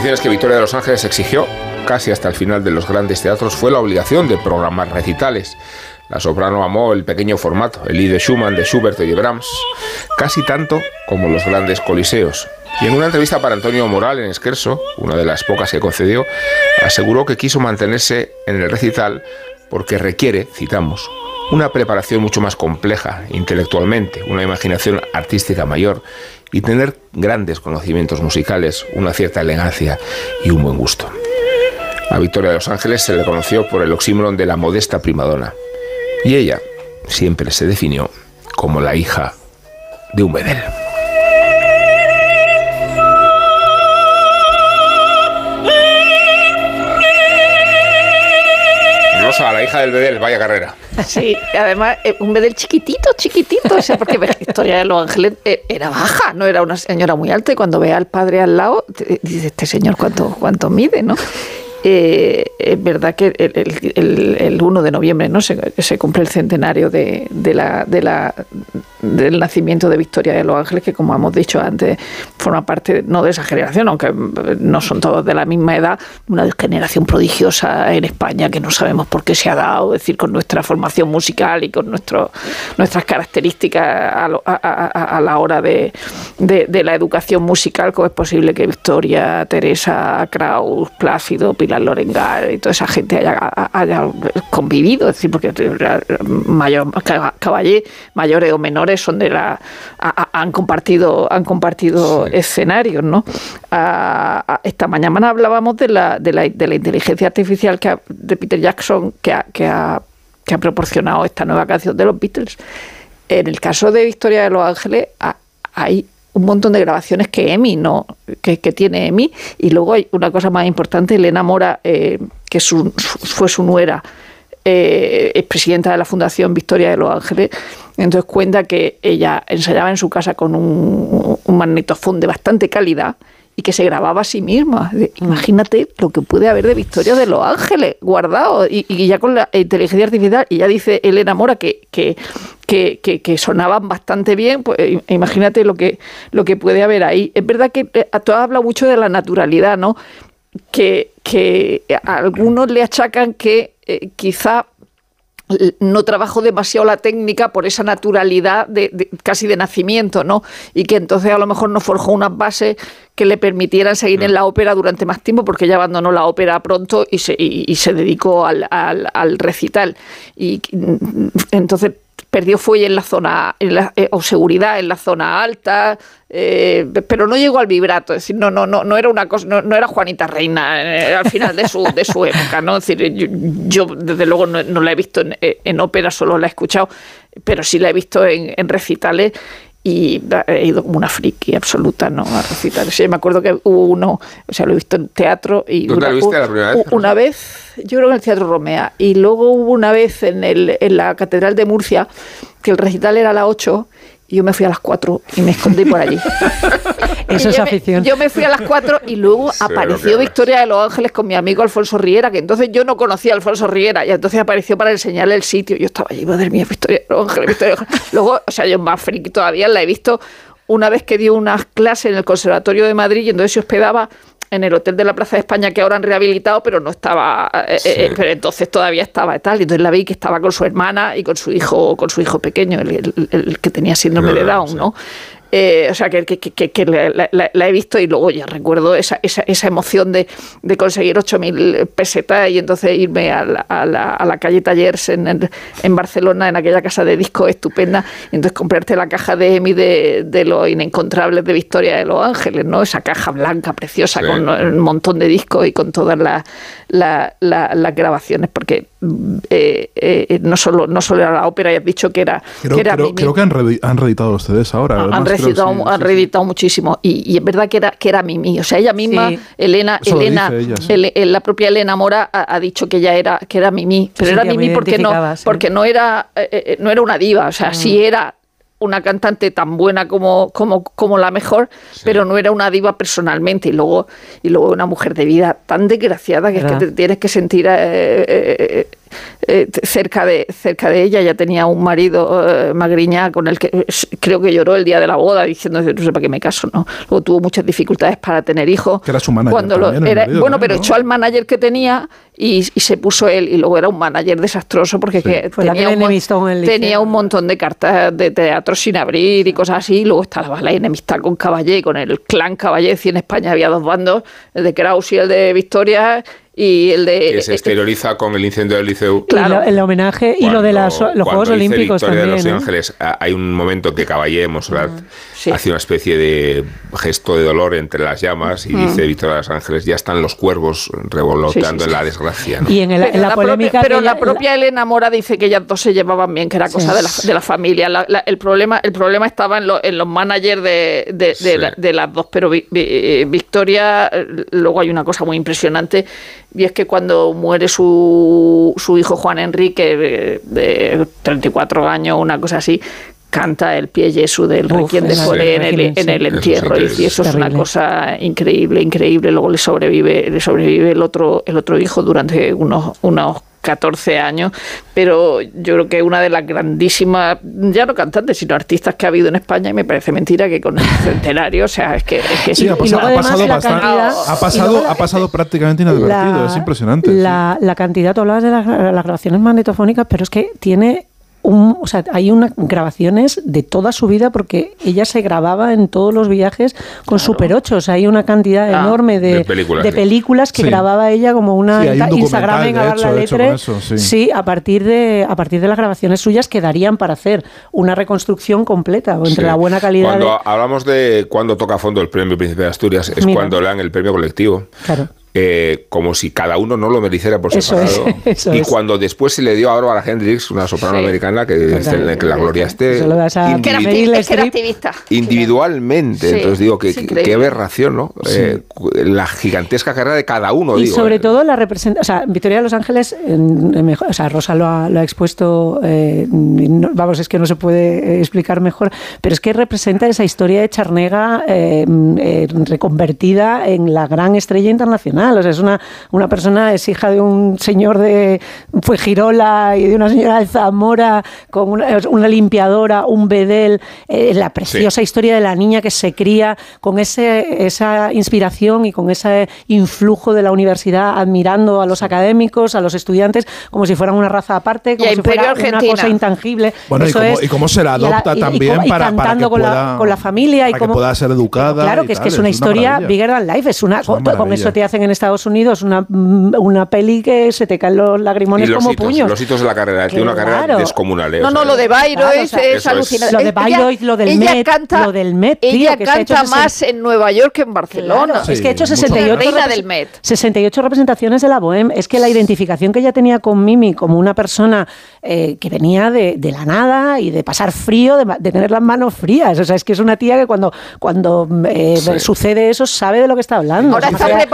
Que Victoria de los Ángeles exigió, casi hasta el final de los grandes teatros, fue la obligación de programar recitales. La soprano amó el pequeño formato, el Lied de Schumann, de Schubert y de Brahms, casi tanto como los grandes coliseos. Y en una entrevista para Antonio Moral en Esquerso, una de las pocas que concedió, aseguró que quiso mantenerse en el recital porque requiere, citamos, una preparación mucho más compleja intelectualmente, una imaginación artística mayor y tener grandes conocimientos musicales, una cierta elegancia y un buen gusto. A Victoria de los Ángeles se le conoció por el oxímoron de la modesta primadona y ella siempre se definió como la hija de un bedel. Rosa, la hija del bedel, vaya carrera. [LAUGHS] Sí, además, eh, un bedel chiquitito, chiquitito, o sea, porque Victoria de los Ángeles eh, era baja, no era una señora muy alta, y cuando ve al padre al lado, dice, este señor cuánto, cuánto mide, ¿no? Eh, es verdad que el, el- el- el 1 de noviembre no se, cumple el centenario del nacimiento de Victoria de los Ángeles, que como hemos dicho antes, forma parte no de esa generación, aunque mm, no son todos de la misma edad, una generación prodigiosa en España que no sabemos por qué se ha dado, es decir, con nuestra formación musical y con nuestras características a, la hora de, la educación musical, cómo es posible que Victoria, Teresa, Kraus, Plácido, Pilar Lorengar y toda esa gente haya, haya convivido, es decir, porque mayor, caballé, mayores o menores son de la a- a- han compartido han compartido escenarios, ¿no? A- a- esta mañana hablábamos de la, de la, de la inteligencia artificial que de Peter Jackson que ha, que ha que ha proporcionado esta nueva canción de los Beatles. En el caso de Victoria de los Ángeles ha- hay un montón de grabaciones que Emi no que, que tiene Emi. Y luego hay una cosa más importante Elena Mora eh, que su- fue su nuera eh, es presidenta de la Fundación Victoria de los Ángeles. Entonces cuenta que ella ensayaba en su casa con un, un magnetofón de bastante calidad y que se grababa a sí misma. De- Imagínate lo que puede haber de Victoria de los Ángeles guardado y, y ya con la inteligencia artificial. Y ya dice Elena Mora que, que, que, que- que sonaban bastante bien. Pues imagínate lo que, lo que puede haber ahí. Es verdad que eh, tú has hablado mucho de la naturalidad, ¿no? Que, que a algunos le achacan que eh, quizá no trabajo demasiado la técnica por esa naturalidad de, de- casi de nacimiento, ¿no? Y que entonces a lo mejor no forjó unas bases que le permitieran seguir en la ópera durante más tiempo, porque ella abandonó la ópera pronto y se, y, y se dedicó al, al- al recital. Y mm, entonces perdió fuelle en la zona, en la- eh, o seguridad en la zona alta, eh, pero no llegó al vibrato, es decir, no, no, no, no era una cosa, no, no era Juanita Reina eh, al final de su, de su época, ¿no? Es decir, yo, yo, desde luego no, no la he visto en, en ópera, solo la he escuchado, pero sí la he visto en, en recitales y he ido como una friki absoluta, ¿no? A recitales. Sí, me acuerdo que hubo uno, o sea, lo he visto en teatro y ¿Dónde una, viste la primera vez? una vez, yo creo que en el Teatro Romea, y luego hubo una vez en, el, en la Catedral de Murcia, que el recital era a las 8 y yo me fui a las 4 y me escondí por allí. [LAUGHS] Eso Y es me- afición. yo me fui a las 4 y luego apareció. Victoria de los Ángeles con mi amigo Alfonso Riera, que entonces yo no conocía a Alfonso Riera, y entonces apareció para enseñarle el sitio. Yo estaba allí, madre mía, Victoria de los Ángeles, Victoria de los Ángeles. Luego, o sea, yo más friki todavía la he visto una vez que dio unas clases en el Conservatorio de Madrid y entonces se hospedaba en el Hotel de la Plaza de España que ahora han rehabilitado, pero no estaba, eh, eh, pero entonces todavía estaba y tal. Y entonces la vi que estaba con su hermana y con su hijo, con su hijo pequeño, el, el- el que tenía síndrome de Down, ¿no? Eh, o sea, que, que- que- que la, la- he visto y luego ya recuerdo esa, esa, esa emoción de, de conseguir 8.000 pesetas y entonces irme a la, a la- a la calle Tallers en, en- en Barcelona, en aquella casa de discos estupenda, y entonces comprarte la caja de EMI de, de los inencontrables de Victoria de los Ángeles, ¿no? Esa caja blanca preciosa Sí. con un montón de discos y con todas las la- la- las grabaciones, porque eh, eh, no, solo, no solo era la ópera, ya has dicho que era, Creo, que era creo- Mimi. creo que han, reedi- han reeditado CDs ahora. Han además, creo, reeditado, sí, han sí, reeditado muchísimo. Y, y es verdad que era, que era Mimi. O sea, ella misma, Sí. Elena, Eso Elena, ella, eh, la propia Elena Mora ha, ha dicho que ella era, que era Mimi. Pero era Mimi porque no, porque no era, eh, eh, no era una diva. O sea, sí era una cantante tan buena como, como, como la mejor, pero no era una diva personalmente. Y luego, y luego una mujer de vida tan desgraciada que es que te tienes que sentir eh, eh, eh, cerca, de, cerca de ella. Ya tenía un marido, eh, Magriñá, con el que eh, creo que lloró el día de la boda diciendo, no sé para qué me caso, ¿no? Luego tuvo muchas dificultades para tener hijos. Que era su manager Cuando también, era- marido bueno, pero ¿no? echó al manager que tenía y, y se puso él. Y luego era un manager desastroso porque que tenía, un, tenía montón de cartas de teatro sin abrir y cosas así. Y luego estaba la enemistad con Caballé, con el clan Caballé. Y en España había dos bandos, el de Kraus y el de Victoria. Y el de... que se exterioriza con el incendio del liceo. Y lo- el homenaje y lo de las, los Cuando Juegos Olímpicos Victoria de también. los ¿eh? Ángeles, a- hay un momento que Caballé Monserrat hace una especie de gesto de dolor entre las llamas y Mm. dice Victoria de los Ángeles, ya están los cuervos revoloteando Sí, sí, en la desgracia. ¿no? Y en, el- en Pero la, la polémica. propia, pero la propia Elena Mora dice que ellas dos se llevaban bien, que era cosa Sí. de, la, de la familia. La- la- el, problema, el problema estaba en, lo- en los managers de, de- de Sí. la- de las dos, pero Vi- Vi- eh, Victoria, luego hay una cosa muy impresionante, y es que cuando muere su, su hijo Juan Enrique, de, de 34 años, una cosa así, canta el pie Jesús del Uf, Requiem de. Foré en el, en el entierro. Eso y, es y eso es una cosa increíble, increíble. Luego le sobrevive, le sobrevive el otro, el otro hijo durante unos, unos 14 años, pero yo creo que una de las grandísimas, ya no cantantes, sino artistas que ha habido en España, y me parece mentira que con el centenario, o sea, es que... Es que Sí, ha pasado, ha pasado bastante- cantidad- ha pasado, luego la- ha pasado prácticamente inadvertido, La- es impresionante. sí. La cantidad, tú hablabas de las, las grabaciones magnetofónicas, pero es que tiene un, o sea, hay unas grabaciones de toda su vida porque ella se grababa en todos los viajes con Super 8. O sea, hay una cantidad Ah. enorme de, De películas, de sí. películas que Sí. grababa ella como una Sí, un Instagram en la eso, sí. a partir de a partir de las grabaciones suyas que darían para hacer una reconstrucción completa entre Sí. la buena calidad Cuando de, hablamos de cuando toca a fondo el premio Príncipe de Asturias, es Mira. cuando le dan el premio colectivo. Claro. Eh, como si cada uno no lo mereciera por Eso separado. es, [LAUGHS] eso y es. cuando después se le dio a Barbara Hendricks, una soprano Sí. americana, que, Total. que la gloria esté que era, individu- Meryl es que era Streep. activista. individualmente. Sí, Entonces digo que qué aberración, ¿no? Eh, la gigantesca carrera de cada uno. Y digo, sobre eh. todo la representa, o sea, Victoria de los Ángeles, en- en mejor- o sea, Rosa lo ha, lo ha expuesto, eh, no- vamos, es que no se puede explicar mejor, pero es que representa esa historia de Charnega eh, eh, reconvertida en la gran estrella internacional. O sea, es una, una persona, es hija de un señor de fue Girola y de una señora de Zamora, con una, una limpiadora, un bedel, eh, la preciosa historia de la niña que se cría con ese, esa inspiración y con ese influjo de la universidad, admirando a los académicos, a los estudiantes, como si fueran una raza aparte, como si fuera una Argentina. cosa intangible. Bueno, y Eso cómo, es. y cómo se la Y a la- adopta y- y también cómo- y para, para que con, pueda, la, con la familia y para que cómo, pueda ser educada. Claro, y que es que es una historia maravilla. bigger than life. Es una, Es una con eso te hacen en Estados Unidos una, una peli que se te caen los Y lagrimones los como hitos, puños. los hitos de la carrera, tiene una carrera Claro. descomunal. eh, No, no, sea, lo de Bayreuth Claro, o sea, es alucinante. Lo de Bayreuth, lo del ella Met, canta, lo del Met, tío, ella que canta más en Nueva York que en Barcelona. Claro, es que ha hecho mucho más. 68, Reina repres- del Met. 68 representaciones de la Bohème. Es que la identificación que ella tenía con Mimi como una persona eh, que venía de, de la nada y de pasar frío, de, ma- de tener las manos frías. O sea, es que es una tía que cuando, cuando eh, Sí. sucede eso sabe de lo que está hablando. Ahora está allá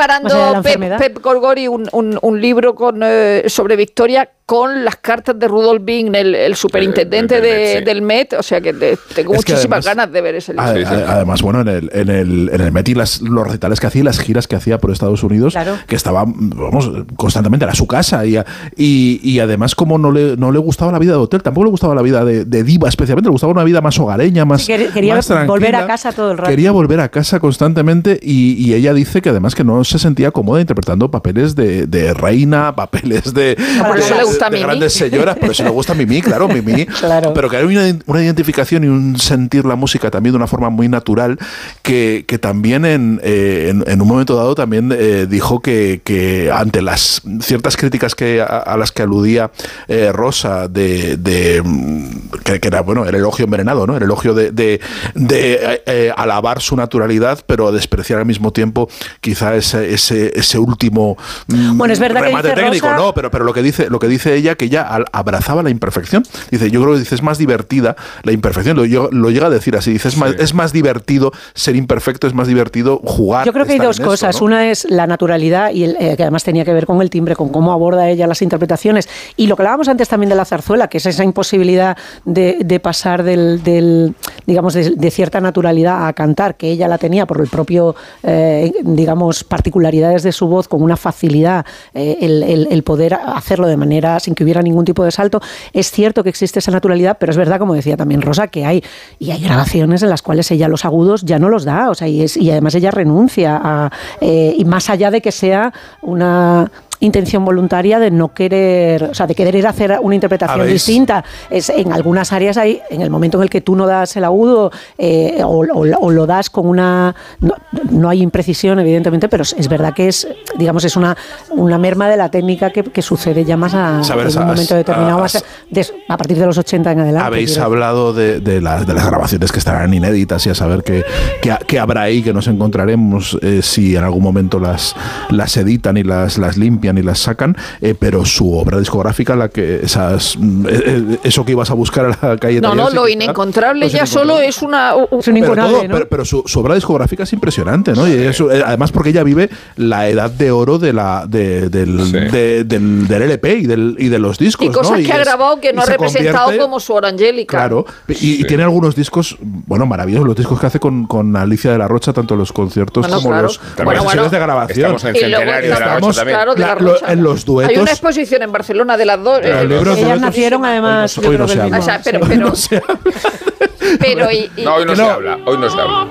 de preparando la Pep, enfermedad. Pep Gorgori un, un- un libro con, eh, sobre Victoria con las cartas de Rudolf Bing, el, el superintendente del de- Met, sí. del Met. O sea que te- tengo Es que muchísimas además- ganas de ver ese libro. Además, bueno, en el, en el, en el Met y las, los recitales que hacía y las giras que hacía por Estados Unidos, Claro. que estaba, vamos, constantemente, era su casa. Y, y, y además, como no le, no le gustaba la vida de hotel, tampoco le gustaba la vida de, de diva especialmente, le gustaba una vida más hogareña, más. Sí, quer- quería más tranquila. volver a casa todo el rato. Quería volver a casa constantemente y, y ella dice que además que no se sentía cómoda interpretando papeles de, de reina, papeles de, Por eso le gusta de grandes señoras, por eso le gusta Mimi, claro, Mimi. [LAUGHS] Claro. Pero que hay una, una identificación y un sentir la música también de una forma muy natural que, que también en, eh, en, en un momento dado también eh, dijo que, que ante las ciertas críticas que a, a las que aludía eh, Rosa de, de, mm, que, que era bueno el elogio envenenado, ¿no? El elogio de, de, de, alabar su naturalidad, pero despreciar al mismo tiempo quizá ese, ese, ese último mm, Bueno, es verdad que remate dice técnico, Rosa- no, pero, pero lo que dice, lo que dice ella, que ella abrazaba la imperfección. Dice, yo creo que dice, es más divertida la imperfección. Lo, yo- lo llega a decir así, dice, es, más, es más divertido ser imperfecto, es más divertido jugar. Yo creo que hay dos esto, cosas. ¿no? Una es la naturalidad, y el- eh, que además tenía que ver con el timbre, con cómo aborda ella las interpretaciones. Y lo que hablábamos antes también de la zarzuela, que es esa imposibilidad de, de pasar del, del, digamos, de, de cierta naturalidad a cantar, que ella la tenía por el propio, eh, digamos, particularidades de su voz, con una facilidad, eh, el, el- el poder hacerlo de manera sin que hubiera ningún tipo de salto. Es cierto que existe esa naturalidad, pero es verdad, como decía también Rosa, que hay, y hay grabaciones en las cuales ella los agudos ya no los da, o sea, y, es- y además ella renuncia a, eh, y más allá de que sea una intención voluntaria de no querer, o sea, de querer hacer una interpretación Habéis- distinta. Es, en algunas áreas hay, en el momento en el que tú no das el agudo eh, o, o- o lo das con una, no, no hay imprecisión evidentemente, pero es, verdad que es, digamos, es una, una merma de la técnica que, que sucede ya más a, en un momento determinado, a, des- a partir de los 80 en adelante. Habéis hablado de, de las, de las grabaciones que estarán inéditas y a saber qué qué- qué habrá ahí, que nos encontraremos eh, si en algún momento las, las editan y las, las limpian y las sacan, eh, pero su obra discográfica, la que esas, mm, eh, eh, eso que ibas a buscar a la calle No, no, lo inencontrable ya solo es una... u- u- pero, todo- pero- pero su, su obra discográfica es impresionante, ¿no? Y eso, eh, además porque ella vive la edad de oro de la, de- del, de- del, del LP y, del, y de los discos. y cosas ¿no? que ha es- grabado que no ha se representado como su hora angélica. Claro, y, y tiene algunos discos, bueno, maravillosos, los discos que hace con, con Alicia de la Rocha, tanto los conciertos Bueno, como claro. los Bueno, las sesiones bueno. de grabación. Estamos en Y luego de la estamos, Rocha también. claro, de la La- lo- en los duetos- Hay una exposición en Barcelona de las dos. Eh, de ellas duetos- nacieron además. Hoy [LAUGHS] no se habla. O sea, pero, Hoy pero, no se hoy no, habla, hoy no se habla.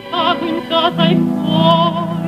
Guasteta ricado in casa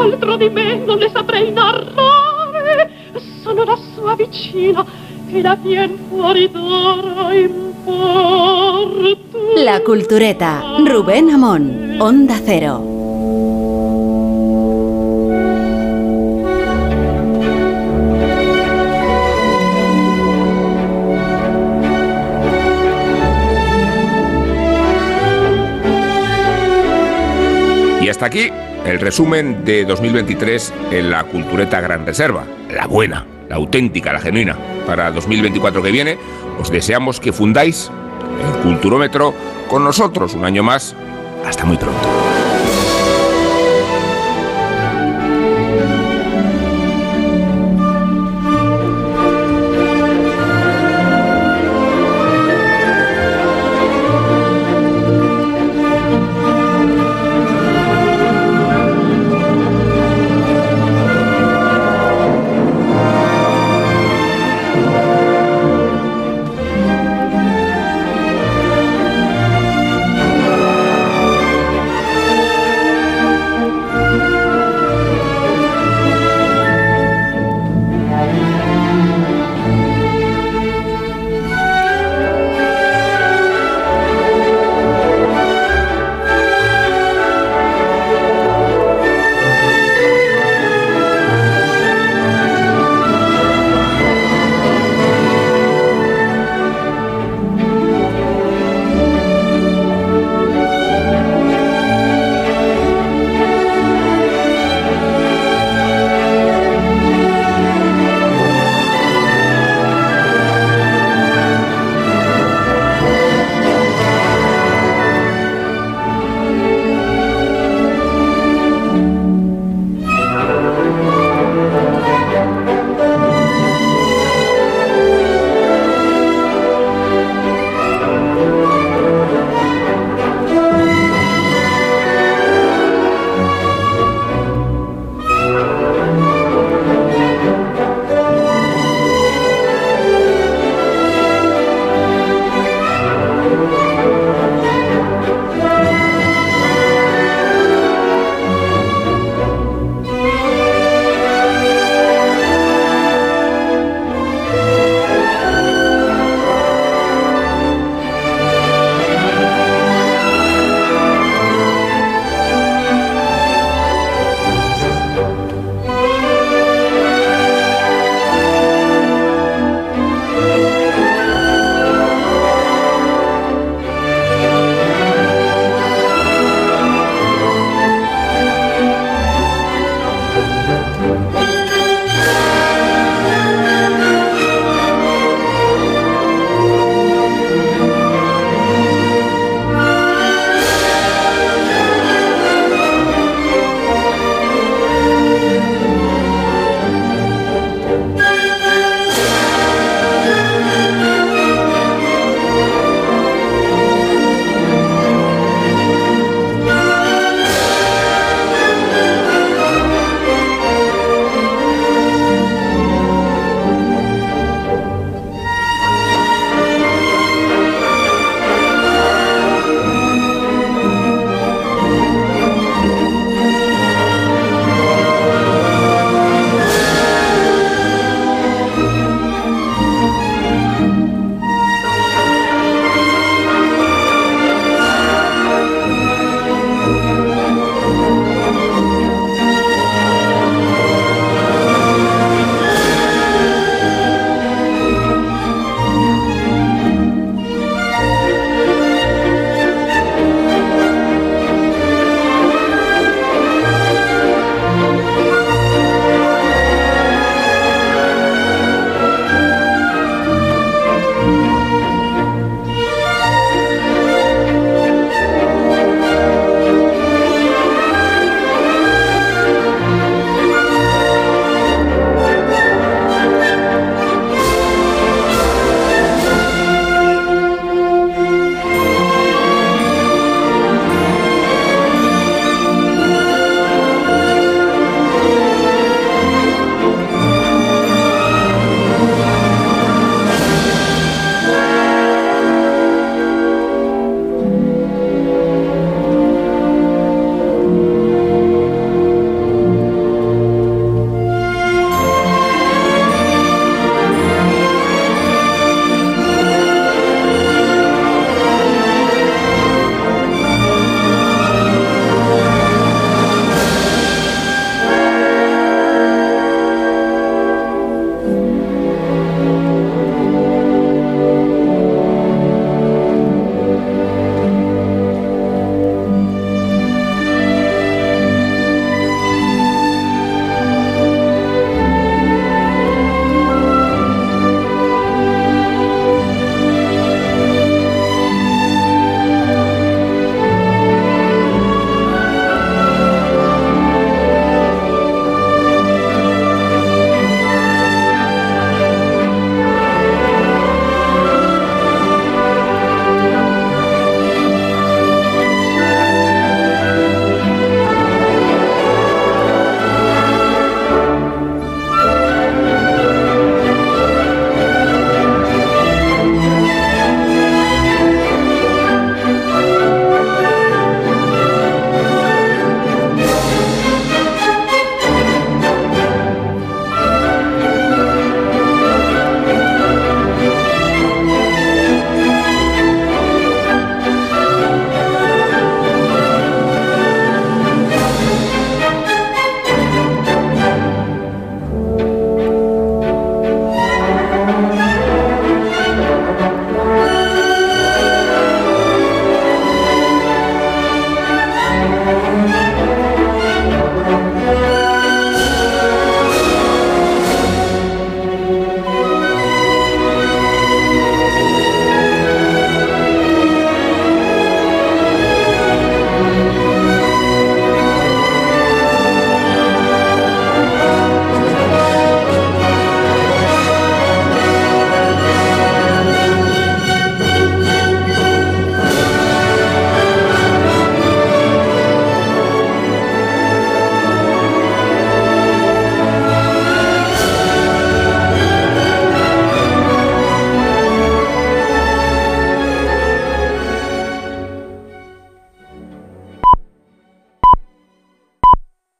Altro di me non le saprei narrare, sono la sua vicina e la tien fuori d'ora in porto. La Cultureta, Rubén Amón, Onda Cero. Y hasta aquí el resumen de 2023 en la Cultureta Gran Reserva, la buena, la auténtica, la genuina. Para 2024 que viene, os deseamos que fundáis el Culturómetro con nosotros un año más. Hasta muy pronto.